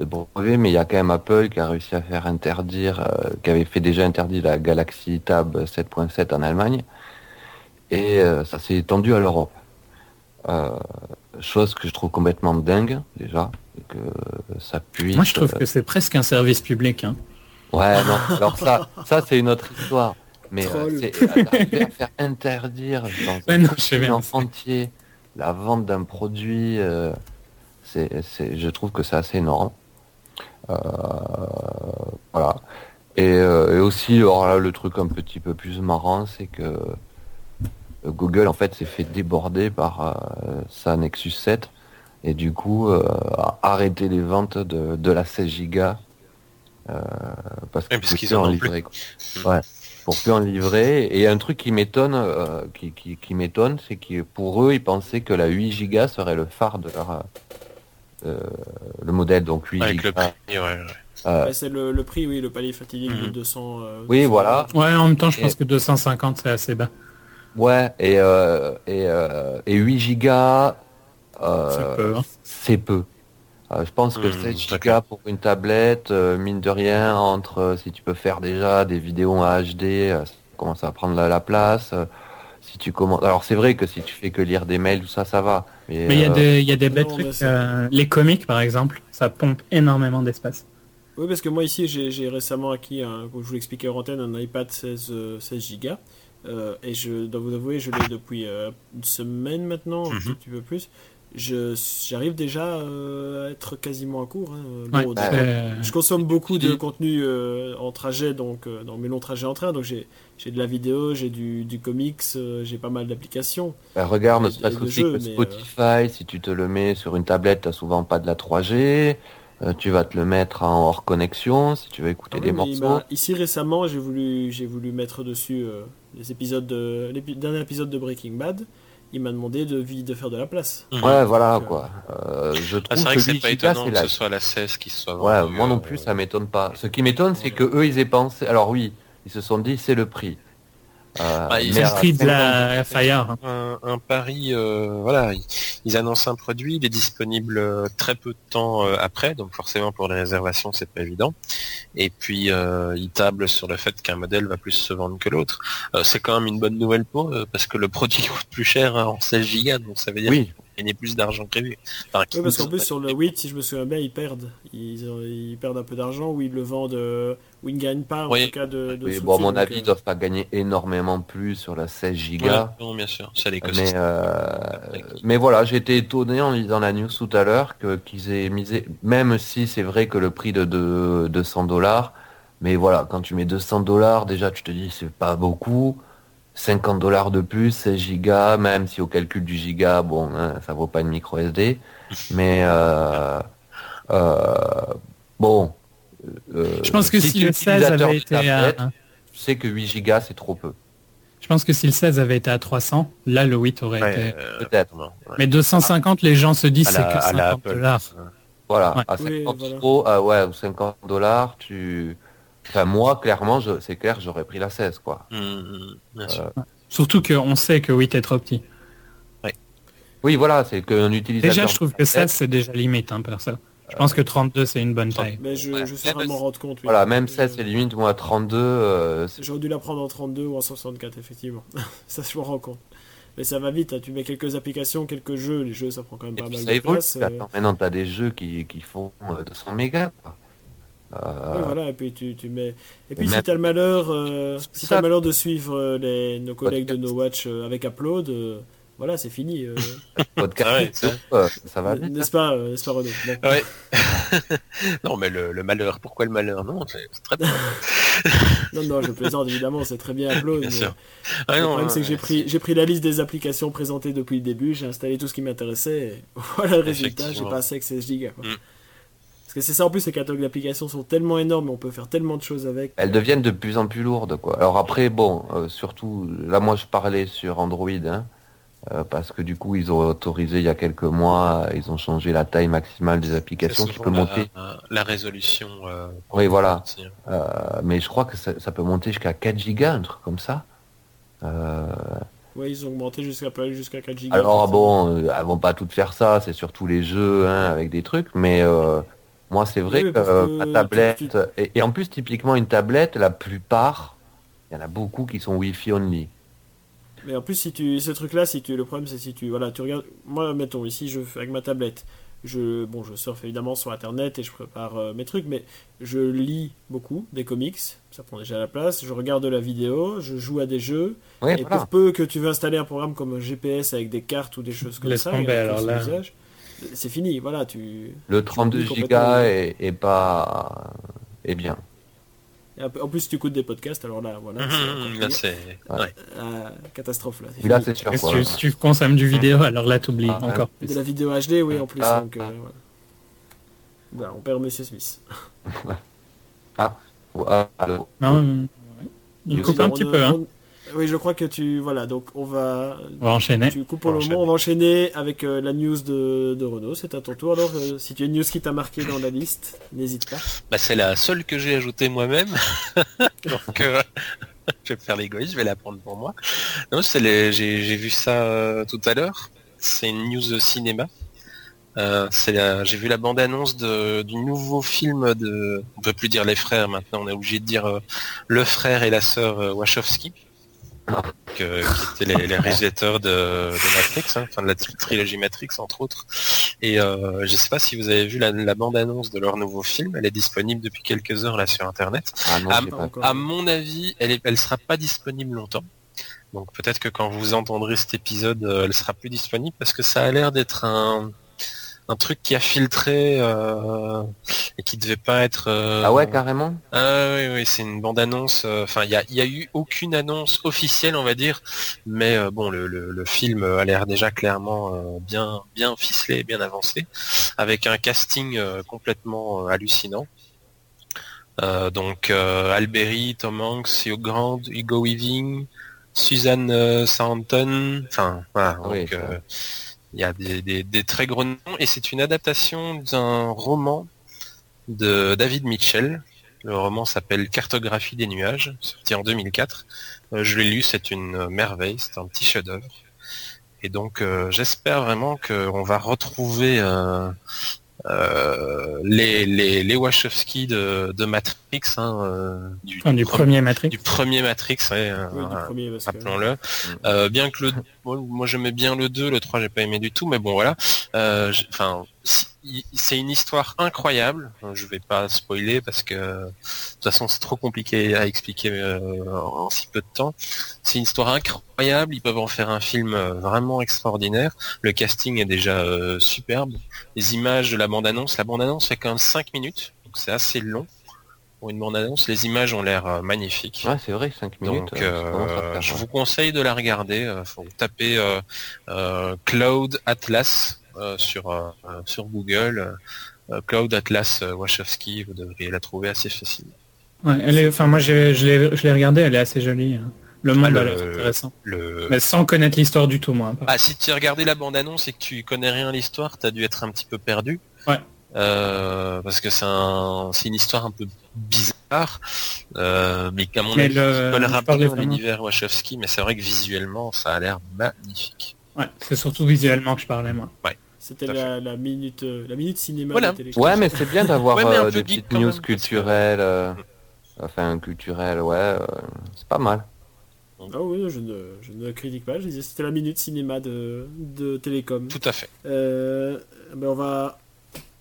de brevet, mais il y a quand même Apple qui a réussi à faire interdire, euh, qui avait fait déjà interdit la Galaxy Tab 7.7 en Allemagne, et ça s'est étendu à l'Europe. Euh, chose que je trouve complètement dingue déjà, que ça puisse. Moi, je trouve que c'est presque un service public. hein. Ouais, non, alors ça, ça c'est une autre histoire. Mais euh, euh, à faire interdire dans un non, entier la vente d'un produit, euh, c'est, c'est, je trouve que c'est assez énorme. Euh, voilà. Et, euh, et aussi, alors là, le truc un petit peu plus marrant, c'est que Google en fait s'est fait déborder par euh, sa Nexus 7 et du coup euh, a arrêté les ventes de, de la 16 Go euh, parce qu'ils en ont quoi. Ouais, pour plus en livrer. Et un truc qui m'étonne, euh, qui, qui, qui m'étonne, c'est que pour eux, ils pensaient que la 8 Go serait le phare de leur euh, euh, le modèle, donc 8 Avec Go. le prix, ouais, ouais. Euh, Ouais, C'est le, le prix, oui, le palier fatidique de Mhm. 200. euh, Oui, 200 voilà. Ouais, en même temps, je Et- pense que 250, c'est assez bas. Ouais, et, euh, et, euh, et 8 gigas, euh, C'est peu, hein. c'est peu. Euh, je pense que Hmm, 7 d'accord. Go pour une tablette, euh, mine de rien, entre euh, si tu peux faire déjà des vidéos en HD, euh, ça commence à prendre la, la place. euh, si tu commences, alors c'est vrai que si tu fais que lire des mails, tout ça, ça va. Mais, il y a euh, des, il y a des non, mais trucs. euh, les comics, par exemple, ça pompe énormément d'espace. Oui, parce que moi ici, j'ai j'ai récemment acquis, un, comme je vous l'expliquais hors antenne, un iPad 16, euh, 16 Go. Euh, et je dois vous avouer, je l'ai depuis euh, une semaine maintenant, un Mhm. petit peu plus. Je- J'arrive déjà euh, à être quasiment à court. hein. Ouais, bah, donc, c'est- je consomme beaucoup de contenu euh, en trajet, donc euh, dans mes longs trajets en train. Donc j'ai j'ai de la vidéo, j'ai du, du comics, euh, j'ai pas mal d'applications. bah, regarde, ne serait-ce aussi jeux, que euh, Spotify, si tu te le mets sur une tablette, t'as souvent pas de la 3G. euh, tu vas te le mettre en hors connexion si tu veux écouter Ah des oui, morceaux. bah, ici récemment, j'ai voulu, j'ai voulu mettre dessus euh, les épisodes de, l'épi- dernier épisode de Breaking Bad. Il m'a demandé de, de faire de la place. Ouais, voilà Donc, euh, quoi. Euh, je Ah, trouve c'est vrai que que c'est 8 pas étonnant que la ce soit la 16 qui soit Ouais, moi non euh, plus, ça m'étonne pas. Ce qui m'étonne, c'est que eux, ils aient pensé. Alors oui, ils se sont dit, c'est le prix. Euh, Bah, ils- c'est mais le à prix de 50 la Fire. un, un pari, euh, voilà, ils, ils annoncent un produit, il est disponible euh, très peu de temps euh, après, donc forcément pour les réservations c'est pas évident. Et puis euh, ils tablent sur le fait qu'un modèle va plus se vendre que l'autre. Euh, c'est quand même une bonne nouvelle pour eux parce que le produit coûte plus cher en 16 gigas, donc ça veut dire Oui, a plus d'argent que prévu. Enfin, Oui, parce qu'en plus sur le 8, si je me souviens bien, ils perdent. Ils, ont- ils perdent un peu d'argent ou ils le vendent, euh, ou ils ne gagnent pas en Oui. tout cas de. de oui, bon, à mon avis, euh, ils doivent pas gagner énormément plus sur la 16 Ouais, gigas. non, bien sûr, c'est Mais, l'écosystème. euh, mais voilà, été étonné en lisant la news tout à l'heure que qu'ils aient misé, même si c'est vrai que le prix de, de 200 dollars, mais voilà, quand tu mets 200 dollars, déjà tu te dis c'est pas beaucoup. 50 dollars de plus, 16 gigas, même si au calcul du giga, bon, hein, ça vaut pas une micro SD, mais euh, euh, bon. euh, Je pense que si, le 16 utilisateur avait de été à, tu sais que 8 gigas c'est trop peu. je pense que si le 16 avait été à 300, là le 8 aurait Ouais, été. euh, Peut-être. ouais. Mais 250, les gens se disent c'est que à la 50 Apple. dollars. Voilà, Ouais. à 50 Oui, voilà. euros, ah ouais, ou 50 dollars, tu... Enfin, moi, clairement, je... c'est clair, j'aurais pris la 16, quoi. Hum, bien sûr. Surtout qu'on sait que 8 est trop petit. Oui, voilà, c'est qu'un utilisateur... Déjà, je trouve que 16 c'est déjà limite, hein, perso. Je pense que 32 c'est une bonne taille. Mais je, Ouais. je suis vraiment rendre compte. oui. Voilà, même Je- 16, c'est limite, moi, 32, euh, J'aurais dû la prendre en 32 ou en 64, effectivement. ça, je me rends compte. Mais ça va vite, hein. tu mets quelques applications, quelques jeux, les jeux ça prend quand même Et pas mal ça de évolue. place. euh, Attends, maintenant, t'as des jeux qui, qui font euh, 200 mégas, quoi. Euh, voilà, et puis tu, tu mets. Et puis même- si t'as le malheur, euh, C'est si t'as le malheur de suivre euh, les, nos collègues de. No Watch euh, avec Upload, euh, voilà, c'est fini. euh, podcast, ouais, ça va. N'est-ce pas, euh, n'est-ce pas Renaud? Ouais. non, mais le, le malheur, pourquoi le malheur? Non, c'est c'est très bien. Non, non, je plaisante évidemment, c'est très bien Upload. Bien mais sûr. Ah le non, problème, non, c'est que j'ai pris, j'ai pris la liste des applications présentées depuis le début, j'ai installé tout ce qui m'intéressait, et voilà le résultat, j'ai passé avec 16 gigas. quoi. Mm. Parce que c'est ça en plus, les catalogues d'applications sont tellement énormes, on peut faire tellement de choses avec. Elles deviennent de plus en plus lourdes, quoi. Alors après, bon, euh, surtout, là, moi, je parlais sur Android, hein, euh, parce que du coup, ils ont autorisé il y a quelques mois, ils ont changé la taille maximale des applications qui peut la- monter. La, résolution. euh, Oui, voilà. mais je crois que ça, ça peut monter jusqu'à 4 gigas, un truc comme ça. Euh, Ouais, ils ont augmenté jusqu'à jusqu'à 4 gigas. alors bon, elles vont pas toutes faire ça, c'est surtout les jeux hein, avec des trucs, mais euh, moi c'est vrai Oui, que ma tablette, tu- et, et en plus typiquement une tablette, la plupart, il y en a beaucoup qui sont Wi-Fi only. Mais en plus, si tu, ce truc-là, si tu, le problème, c'est si tu, voilà, tu regardes, moi, mettons, ici, je, avec ma tablette, je, bon, je surfe évidemment sur Internet et je prépare euh, mes trucs, mais je lis beaucoup des comics, ça prend déjà la place, je regarde la vidéo, je joue à des jeux, Oui, et voilà. pour peu que tu veux installer un programme comme un GPS avec des cartes ou des choses comme Laisse ça, tomber, alors là. usage, c'est fini, voilà, tu, Le 32 complètement- gigas est, est pas est bien. en plus tu écoutes des podcasts, alors là, voilà, Là, pire. c'est. Ouais. ouais. Ah, catastrophe là. là c'est sûr si, quoi. tu, si tu consommes du vidéo, alors là t'oublies Ah, encore de plus. la vidéo HD, oui, en plus, Ah. donc, euh, voilà. Voilà, on perd Monsieur Smith. Ah, allô. Non, il coupe un petit peu, hein. Oui, je crois que tu. Voilà, donc on va. On va enchaîner. Tu coupes pour le On va moment, on va enchaîner avec euh, la news de, de Renault. C'est à ton tour. Alors, euh, si tu as une news qui t'a marqué dans la liste, n'hésite pas. Bah, c'est la seule que j'ai ajoutée moi-même. Donc, euh, je vais faire l'égoïste, je vais la prendre pour moi. Non, c'est les... j'ai, j'ai vu ça euh, tout à l'heure. C'est une news cinéma. Euh, c'est la- j'ai vu la bande-annonce de- du nouveau film de. On peut plus dire les frères maintenant, on est obligé de dire euh, le frère et la sœur euh, Wachowski, que- qui étaient les, les réalisateurs de, de Matrix, hein, enfin de la tri- trilogie Matrix entre autres. Et euh, je sais pas si vous avez vu la, la bande-annonce de leur nouveau film, elle est disponible depuis quelques heures là sur internet. Ah non, Pas encore. À mon avis, elle, elle sera pas disponible longtemps. Donc peut-être que quand vous entendrez cet épisode, euh, elle sera plus disponible parce que ça a l'air d'être un, un truc qui a filtré euh, et qui devait pas être. euh, Ah ouais, carrément? Ah oui, oui, c'est une bande-annonce. euh, Enfin, il y a, il y a eu aucune annonce officielle, on va dire, mais euh, bon, le, le- le film a l'air déjà clairement euh, bien, bien ficelé, bien avancé, avec un casting euh, complètement euh, hallucinant. Euh, donc euh, Alberi, Tom Hanks, Hugh Grant, Hugo Weaving, Suzanne euh, Sarandon, enfin voilà. Donc. Il y a des, très gros noms et c'est une adaptation d'un roman de David Mitchell. Le roman s'appelle Cartographie des nuages, sorti en 2004. Euh, je l'ai lu, c'est une merveille, c'est un petit chef-d'œuvre. Et donc euh, j'espère vraiment qu'on va retrouver euh, les, les, les Wachowski de, de Matrix, hein, euh, du, Enfin, du pre- premier Matrix. du premier Matrix, ouais, euh, Oui, voilà, premier, que- rappelons-le. Euh, bien que le, moi, moi, j'aimais bien le 2, le 3 j'ai pas aimé du tout, mais bon voilà. Euh, Enfin, c'est une histoire incroyable. Je vais pas spoiler parce que de toute façon c'est trop compliqué à expliquer euh, en si peu de temps. C'est une histoire incroyable. Ils peuvent en faire un film euh, vraiment extraordinaire. Le casting est déjà euh, superbe. Les images de la bande-annonce, la bande-annonce fait quand même 5 minutes, donc c'est assez long pour une bande-annonce. Les images ont l'air magnifiques. Ouais, c'est vrai, 5 minutes. Donc, euh, faire, je vous conseille de la regarder. Euh, faut taper euh, Cloud Atlas sur euh, euh, sur Google. Euh, Cloud Atlas euh, Wachowski, vous devriez la trouver assez facilement. Ouais, elle est, enfin, moi, je l'ai je l'ai regardé, elle est assez jolie. hein. Le monde Ah, le- l'air intéressant. Le... Mais sans connaître l'histoire du tout, moi. Ah, si tu as regardé la bande-annonce et que tu connais rien à l'histoire, t'as dû être un petit peu perdu. Ouais. Euh, parce que c'est un, c'est une histoire un peu bizarre, euh, mais qu'à mon Mais avis, le- colle rapidement l'univers Wachowski, mais c'est vrai que visuellement, ça a l'air magnifique. Ouais, c'est surtout visuellement que je parlais, moi. C'était la, la minute, euh, la minute cinéma. Voilà. de télé. Ouais, mais c'est bien d'avoir Ouais, euh, des petites news même, parce que- culturelles. euh, Enfin, culturelles, ouais, euh, c'est pas mal. Ah oui, je ne, je ne critique pas. Je disais c'était la minute cinéma de, de Télécom. Tout à fait. Euh, ben on va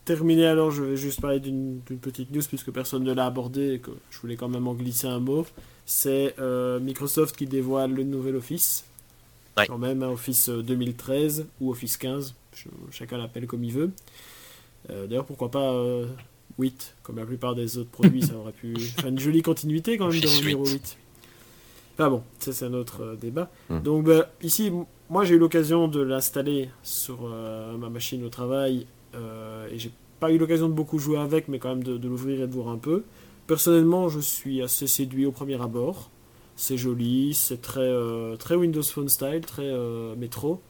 terminer alors. Je vais juste parler d'une d'une petite news puisque personne ne l'a abordé et que je voulais quand même en glisser un mot. C'est euh, Microsoft qui dévoile le nouvel Office. Ouais. Quand même, hein, Office euh, 2013 ou Office 15. Je- chacun l'appelle comme il veut. Euh, D'ailleurs, pourquoi pas euh, 8 comme la plupart des autres produits. ça aurait pu faire une jolie continuité quand même de revenir au 8. 8. Enfin bon, ça c'est un autre euh, débat. Hmm. Donc bah, ici, moi j'ai eu l'occasion de l'installer sur euh, ma machine au travail euh, et j'ai pas eu l'occasion de beaucoup jouer avec, mais quand même de, de l'ouvrir et de voir un peu. Personnellement, je suis assez séduit au premier abord. C'est joli, c'est très, euh, très Windows Phone style, très euh, métro.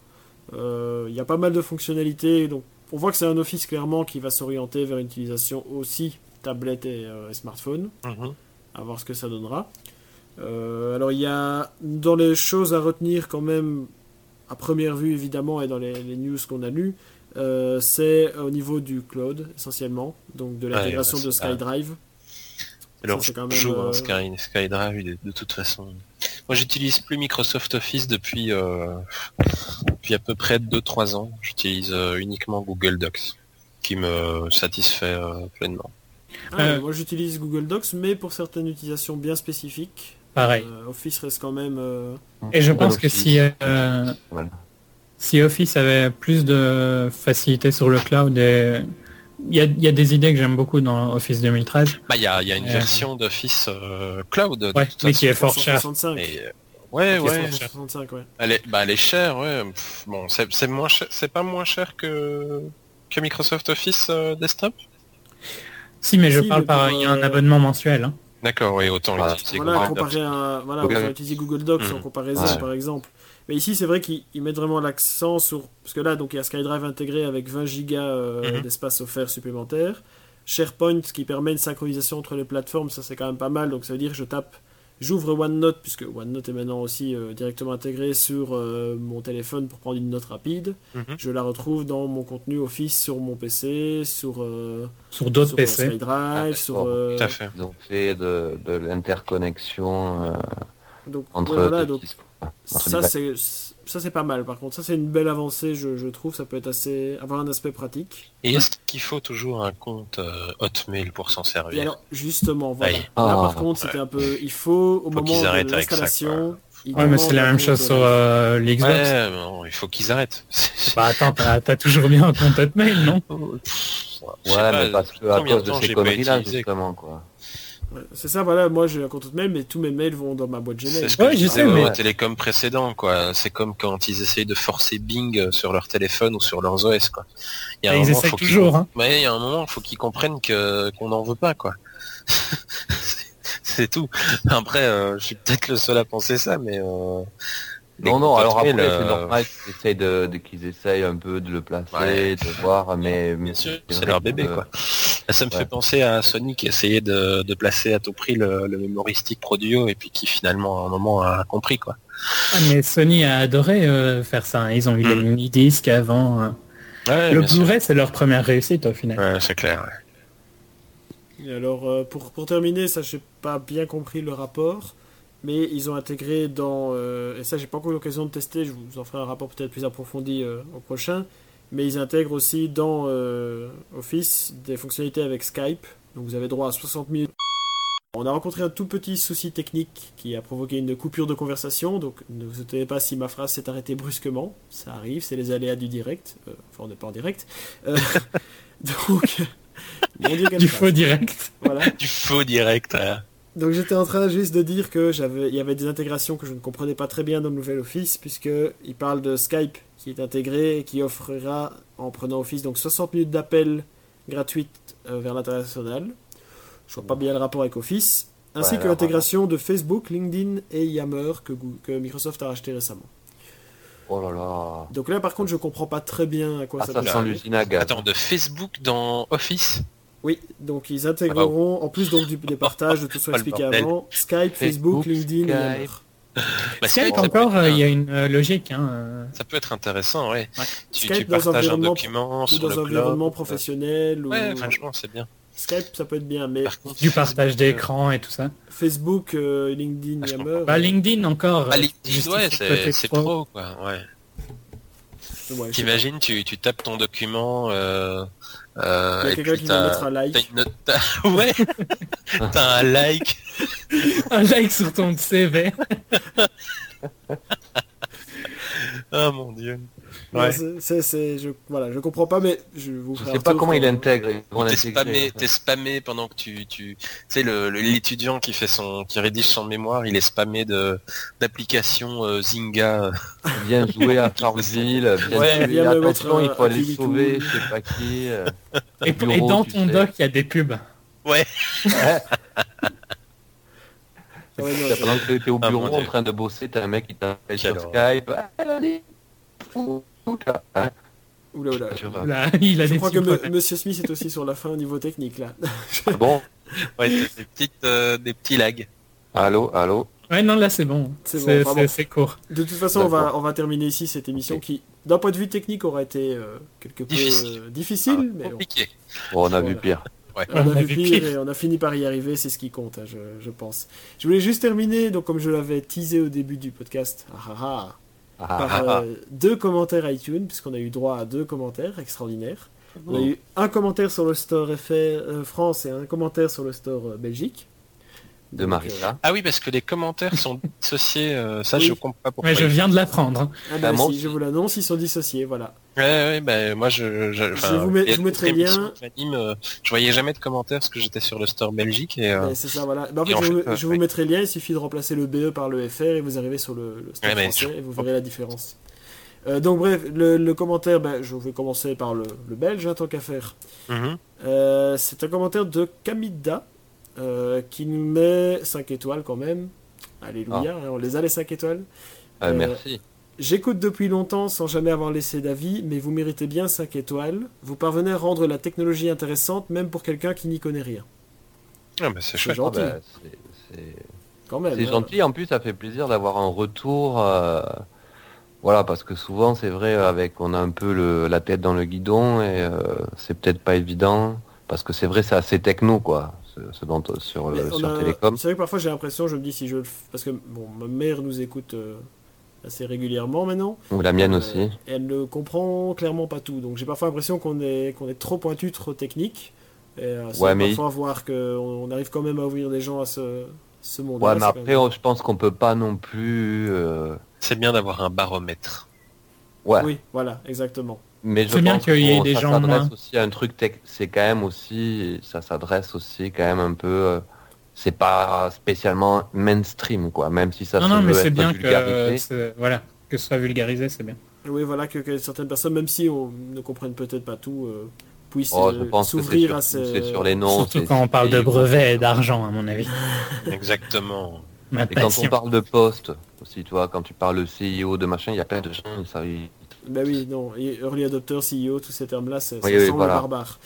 Euh, Il y a pas mal de fonctionnalités, donc on voit que c'est un Office clairement qui va s'orienter vers une utilisation aussi tablette et, euh, et smartphone Mhm. à voir ce que ça donnera. Euh, alors il y a dans les choses à retenir quand même, à première vue évidemment, et dans les, les news qu'on a lues, euh, c'est au niveau du cloud essentiellement, donc de l'intégration Ouais, de SkyDrive. Alors, c'est je quand même, joue euh, Sky, SkyDrive de, de toute façon. Moi, j'utilise plus Microsoft Office depuis, euh, depuis à peu près 2-3 ans. J'utilise euh, uniquement Google Docs, qui me satisfait euh, pleinement. Ah, Euh, Moi j'utilise Google Docs, mais pour certaines utilisations bien spécifiques. Pareil. Euh, Office reste quand même. euh, Et je pense que si, euh, Voilà. si Office avait plus de facilité sur le cloud, et... il, y a, il y a des idées que j'aime beaucoup dans Office 2013, Bah, il y a, il y a une Euh, version d'Office euh, Cloud. de ouais, toute mais qui façon. est fort cher. 365. Et, euh, ouais, ouais. 365, ouais. Elle est, bah, elle est chère, ouais. Pff, bon, c'est c'est moins cher, c'est pas moins cher que que Microsoft Office euh, Desktop? Si, mais je Si, parle mais par pour, il y a un euh, abonnement mensuel. hein. D'accord, oui, autant Voilà. utiliser Voilà, Google Docs. voilà, Google. on va utiliser Google Docs en Mhm. comparaison, Ouais. par exemple. Mais ici, c'est vrai qu'ils ils mettent vraiment l'accent sur... Parce que là, donc, il y a SkyDrive intégré avec 20 gigas euh, Mhm. d'espace offert supplémentaire. SharePoint qui permet une synchronisation entre les plateformes, ça c'est quand même pas mal. Donc ça veut dire que je tape J'ouvre OneNote, puisque OneNote est maintenant aussi euh, directement intégré sur euh, mon téléphone pour prendre une note rapide. Mhm. Je la retrouve dans mon contenu Office sur mon PC, sur, euh, Sur d'autres sur PC. SkyDrive, Ah, sur... euh, Tout à fait. Ils ont fait de, de l'interconnexion euh, donc, entre voilà, deux donc, ça, c'est... Ça c'est pas mal. Par contre, ça c'est une belle avancée je, je trouve, ça peut être assez avoir un aspect pratique. Et est-ce qu'il faut toujours un compte euh, Hotmail pour s'en Et servir alors justement voilà, là Ah, par contre c'était un peu, il faut au moment qu'ils de arrêtent avec ça, l'installation, Ouais, mais c'est la même chose sur euh, l'Xbox. Ouais, il faut qu'ils arrêtent. Bah attends, t'as toujours bien un compte Hotmail, non? Je Ouais, mais pas, parce que à cause de ces conneries-là, justement, quoi. Ouais, C'est ça, voilà, moi j'ai un compte mail, mais tous mes mails vont dans ma boîte Gmail. C'est ce que Ouais, je sais, au mais- télécom précédent, quoi. C'est comme quand ils essayent de forcer Bing sur leur téléphone ou sur leurs OS, quoi. Il y a un Ils moment, faut toujours, com- hein. Il y a un moment, faut qu'ils comprennent que qu'on n'en veut pas, quoi. C'est- tout. Après, euh, je suis peut-être le seul à penser ça, mais euh, Non, non, alors après, c'est euh, normal qu'ils essayent de, de- qu'ils essayent un peu de le placer, Ouais. de voir, mais... Bien sûr, c'est leur bébé, euh, quoi. Ça me ouais. fait penser à Sony qui essayait de, de placer à tout prix le, stick Prodio et puis qui finalement à un moment a compris, quoi. Ah, mais Sony a adoré euh, faire ça. hein. Ils ont eu les Mm. mini-disques avant. euh. Ouais, le. Blu-ray, c'est leur première réussite au final. Ouais, c'est clair. ouais. Et alors, euh, pour, pour terminer, ça, j'ai pas bien compris le rapport, mais ils ont intégré dans. euh, et ça, j'ai pas encore eu l'occasion de tester, je vous en ferai un rapport peut-être plus approfondi euh, au prochain, mais ils intègrent aussi dans euh, Office des fonctionnalités avec Skype, donc vous avez droit à 60 minutes. On a rencontré un tout petit souci technique qui a provoqué une coupure de conversation, donc ne vous étonnez pas si ma phrase s'est arrêtée brusquement, ça arrive, c'est les aléas du direct, Euh, enfin on n'est pas en direct. Euh, donc, mon Dieu, quelle Du phrase. faux direct. Voilà. Du faux direct. ouais. Donc j'étais en train juste de dire que j'avais, il y avait des intégrations que je ne comprenais pas très bien dans le nouvel Office, puisque il parle de Skype qui est intégré et qui offrira en prenant Office donc 60 minutes d'appel gratuites euh, vers l'international. Je vois pas bien le rapport avec Office, ainsi Ouais, que l'intégration de Facebook, LinkedIn et Yammer que, Goo- que Microsoft a racheté récemment. Oh là là... Donc là par contre je comprends pas très bien à quoi Ah, ça ça peut sent servir. l'usine à gaz. Attends, de Facebook dans Office? Oui, donc ils intégreront, en plus donc du, des partages de tout ce qu'on bordel. avant, Skype, Facebook, Facebook, LinkedIn et Skype. Yammer. Bah, Skype encore, euh, il y a une euh, logique. Hein, euh. Ça peut être intéressant, ouais. Ouais. Tu, Skype tu dans un partages un environnement- document ou sur dans le un cloud. environnement professionnel ou Ouais, franchement, c'est bien. Skype ça peut être bien mais Par contre, Du partage d'écran et tout ça. Facebook euh, LinkedIn Ah, Yammer Bah, LinkedIn encore. Ah, euh, LinkedIn, ouais, c'est pro. pro, quoi. Ouais. T'imagines, tu, tu tapes ton document. Euh. Il y a quelqu'un qui va t'as- mettre un like t'as une note- t'as- ouais. T'as un like. Un like sur ton CV. Ah mon dieu. Non, Ouais. c'est- je voilà je comprends pas mais je vous Je sais pas comment il intègre. T'es spammé, t'es spammé pendant que tu, tu, tu sais le le- l'étudiant qui fait son, qui rédige son mémoire, il est spammé de d'applications euh, Zynga. Bien joué à Farmville, bien Ouais, mettre attention, il faut un aller sauver, je sais pas qui. euh. Et, Bureau, et dans tu ton sais. doc, il y a des pubs. Ouais. Ouais, non, T'as- je- Pendant que t'es au Ah, bureau en train de bosser, t'as un mec qui t'appelle sur. Skype. Ah, Oula, oula. vois. Là, il a je crois que me-. Monsieur Smith est aussi sur la fin au niveau technique là Bon, Ouais, des petites, euh, des petits lags. allô, allô. Ouais, non, là, c'est bon. C'est bon, C'est vraiment. c'est- c'est court. de toute façon on va on va terminer ici cette émission qui d'un point de vue technique aura été euh, quelque peu Difficile. euh, difficile Ah, mais compliqué. Bon, on a vu pire. Ouais. On a On a vu vu pire pire. et on a fini par y arriver, c'est ce qui compte, hein, je, je pense. Je voulais juste terminer, donc comme je l'avais teasé au début du podcast, ah, ah, ah, Ah, par ah, euh, deux commentaires iTunes, puisqu'on a eu droit à deux commentaires extraordinaires. On a eu un commentaire sur le store FR euh, France et un commentaire sur le store euh, Belgique. de Marissa. Ah oui, parce que les commentaires sont dissociés. euh, ça, Oui. je comprends pas pourquoi. Ouais, je viens de l'apprendre. Ah bah Ah, si, je vous l'annonce, ils sont dissociés, voilà. Ouais, ouais, bah, moi, je, je, vous les je vous mettrai j'anime, euh, je voyais jamais de commentaires parce que j'étais sur le store Belgique et. euh, C'est ça, voilà. Bah, en fait, en je, fait, vous- je vous ouais. mettrai le lien, il suffit de remplacer le BE par le FR et vous arrivez sur le, le store Ouais, mais français et vous verrez la différence. Euh, donc bref, le, le commentaire, bah, je vais commencer par le, le belge, hein, tant qu'à faire. mhm. Euh, c'est un commentaire de Kamida qui nous met 5 étoiles quand même. Alléluia, hein, on les a les 5 étoiles. Euh, merci. J'écoute depuis longtemps sans jamais avoir laissé d'avis, mais vous méritez bien 5 étoiles. Vous parvenez à rendre la technologie intéressante même pour quelqu'un qui n'y connaît rien. Ah, bah, c'est chouette. gentil. Ah bah, c'est- c'est- Quand même. C'est hein. gentil, en plus ça fait plaisir d'avoir un retour. euh, Voilà, parce que souvent c'est vrai, avec on a un peu le, la tête dans le guidon et euh, c'est peut-être pas évident, parce que c'est vrai c'est assez techno quoi, ce, ce dont, sur, euh, on sur a- Télécom. C'est vrai que parfois j'ai l'impression, je me dis si je le f- parce que bon, ma mère nous écoute euh, assez régulièrement maintenant. Ou la mienne Euh, aussi. elle ne comprend clairement pas tout. Donc j'ai parfois l'impression qu'on est qu'on est trop pointu, trop technique. Et euh, c'est Ouais, mais- parfois voir qu'on on arrive quand même à ouvrir les gens à ce, ce monde. Ouais, mais après je pense qu'on peut pas non plus. euh, C'est bien d'avoir un baromètre. Ouais, Oui, voilà, exactement. mais je C'est bien pense qu'il y ait qu'on- des ça gens s'adresse aussi à un truc tech, c'est quand même aussi, ça s'adresse aussi quand même un peu. C'est pas spécialement mainstream quoi, même si ça non, se non, mais veut c'est être bien vulgarisé. que, voilà, que ce soit vulgarisé, c'est bien. Oui, voilà, que, que certaines personnes, même si on ne comprennent peut-être pas tout, euh, puissent Oh, euh, s'ouvrir à ces... c'est sur les noms. Surtout quand on parle de brevets et d'argent, à mon avis. Exactement. Ma Et quand on parle de poste aussi, tu vois, quand tu parles de CIO, de machin, il y a plein de gens, ça, ils- Ben oui, non, et Early Adopter, CEO, tous ces termes-là, c'est Oui, ça oui, voilà. barbare.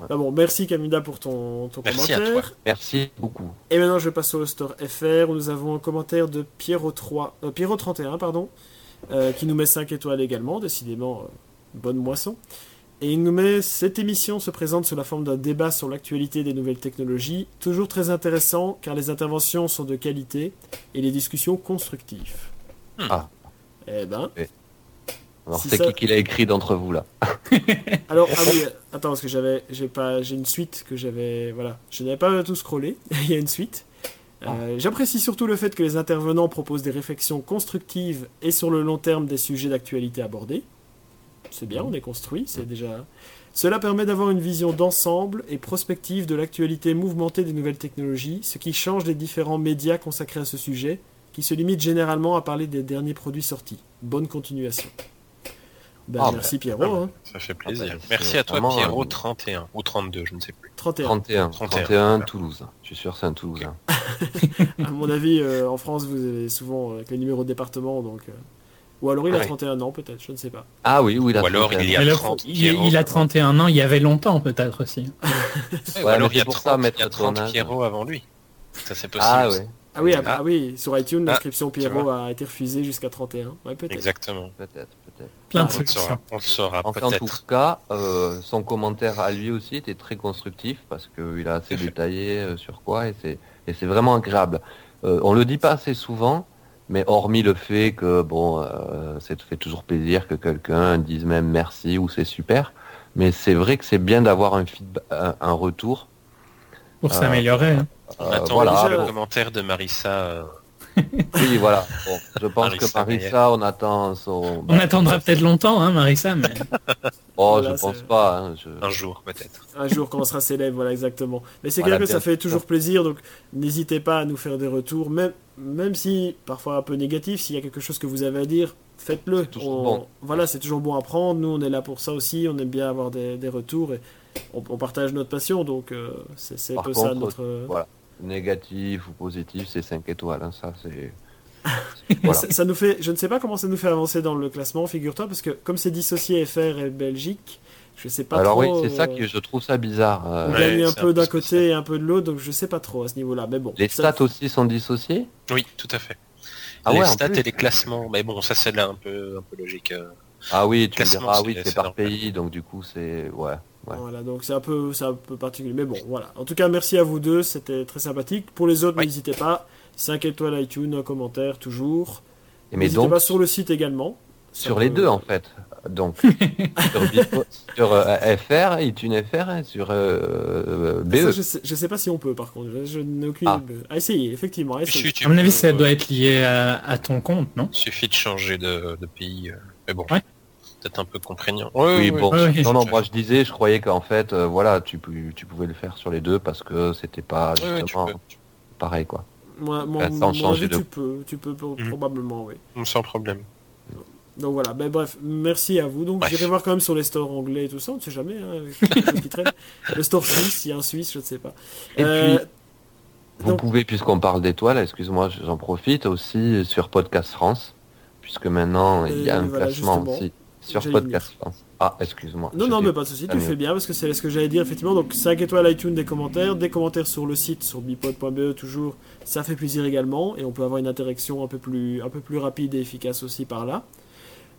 Ouais. Ah bon, merci Camilla pour ton, ton Merci à commentaire. toi. Merci beaucoup. Et maintenant, je passe sur le store FR où nous avons un commentaire de Pierrot 3, euh, Pierrot 31, pardon, euh, qui nous met 5 étoiles également, décidément euh, bonne moisson. Et il nous met cette émission se présente sous la forme d'un débat sur l'actualité des nouvelles technologies, toujours très intéressant car les interventions sont de qualité et les discussions constructives. Hmm. Ah. Eh ben, Alors, Si c'est ça- qui qui l'a écrit d'entre vous là? Alors ah oui, attends parce que j'avais, j'ai pas, j'ai une suite que j'avais, voilà, je n'avais pas tout scrollé. Il y a une suite. Euh, J'apprécie surtout le fait que les intervenants proposent des réflexions constructives et sur le long terme des sujets d'actualité abordés. C'est bien, on est construit, c'est déjà. Cela permet d'avoir une vision d'ensemble et prospective de l'actualité mouvementée des nouvelles technologies, ce qui change des différents médias consacrés à ce sujet, qui se limitent généralement à parler des derniers produits sortis. Bonne continuation. Ben, Ah, merci ben, Pierrot. hein. Ça fait Ah plaisir. bah, Merci à toi vraiment, Pierrot euh, 31 ou 32, je ne sais plus. 31. 31, 31, 31, voilà. Toulouse. Je suis sûr c'est un Toulousain. À mon avis, euh, en France, vous avez souvent euh, avec les numéros de département, donc. euh, Ou alors il a Ouais. 31 ans, peut-être, je ne sais pas. Ah oui, oui, il a Ou alors 31. il y a Mais le- 30 il, Pierrot. il a 31 ans, il y avait longtemps peut-être aussi. Ouais, ou Ouais, alors il y a c'est pour 30, ça, mettre il y a ton 30 âge. Pierrot avant lui. Ça c'est possible. Ah ouais, Ah oui, ah, Ah. ah oui, sur iTunes, Ah, l'inscription Pierrot a été refusée jusqu'à 31. Ouais, peut-être. Exactement. peut-être, peut-être. Plein de On le saura, solutions. on le saura Enfin, en tout cas, euh, son commentaire à lui aussi était très constructif parce qu'il a assez détaillé euh, sur quoi et c'est et c'est vraiment agréable. Euh, on le dit pas assez souvent, mais hormis le fait que bon, euh, ça te fait toujours plaisir que quelqu'un dise même merci ou c'est super, mais c'est vrai que c'est bien d'avoir un feedback, un, un retour. Pour Euh, s'améliorer. hein. On Euh, attend voilà, déjà le bon. commentaire de Marissa. Oui, voilà. Bon, je pense Marissa que Marissa, on attend son. On attendra peut-être longtemps, hein, Marissa, mais Oh, Voilà, je pense pas. hein, je- un jour peut-être. Un jour quand on sera célèbre, voilà, exactement. Mais c'est Voilà, clair que ça fait toujours plaisir, donc n'hésitez pas à nous faire des retours, même, même si parfois un peu négatif, s'il y a quelque chose que vous avez à dire, faites-le. C'est toujours On- bon. Voilà, c'est toujours bon à prendre. Nous, on est là pour ça aussi. On aime bien avoir des, des retours et on, on partage notre passion, donc euh, c'est c'est un peu ça notre. voilà. Négatif ou positif, c'est 5 étoiles. hein, ça, c'est. Voilà. ça, ça nous fait, je ne sais pas comment ça nous fait avancer dans le classement, figure-toi, parce que comme c'est dissocié FR et Belgique, je sais pas Alors trop. oui, c'est ça euh, que je trouve ça bizarre. euh, On Ouais, gagne un peu d'un côté et un peu de l'autre, donc je sais pas trop à ce niveau-là. Mais bon. Les ça- stats aussi sont dissociés Oui, tout à fait. Ah les ouais, stats plus. et les classements. Mais bon, ça c'est là un peu, un peu logique. euh. Ah oui, tu me diras, ah oui, c'est- par pays, donc du coup, c'est... Ouais, ouais. Voilà, donc c'est un peu, c'est un peu particulier. Mais bon, voilà. En tout cas, merci à vous deux, c'était très sympathique. Pour les autres, n'hésitez pas. 5 étoiles iTunes, un commentaire, toujours. Et mais N'hésitez donc, pas sur le site également. Ça sur les peut- deux, en fait. Donc, sur, Bipo- sur euh, FR, iTunes FR, sur euh, Ça, BE. je, sais, je sais pas si on peut, par contre. Je, je n'ai aucune. Ah. À essayer, effectivement. à essayer. Mon avis, ça euh, doit être lié à, à ton compte, non? Il suffit de changer de, de pays. euh, Mais bon, Ouais. Peut-être un peu contraignant. Oui, bon. Ouais. Non, non, moi je disais, je croyais qu'en fait, euh, voilà, tu, tu pouvais le faire sur les deux parce que c'était pas justement pareil, quoi. Moi, mon, Bah, sans mon changer avis, de- tu peux. Tu peux Mhm. probablement, oui. Sans problème. Donc voilà, ben, bref, merci à vous. Donc j'irai voir quand même sur les stores anglais et tout ça, on ne sait jamais. hein, le store suisse, il y a un suisse, je ne sais pas. Et Euh, puis, vous donc- pouvez, puisqu'on parle d'étoiles, excuse-moi, j'en profite aussi sur Podcast France, puisque maintenant il y a un voilà, classement justement. aussi sur Podcast. Ah, excuse-moi. Non, non, mais pas de souci, tu fais bien parce que c'est ce que j'allais dire effectivement. Donc 5 étoiles iTunes, des commentaires, des commentaires sur le site sur bipod.be toujours, ça fait plaisir également et on peut avoir une interaction un peu plus, un peu plus rapide et efficace aussi par là.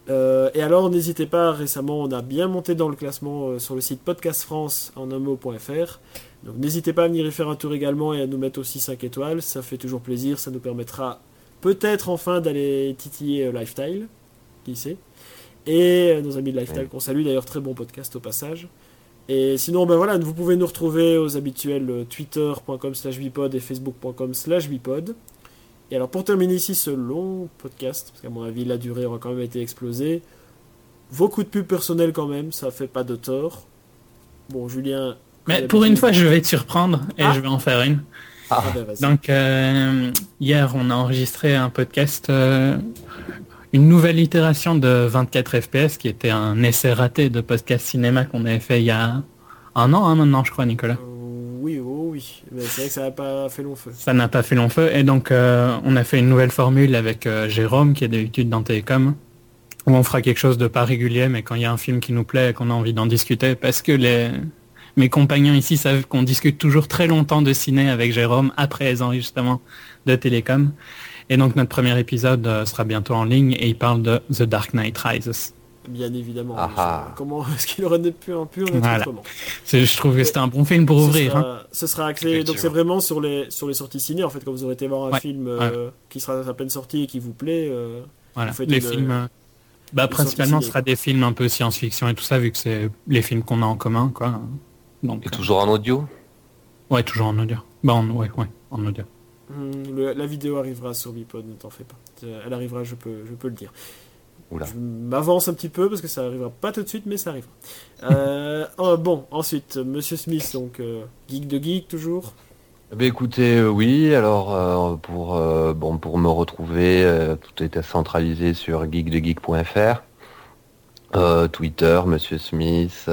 Euh, et alors n'hésitez pas, récemment on a bien monté dans le classement euh, sur le site Podcast France en un mot.fr. Donc n'hésitez pas à venir y faire un tour également et à nous mettre aussi 5 étoiles, ça fait toujours plaisir, ça nous permettra peut-être enfin d'aller titiller euh, Lifestyle, qui sait? Et euh, nos amis de Lifestyle Oui. qu'on salue, d'ailleurs très bon podcast au passage. Et sinon, ben voilà, vous pouvez nous retrouver aux habituels euh, twitter.com slash bipod et facebook.com slash bipod. Et alors pour terminer ici ce long podcast, parce qu'à mon avis la durée aura quand même été explosée, vos coups de pub personnels quand même, ça fait pas de tort. Bon, Julien... Mais pour une fois, je vais te surprendre et Ah. je vais en faire une. Ah, ben. Donc, euh, hier, on a enregistré un podcast, euh, une nouvelle itération de 24 FPS, qui était un essai raté de podcast cinéma qu'on avait fait il y a un an hein, maintenant, je crois, Nicolas. Euh, oui, oh, oui, mais c'est vrai que ça n'a pas fait long feu. Ça n'a pas fait long feu. Et donc, euh, on a fait une nouvelle formule avec euh, Jérôme, qui est d'habitude dans Télécom, où on fera quelque chose de pas régulier, mais quand il y a un film qui nous plaît et qu'on a envie d'en discuter, parce que les... mes compagnons ici savent qu'on discute toujours très longtemps de ciné avec Jérôme après les enregistrements de Télécom. Et donc, notre premier épisode euh, sera bientôt en ligne et il parle de The Dark Knight Rises. Bien évidemment. Ah ah. Comment est-ce qu'il aurait pu en pu en être Voilà. autrement Je trouve que c'était un bon film pour ce ouvrir. sera, hein. ce sera axé, donc c'est vraiment sur les, sur les sorties ciné, en fait, quand vous aurez été voir un Ouais, film euh, qui sera à peine sorti et qui vous plaît. euh, Voilà. Vous Les une- films... euh, Bah, principalement, ce sera des films un peu science-fiction et tout ça, vu que c'est les films qu'on a en commun, quoi. Donc, Et toujours en audio? Ouais, toujours en audio. Bah, en, ouais, ouais, en audio. Le- la vidéo arrivera sur Bipod, ne t'en fais pas. Euh, Elle arrivera, je peux, je peux le dire. Oula. Je m'avance un petit peu parce que ça arrivera pas tout de suite, mais ça arrivera. Euh, oh, bon, ensuite, Monsieur Smith, donc euh, geek de geek toujours. Eh bien, écoutez, euh, oui, alors pour bon pour me retrouver, tout était centralisé sur geekdegeek.fr. Twitter, Monsieur Smith,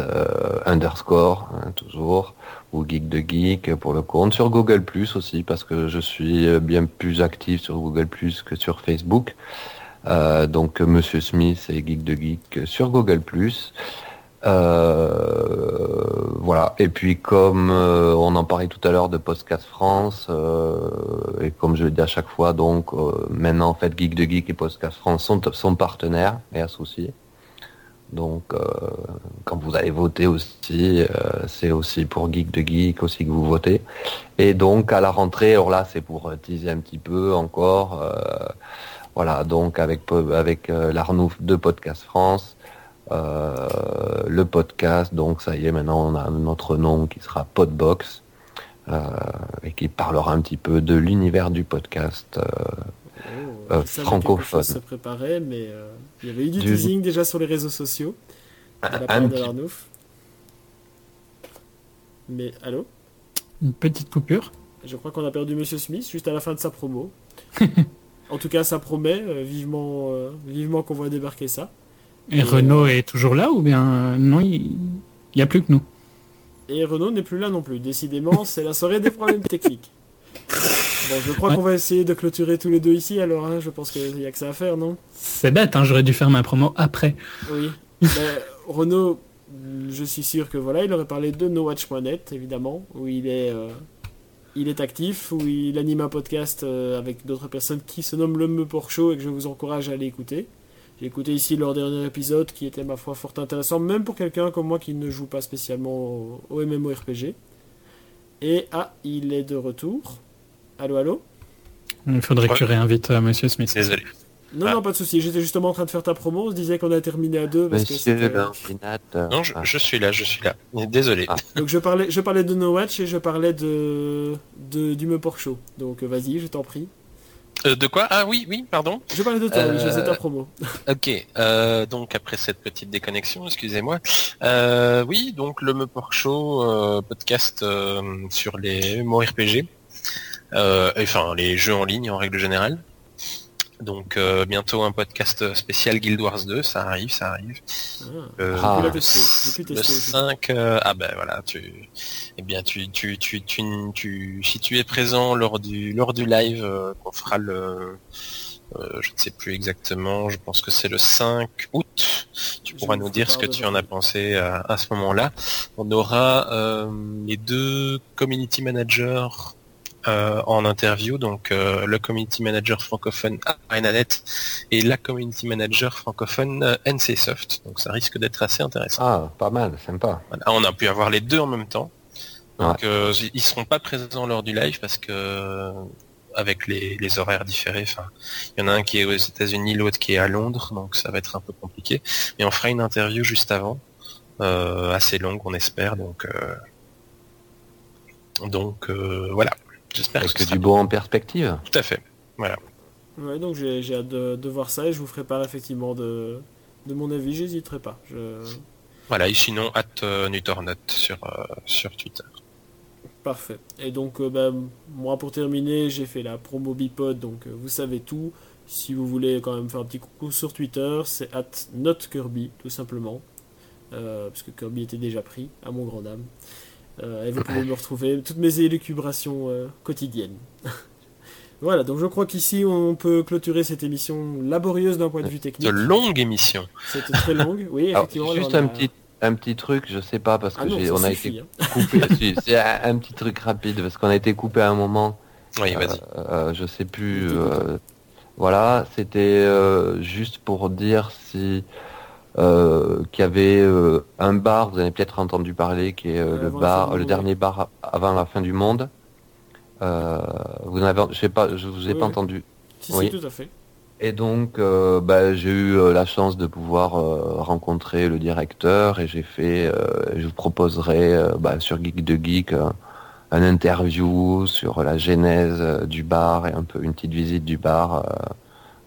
underscore, hein, toujours, ou Geek de Geek pour le compte, sur Google Plus aussi, parce que je suis bien plus actif sur Google Plus que sur Facebook. Euh, donc Monsieur Smith et Geek de Geek sur Google Plus. Euh, voilà. Et puis comme euh, on en parlait tout à l'heure de Podcast France, et comme je le dis à chaque fois, donc maintenant en fait Geek de Geek et Podcast France sont, sont partenaires et associés. Donc euh, quand vous allez voter aussi, euh, c'est aussi pour Geek de Geek aussi que vous votez. Et donc à la rentrée, alors là c'est pour euh, teaser un petit peu encore. voilà, donc avec avec l'Arnouf de Podcast France, le podcast, donc ça y est, maintenant on a notre nom qui sera Podbox et qui parlera un petit peu de l'univers du podcast. Euh, Oh, Euh, francophone. se préparait, mais euh, il y avait eu du, Du- teasing déjà sur les réseaux sociaux de la part de Arnouf. Mais allô? Une petite coupure. Je crois qu'on a perdu Monsieur Smith juste à la fin de sa promo. en tout cas, ça promet euh, vivement, euh, vivement qu'on voit débarquer ça. Et Et, Renault est toujours là ou bien non, il n'y a plus que nous. Et Renault n'est plus là non plus. Décidément, c'est la soirée des problèmes techniques. Bon, je crois Ouais. qu'on va essayer de clôturer tous les deux ici. Alors, hein, je pense qu'il n'y a que ça à faire, non? C'est bête, hein, j'aurais dû faire ma promo après. Oui. Mais Renaud, je suis sûr que voilà, il aurait parlé de NoWatch.net, évidemment, où il est, euh, il est actif, où il anime un podcast euh, avec d'autres personnes qui se nomme Le Meuport Show et que je vous encourage à aller écouter. J'ai écouté ici leur dernier épisode qui était, ma foi, fort intéressant, même pour quelqu'un comme moi qui ne joue pas spécialement au, au MMORPG. Et ah, il est de retour. Allô, allô Il faudrait que tu réinvites euh, Monsieur Smith. Désolé. Non, Ah. non, pas de souci. J'étais justement en train de faire ta promo. On se disait qu'on a terminé à deux. Parce Monsieur c'était- l'ordinateur. Non, je, Ah. je suis là, je suis là. Désolé. Ah. Donc je parlais, je parlais de No Watch et je parlais de, de du Meuport Show. Donc euh, vas-y, je t'en prie. Euh, de quoi? Ah oui, oui, pardon. Je parlais de toi, oui, je Euh, faisais ta promo. Ok, euh, donc après cette petite déconnexion, excusez-moi. Euh, oui, donc le Meuport Show, euh, podcast euh, sur les MMORPG, euh, enfin les jeux en ligne en règle générale. Donc euh, bientôt un podcast spécial Guild Wars 2, ça arrive, ça arrive. Ah, Euh, Ah. Le, tester, j'ai pu le tester aussi. 5, euh, ah ben voilà, tu, eh bien tu, tu, tu, tu, si tu es présent lors du, lors du live, qu'on fera le, je ne sais plus exactement, je pense que c'est le 5 août. Tu pourras nous dire ce que tu en as pensé à, à ce moment-là. On aura les deux community managers euh, en interview, donc euh, le community manager francophone ArenaNet et la community manager francophone euh, NCSoft. Donc ça risque d'être assez intéressant. Ah, pas mal, sympa. Voilà, on a pu avoir les deux en même temps. Donc euh, ils seront pas présents lors du live parce que avec les, les horaires différés, enfin, il y en a un qui est aux États-Unis, l'autre qui est à Londres, donc ça va être un peu compliqué. Mais on fera une interview juste avant, euh, assez longue, on espère. Donc, euh, donc euh, voilà. J'espère que, sera du beau en perspective. Tout à fait. Voilà. Ouais, donc j'ai j'ai hâte de, de voir ça et je vous ferai part effectivement de, de mon avis, j'hésiterai pas. Je... Voilà. Et sinon, at euh, Nutornut sur euh, sur Twitter. Parfait. Et donc, euh, bah, moi pour terminer, j'ai fait la promo Bipod, donc euh, vous savez tout. Si vous voulez quand même faire un petit coucou sur Twitter, c'est at notkirby, tout simplement. Euh, parce que Kirby était déjà pris, à mon grand dame. Euh, et vous pouvez me retrouver toutes mes élucubrations euh, quotidiennes. voilà, donc je crois qu'ici on peut clôturer cette émission laborieuse d'un point de vue technique. De longue émission. C'était très longue, oui, Alors, effectivement. juste a- un petit, un petit truc, je sais pas, parce que Ah non, j'ai, ça on a été hein. coupé. c'est un, un petit truc rapide, parce qu'on a été coupé à un moment. Oui, vas-y. Euh, euh, je sais plus. Euh, voilà, c'était euh, juste pour dire si euh, qu'il y avait euh, un bar, vous avez peut-être entendu parler, qui est euh, le bar, le dernier bar avant la fin du monde. Vous n'avez, je sais pas, je vous ai Oui, pas oui. entendu. Si, Oui. si, tout à fait. Et donc, bah, j'ai eu la chance de pouvoir rencontrer le directeur et j'ai fait, je vous proposerai bah, sur Geek de Geek un interview sur la genèse du bar et un peu une petite visite du bar,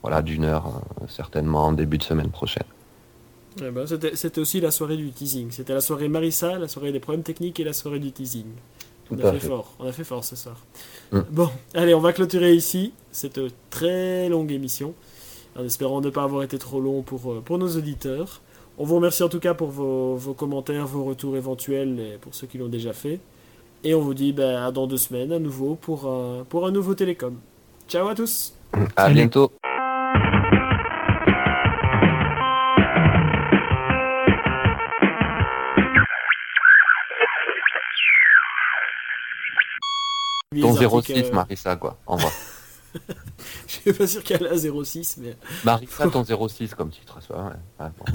voilà, d'une heure certainement en début de semaine prochaine. Eh ben, C'était c'était aussi la soirée du teasing. C'était la soirée Marissa, la soirée des problèmes techniques et la soirée du teasing. On Tout a à fait, fait. fort, on a fait fort ce soir. Mm. Bon, allez, on va clôturer ici cette très longue émission, en espérant ne pas avoir été trop long pour, euh, pour nos auditeurs. On vous remercie en tout cas pour vos, vos commentaires, vos retours éventuels, et pour ceux qui l'ont déjà fait. Et on vous dit ben, à dans deux semaines à nouveau pour, un- pour un nouveau télécom. Ciao à tous À Salut. bientôt. Ton Les articles, 06, euh, Marissa, quoi. Au revoir. Je suis pas sûr qu'elle a 06, mais... Marissa, ton 06 comme titre. ça, ouais. Ouais, bon.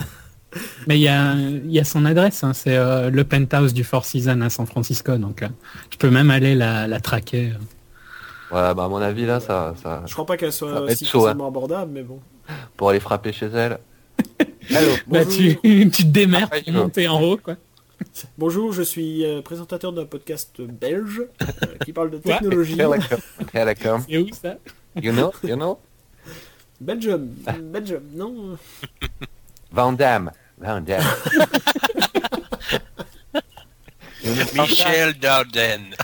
Mais il y a, il y a son adresse, hein, c'est euh, le penthouse du Four Seasons à San Francisco, donc euh, tu peux même aller la, la traquer. euh. Voilà, bah, à mon avis, là, ça, ça, Je crois pas qu'elle soit si chaud, hein. facilement abordable, mais bon. pour aller frapper chez elle. Allô Bah, tu, tu te démerdes Ah, pour monter en haut, quoi. Bonjour, je suis euh, présentateur d'un podcast belge euh, qui parle de technologie. Welcome. Welcome. Et où ça You know, you know? Belgium, Belgium, non Van Damme. Van Damme. Van? Michel Darden.